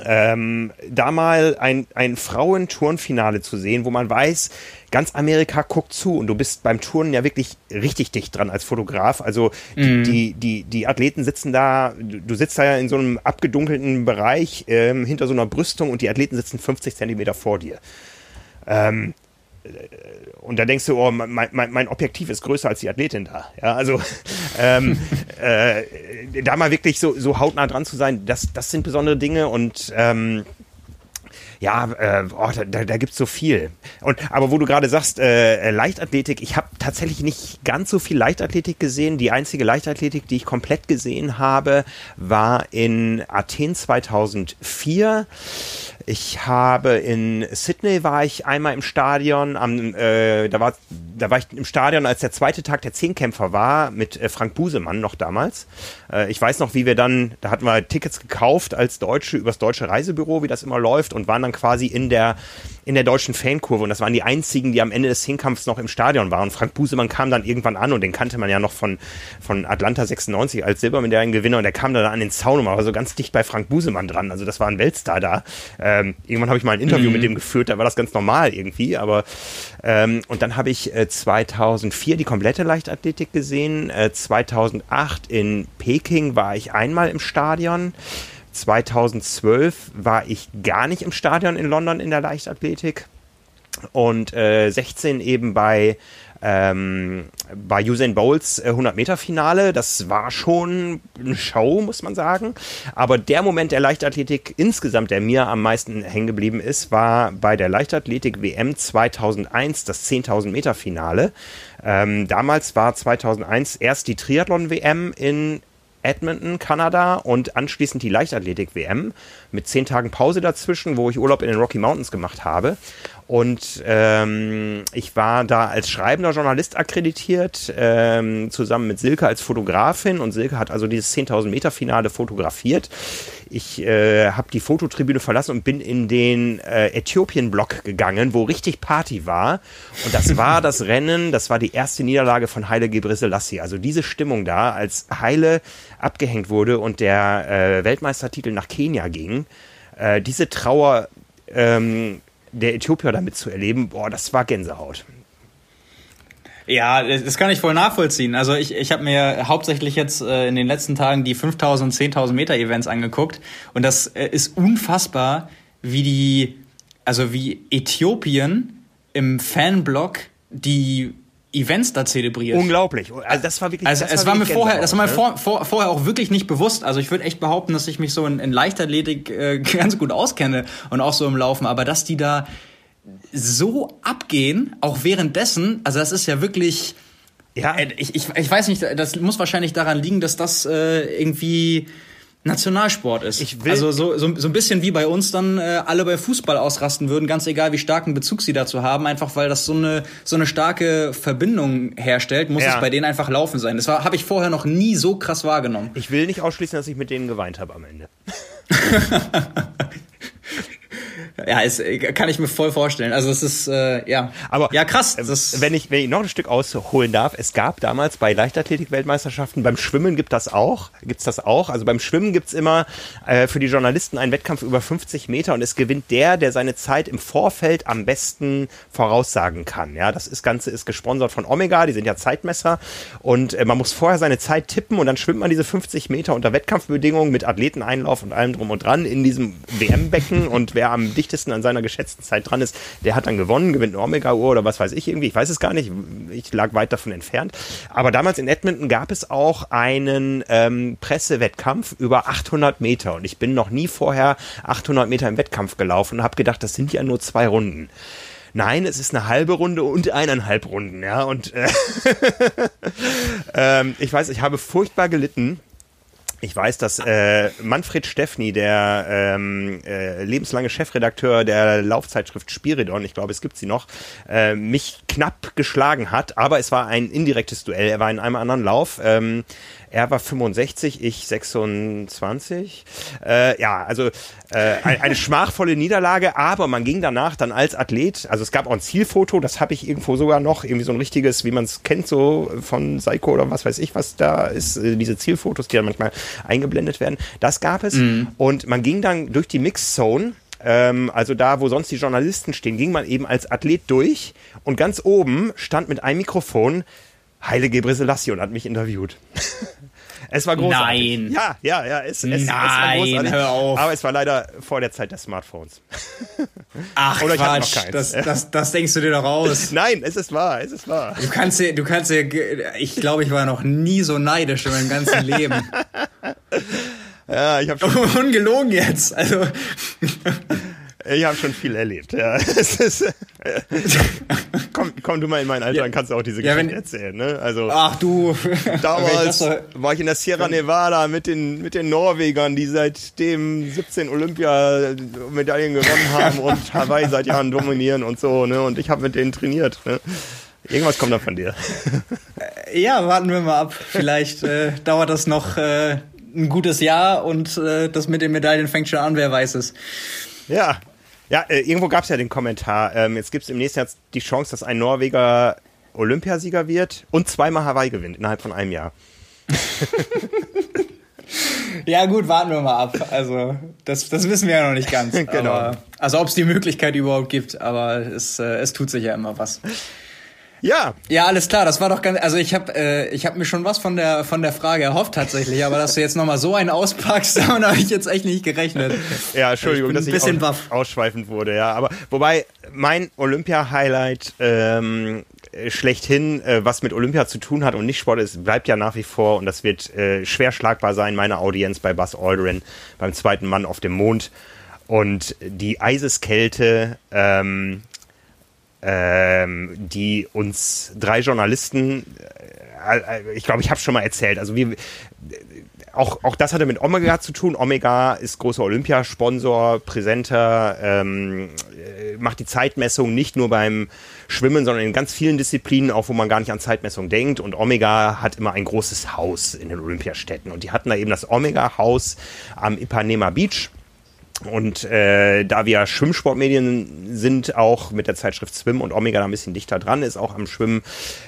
ähm, da mal ein, ein Frauenturnfinale zu sehen, wo man weiß, ganz Amerika guckt zu und du bist beim Turnen ja wirklich richtig dicht dran als Fotograf. Also die, mm. die, die, die, Athleten sitzen da, du sitzt da ja in so einem abgedunkelten Bereich ähm, hinter so einer Brüstung und die Athleten sitzen 50 Zentimeter vor dir. Ähm, und da denkst du, oh, mein, mein, mein, Objektiv ist größer als die Athletin da. Ja, also ähm, äh, da mal wirklich so, so hautnah dran zu sein, das, das sind besondere Dinge und ähm, ja, äh, oh, da, da gibt es so viel. Und aber wo du gerade sagst, äh, Leichtathletik, ich habe tatsächlich nicht ganz so viel Leichtathletik gesehen. Die einzige Leichtathletik, die ich komplett gesehen habe, war in Athen 2004. Ich habe in Sydney war ich einmal im Stadion, am, äh, da, war, da war ich im Stadion, als der zweite Tag der Zehnkämpfer war, mit äh, Frank Busemann noch damals. Äh, ich weiß noch, wie wir dann, da hatten wir Tickets gekauft als Deutsche übers deutsche Reisebüro, wie das immer läuft, und waren dann quasi in der in der deutschen Fankurve und das waren die einzigen, die am Ende des Hinkampfs noch im Stadion waren. Frank Busemann kam dann irgendwann an und den kannte man ja noch von, von Atlanta 96 als Silbermedaillengewinner und der kam dann an den Zaun und war so ganz dicht bei Frank Busemann dran. Also das war ein Weltstar da. Ähm, irgendwann habe ich mal ein Interview mhm. mit dem geführt, da war das ganz normal irgendwie, aber ähm, und dann habe ich äh, 2004 die komplette Leichtathletik gesehen. Äh, 2008 in Peking war ich einmal im Stadion. 2012 war ich gar nicht im Stadion in London in der Leichtathletik und äh, 16 eben bei ähm, bei Usain Bowls 100-Meter-Finale. Das war schon eine Show, muss man sagen. Aber der Moment der Leichtathletik insgesamt, der mir am meisten hängen geblieben ist, war bei der Leichtathletik-WM 2001, das 10.000-Meter-Finale. Ähm, damals war 2001 erst die Triathlon-WM in Edmonton, Kanada und anschließend die Leichtathletik-WM mit zehn Tagen Pause dazwischen, wo ich Urlaub in den Rocky Mountains gemacht habe. Und ähm, ich war da als schreibender Journalist akkreditiert, ähm, zusammen mit Silke als Fotografin. Und Silke hat also dieses 10.000 Meter Finale fotografiert. Ich äh, habe die Fototribüne verlassen und bin in den äh, Äthiopien-Block gegangen, wo richtig Party war. Und das war das Rennen, das war die erste Niederlage von Heile Gebrselassie. Also diese Stimmung da, als Heile abgehängt wurde und der äh, Weltmeistertitel nach Kenia ging. Äh, diese Trauer ähm, der Äthiopier damit zu erleben, boah, das war Gänsehaut.
Ja, das kann ich voll nachvollziehen. Also ich, ich habe mir hauptsächlich jetzt äh, in den letzten Tagen die 5000 und 10.000 Meter Events angeguckt und das äh, ist unfassbar, wie die, also wie Äthiopien im Fanblock die Events da zelebriert.
Unglaublich. Also das war wirklich.
Also es war, mir vorher, das war mir vor, vor, vorher auch wirklich nicht bewusst. Also ich würde echt behaupten, dass ich mich so in, in Leichtathletik äh, ganz gut auskenne und auch so im Laufen. Aber dass die da so abgehen, auch währenddessen, also das ist ja wirklich. Ja, äh, ich, ich, ich weiß nicht, das muss wahrscheinlich daran liegen, dass das äh, irgendwie Nationalsport ist. Ich will also so, so, so ein bisschen wie bei uns dann äh, alle bei Fußball ausrasten würden, ganz egal wie starken Bezug sie dazu haben, einfach weil das so eine so eine starke Verbindung herstellt, muss ja. es bei denen einfach laufen sein. Das habe ich vorher noch nie so krass wahrgenommen.
Ich will nicht ausschließen, dass ich mit denen geweint habe am Ende.
ja, es, kann ich mir voll vorstellen. Also es ist äh, ja,
aber
ja krass.
Äh, das wenn ich wenn ich noch ein Stück ausholen darf, es gab damals bei Leichtathletik-Weltmeisterschaften beim Schwimmen gibt das auch, gibt's das auch. Also beim Schwimmen gibt's immer äh, für die Journalisten einen Wettkampf über 50 Meter und es gewinnt der, der seine Zeit im Vorfeld am besten voraussagen kann. Ja, das ist, Ganze ist gesponsert von Omega, die sind ja Zeitmesser und äh, man muss vorher seine Zeit tippen und dann schwimmt man diese 50 Meter unter Wettkampfbedingungen mit Athleteneinlauf und allem drum und dran in diesem WM-Becken und wer am dichtesten an seiner geschätzten Zeit dran ist, der hat dann gewonnen, gewinnt eine Omega-Uhr oder was weiß ich irgendwie. Ich weiß es gar nicht. Ich lag weit davon entfernt. Aber damals in Edmonton gab es auch einen ähm, Pressewettkampf über 800 Meter und ich bin noch nie vorher 800 Meter im Wettkampf gelaufen und habe gedacht, das sind ja nur zwei Runden. Nein, es ist eine halbe Runde und eineinhalb Runden, ja. Und äh, ähm, ich weiß, ich habe furchtbar gelitten ich weiß, dass äh, Manfred Steffni, der ähm, äh, lebenslange Chefredakteur der Laufzeitschrift Spiridon, ich glaube, es gibt sie noch, äh, mich knapp geschlagen hat, aber es war ein indirektes Duell. Er war in einem anderen Lauf. Ähm, er war 65, ich 26. Äh, ja, also äh, eine schmachvolle Niederlage, aber man ging danach dann als Athlet, also es gab auch ein Zielfoto, das habe ich irgendwo sogar noch, irgendwie so ein richtiges, wie man es kennt, so von Seiko oder was weiß ich, was da ist, äh, diese Zielfotos, die dann manchmal eingeblendet werden. Das gab es. Mhm. Und man ging dann durch die Mixzone ähm, also da, wo sonst die Journalisten stehen, ging man eben als Athlet durch und ganz oben stand mit einem Mikrofon Heile Gebre Selassie und hat mich interviewt. es war großartig.
Nein.
Ja, ja, ja. Es,
es, Nein, es war großartig. hör auf.
Aber es war leider vor der Zeit des Smartphones.
Ach Oder Quatsch, das, das, das denkst du dir doch aus.
Nein, es ist wahr, es ist wahr.
Du kannst dir, du kannst dir, ich glaube, ich war noch nie so neidisch in meinem ganzen Leben.
Ja, ich habe schon.
Ungelogen jetzt. Also.
Ich habe schon viel erlebt, ja. Ist, komm, komm du mal in mein Alter, dann kannst du auch diese Geschichte ja, wenn, erzählen, ne? Also
Ach du.
Damals war ich in der Sierra Nevada mit den mit den Norwegern, die seitdem 17 Olympiamedaillen gewonnen haben und Hawaii seit Jahren dominieren und so, ne? Und ich habe mit denen trainiert, ne? Irgendwas kommt da von dir.
Ja, warten wir mal ab. Vielleicht äh, dauert das noch äh, ein gutes Jahr und äh, das mit den Medaillen fängt schon an, wer weiß es.
Ja, ja, äh, irgendwo gab es ja den Kommentar. Ähm, jetzt gibt es im nächsten Jahr die Chance, dass ein Norweger Olympiasieger wird und zweimal Hawaii gewinnt innerhalb von einem Jahr.
ja, gut, warten wir mal ab. Also, das, das wissen wir ja noch nicht ganz. genau. Aber, also, ob es die Möglichkeit überhaupt gibt, aber es, äh, es tut sich ja immer was.
Ja.
Ja, alles klar. Das war doch ganz. Also ich habe äh, ich habe mir schon was von der von der Frage erhofft tatsächlich, aber dass du jetzt noch mal so einen auspackst, damit habe ich jetzt echt nicht gerechnet.
Ja, Entschuldigung, ich dass ich bisschen aus, ausschweifend wurde. Ja, aber wobei mein Olympia-Highlight ähm, schlechthin, äh, was mit Olympia zu tun hat und nicht Sport ist, bleibt ja nach wie vor und das wird äh, schwer schlagbar sein. Meine Audienz bei Buzz Aldrin beim zweiten Mann auf dem Mond und die Eiseskälte. Ähm, ähm, die uns drei Journalisten, äh, äh ich glaube, ich habe schon mal erzählt, also wir, auch, auch das hatte mit Omega zu tun. Omega ist großer Olympiasponsor, präsenter, ähm, äh, macht die Zeitmessung nicht nur beim Schwimmen, sondern in ganz vielen Disziplinen, auch wo man gar nicht an Zeitmessung denkt. Und Omega hat immer ein großes Haus in den Olympiastädten. Und die hatten da eben das Omega-Haus am Ipanema Beach Und äh, da wir Schwimmsportmedien sind, auch mit der Zeitschrift Swim und Omega da ein bisschen dichter dran ist, auch am Schwimmen,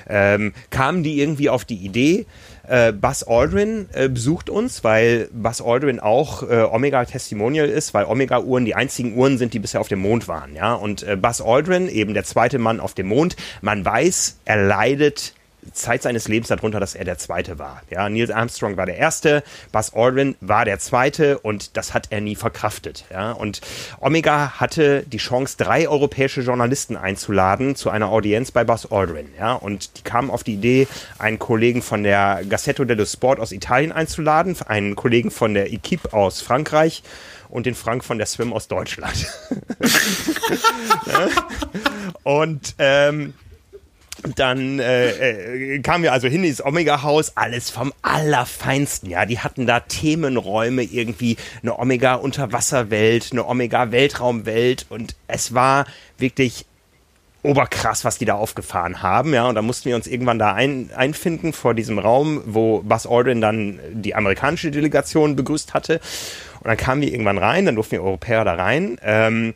ähm, kamen die irgendwie auf die Idee, äh, Buzz Aldrin äh, besucht uns, weil Buzz Aldrin auch äh, Omega Testimonial ist, weil Omega Uhren die einzigen Uhren sind, die bisher auf dem Mond waren, ja. Und äh, Buzz Aldrin, eben der zweite Mann auf dem Mond, man weiß, er leidet Zeit seines Lebens darunter, dass er der Zweite war. Ja, Neil Armstrong war der Erste, Buzz Aldrin war der Zweite und das hat er nie verkraftet. Ja, und Omega hatte die Chance, drei europäische Journalisten einzuladen zu einer Audienz bei Buzz Aldrin. Ja, und die kamen auf die Idee, einen Kollegen von der Gazzetto dello Sport aus Italien einzuladen, einen Kollegen von der Equipe aus Frankreich und den Frank von der Swim aus Deutschland. und ähm, dann äh, äh, kamen wir also hin ins Omega-Haus, alles vom Allerfeinsten. Ja, die hatten da Themenräume, irgendwie eine Omega-Unterwasserwelt, eine Omega-Weltraumwelt und es war wirklich oberkrass, was die da aufgefahren haben, ja, und da mussten wir uns irgendwann da ein, einfinden vor diesem Raum, wo Buzz Aldrin dann die amerikanische Delegation begrüßt hatte. Und dann kamen wir irgendwann rein, dann durften wir Europäer da rein. Ähm,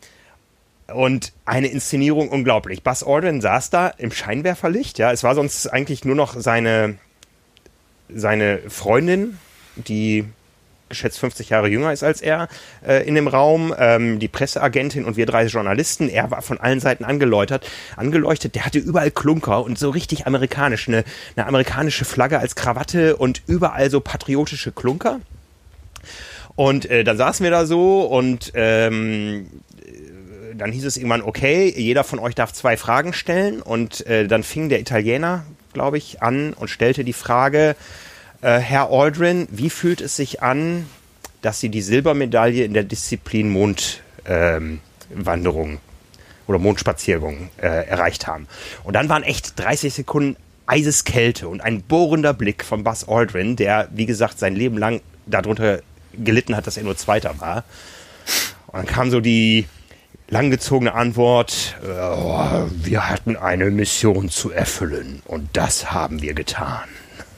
und eine Inszenierung unglaublich. Buzz Aldrin saß da im Scheinwerferlicht, ja. Es war sonst eigentlich nur noch seine, seine Freundin, die geschätzt 50 Jahre jünger ist als er, äh, in dem Raum, ähm, die Presseagentin und wir drei Journalisten. Er war von allen Seiten angeläutert, angeleuchtet. Der hatte überall Klunker und so richtig amerikanisch, eine, eine amerikanische Flagge als Krawatte und überall so patriotische Klunker. Und äh, dann saßen wir da so und ähm, dann hieß es irgendwann, okay, jeder von euch darf zwei Fragen stellen. Und äh, dann fing der Italiener, glaube ich, an und stellte die Frage, äh, Herr Aldrin, wie fühlt es sich an, dass Sie die Silbermedaille in der Disziplin Mondwanderung ähm, oder Mondspaziergung äh, erreicht haben? Und dann waren echt 30 Sekunden Eiseskälte und ein bohrender Blick von Buzz Aldrin, der, wie gesagt, sein Leben lang darunter gelitten hat, dass er nur Zweiter war. Und dann kam so die langgezogene Antwort, äh, wir hatten eine Mission zu erfüllen und das haben wir getan.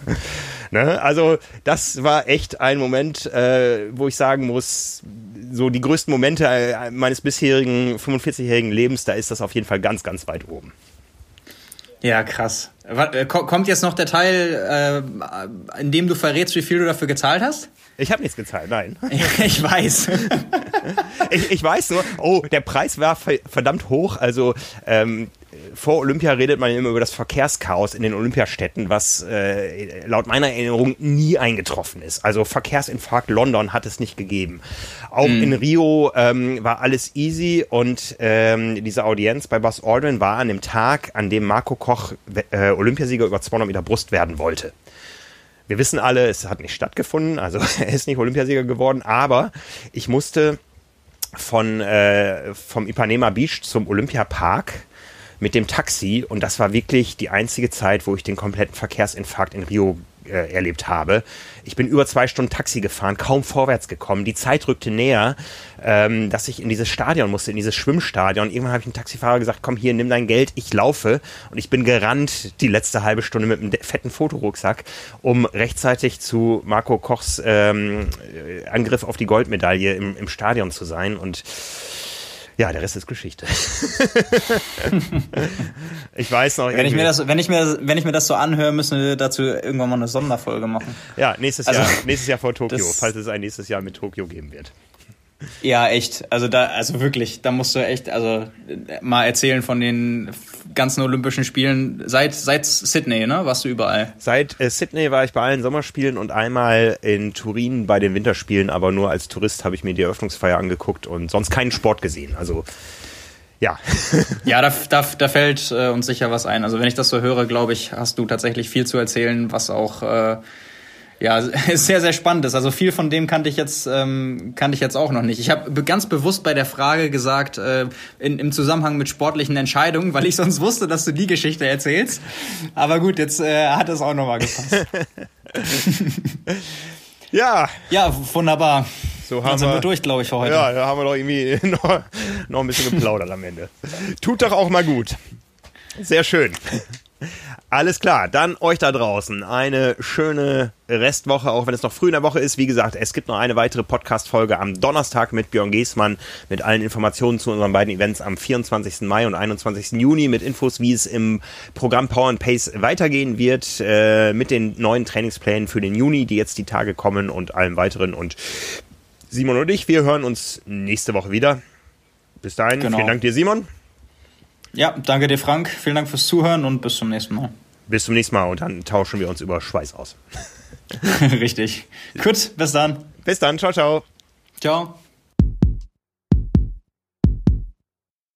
ne? Also das war echt ein Moment, äh, wo ich sagen muss, so die größten Momente äh, meines bisherigen 45-jährigen Lebens, da ist das auf jeden Fall ganz, ganz weit oben.
Ja, krass. Äh, kommt jetzt noch der Teil, äh, in dem du verrätst, wie viel du dafür gezahlt hast?
Ich habe nichts gezahlt, nein.
ich weiß.
ich, ich weiß nur, oh, der Preis war verdammt hoch. Also ähm, vor Olympia redet man immer über das Verkehrschaos in den Olympiastädten, was äh, laut meiner Erinnerung nie eingetroffen ist. Also Verkehrsinfarkt London hat es nicht gegeben. Auch mhm. in Rio ähm, war alles easy und ähm, diese Audienz bei Buzz Aldrin war an dem Tag, an dem Marco Koch äh, Olympiasieger über 200 Meter Brust werden wollte. Wir wissen alle, es hat nicht stattgefunden, also er ist nicht Olympiasieger geworden, aber ich musste von äh, vom Ipanema Beach zum Olympiapark mit dem Taxi. Und das war wirklich die einzige Zeit, wo ich den kompletten Verkehrsinfarkt in Rio äh, erlebt habe. Ich bin über zwei Stunden Taxi gefahren, kaum vorwärts gekommen. Die Zeit rückte näher, ähm, dass ich in dieses Stadion musste, in dieses Schwimmstadion. Irgendwann habe ich dem Taxifahrer gesagt, komm hier, nimm dein Geld, ich laufe. Und ich bin gerannt die letzte halbe Stunde mit einem fetten Fotorucksack, um rechtzeitig zu Marco Kochs ähm, Angriff auf die Goldmedaille im, im Stadion zu sein. Und ja, der Rest ist Geschichte. ich weiß noch.
Wenn ich, mir das, wenn, ich mir, wenn ich mir das so anhöre, müssen wir dazu irgendwann mal eine Sonderfolge machen.
Ja, nächstes, also, Jahr, nächstes Jahr vor Tokio, falls es ein nächstes Jahr mit Tokio geben wird.
Ja, echt. Also da, also wirklich, da musst du echt, also mal erzählen von den ganzen Olympischen Spielen seit seit Sydney, ne? Warst du überall?
Seit äh, Sydney war ich bei allen Sommerspielen und einmal in Turin bei den Winterspielen, aber nur als Tourist habe ich mir die Eröffnungsfeier angeguckt und sonst keinen Sport gesehen. Also ja.
ja, da, da, da fällt äh, uns sicher was ein. Also wenn ich das so höre, glaube ich, hast du tatsächlich viel zu erzählen, was auch äh, ja, sehr, sehr spannend ist. Also viel von dem kannte ich jetzt, ähm, kannte ich jetzt auch noch nicht. Ich habe ganz bewusst bei der Frage gesagt, äh, in, im Zusammenhang mit sportlichen Entscheidungen, weil ich sonst wusste, dass du die Geschichte erzählst. Aber gut, jetzt äh, hat es auch nochmal gepasst.
ja.
Ja, wunderbar.
So haben
sind
wir,
wir durch, glaube ich, für heute.
Ja, da haben wir doch irgendwie noch, noch ein bisschen geplaudert am Ende. Tut doch auch mal gut. Sehr schön. Alles klar, dann euch da draußen eine schöne Restwoche, auch wenn es noch früh in der Woche ist. Wie gesagt, es gibt noch eine weitere Podcast-Folge am Donnerstag mit Björn Giesmann mit allen Informationen zu unseren beiden Events am 24. Mai und 21. Juni mit Infos, wie es im Programm Power and Pace weitergehen wird, äh, mit den neuen Trainingsplänen für den Juni, die jetzt die Tage kommen und allem weiteren. Und Simon und ich, wir hören uns nächste Woche wieder. Bis dahin, genau. vielen Dank dir, Simon.
Ja, danke dir, Frank. Vielen Dank fürs Zuhören und bis zum nächsten Mal.
Bis zum nächsten Mal und dann tauschen wir uns über Schweiß aus.
Richtig. Gut, bis dann.
Bis dann. Ciao, ciao.
Ciao.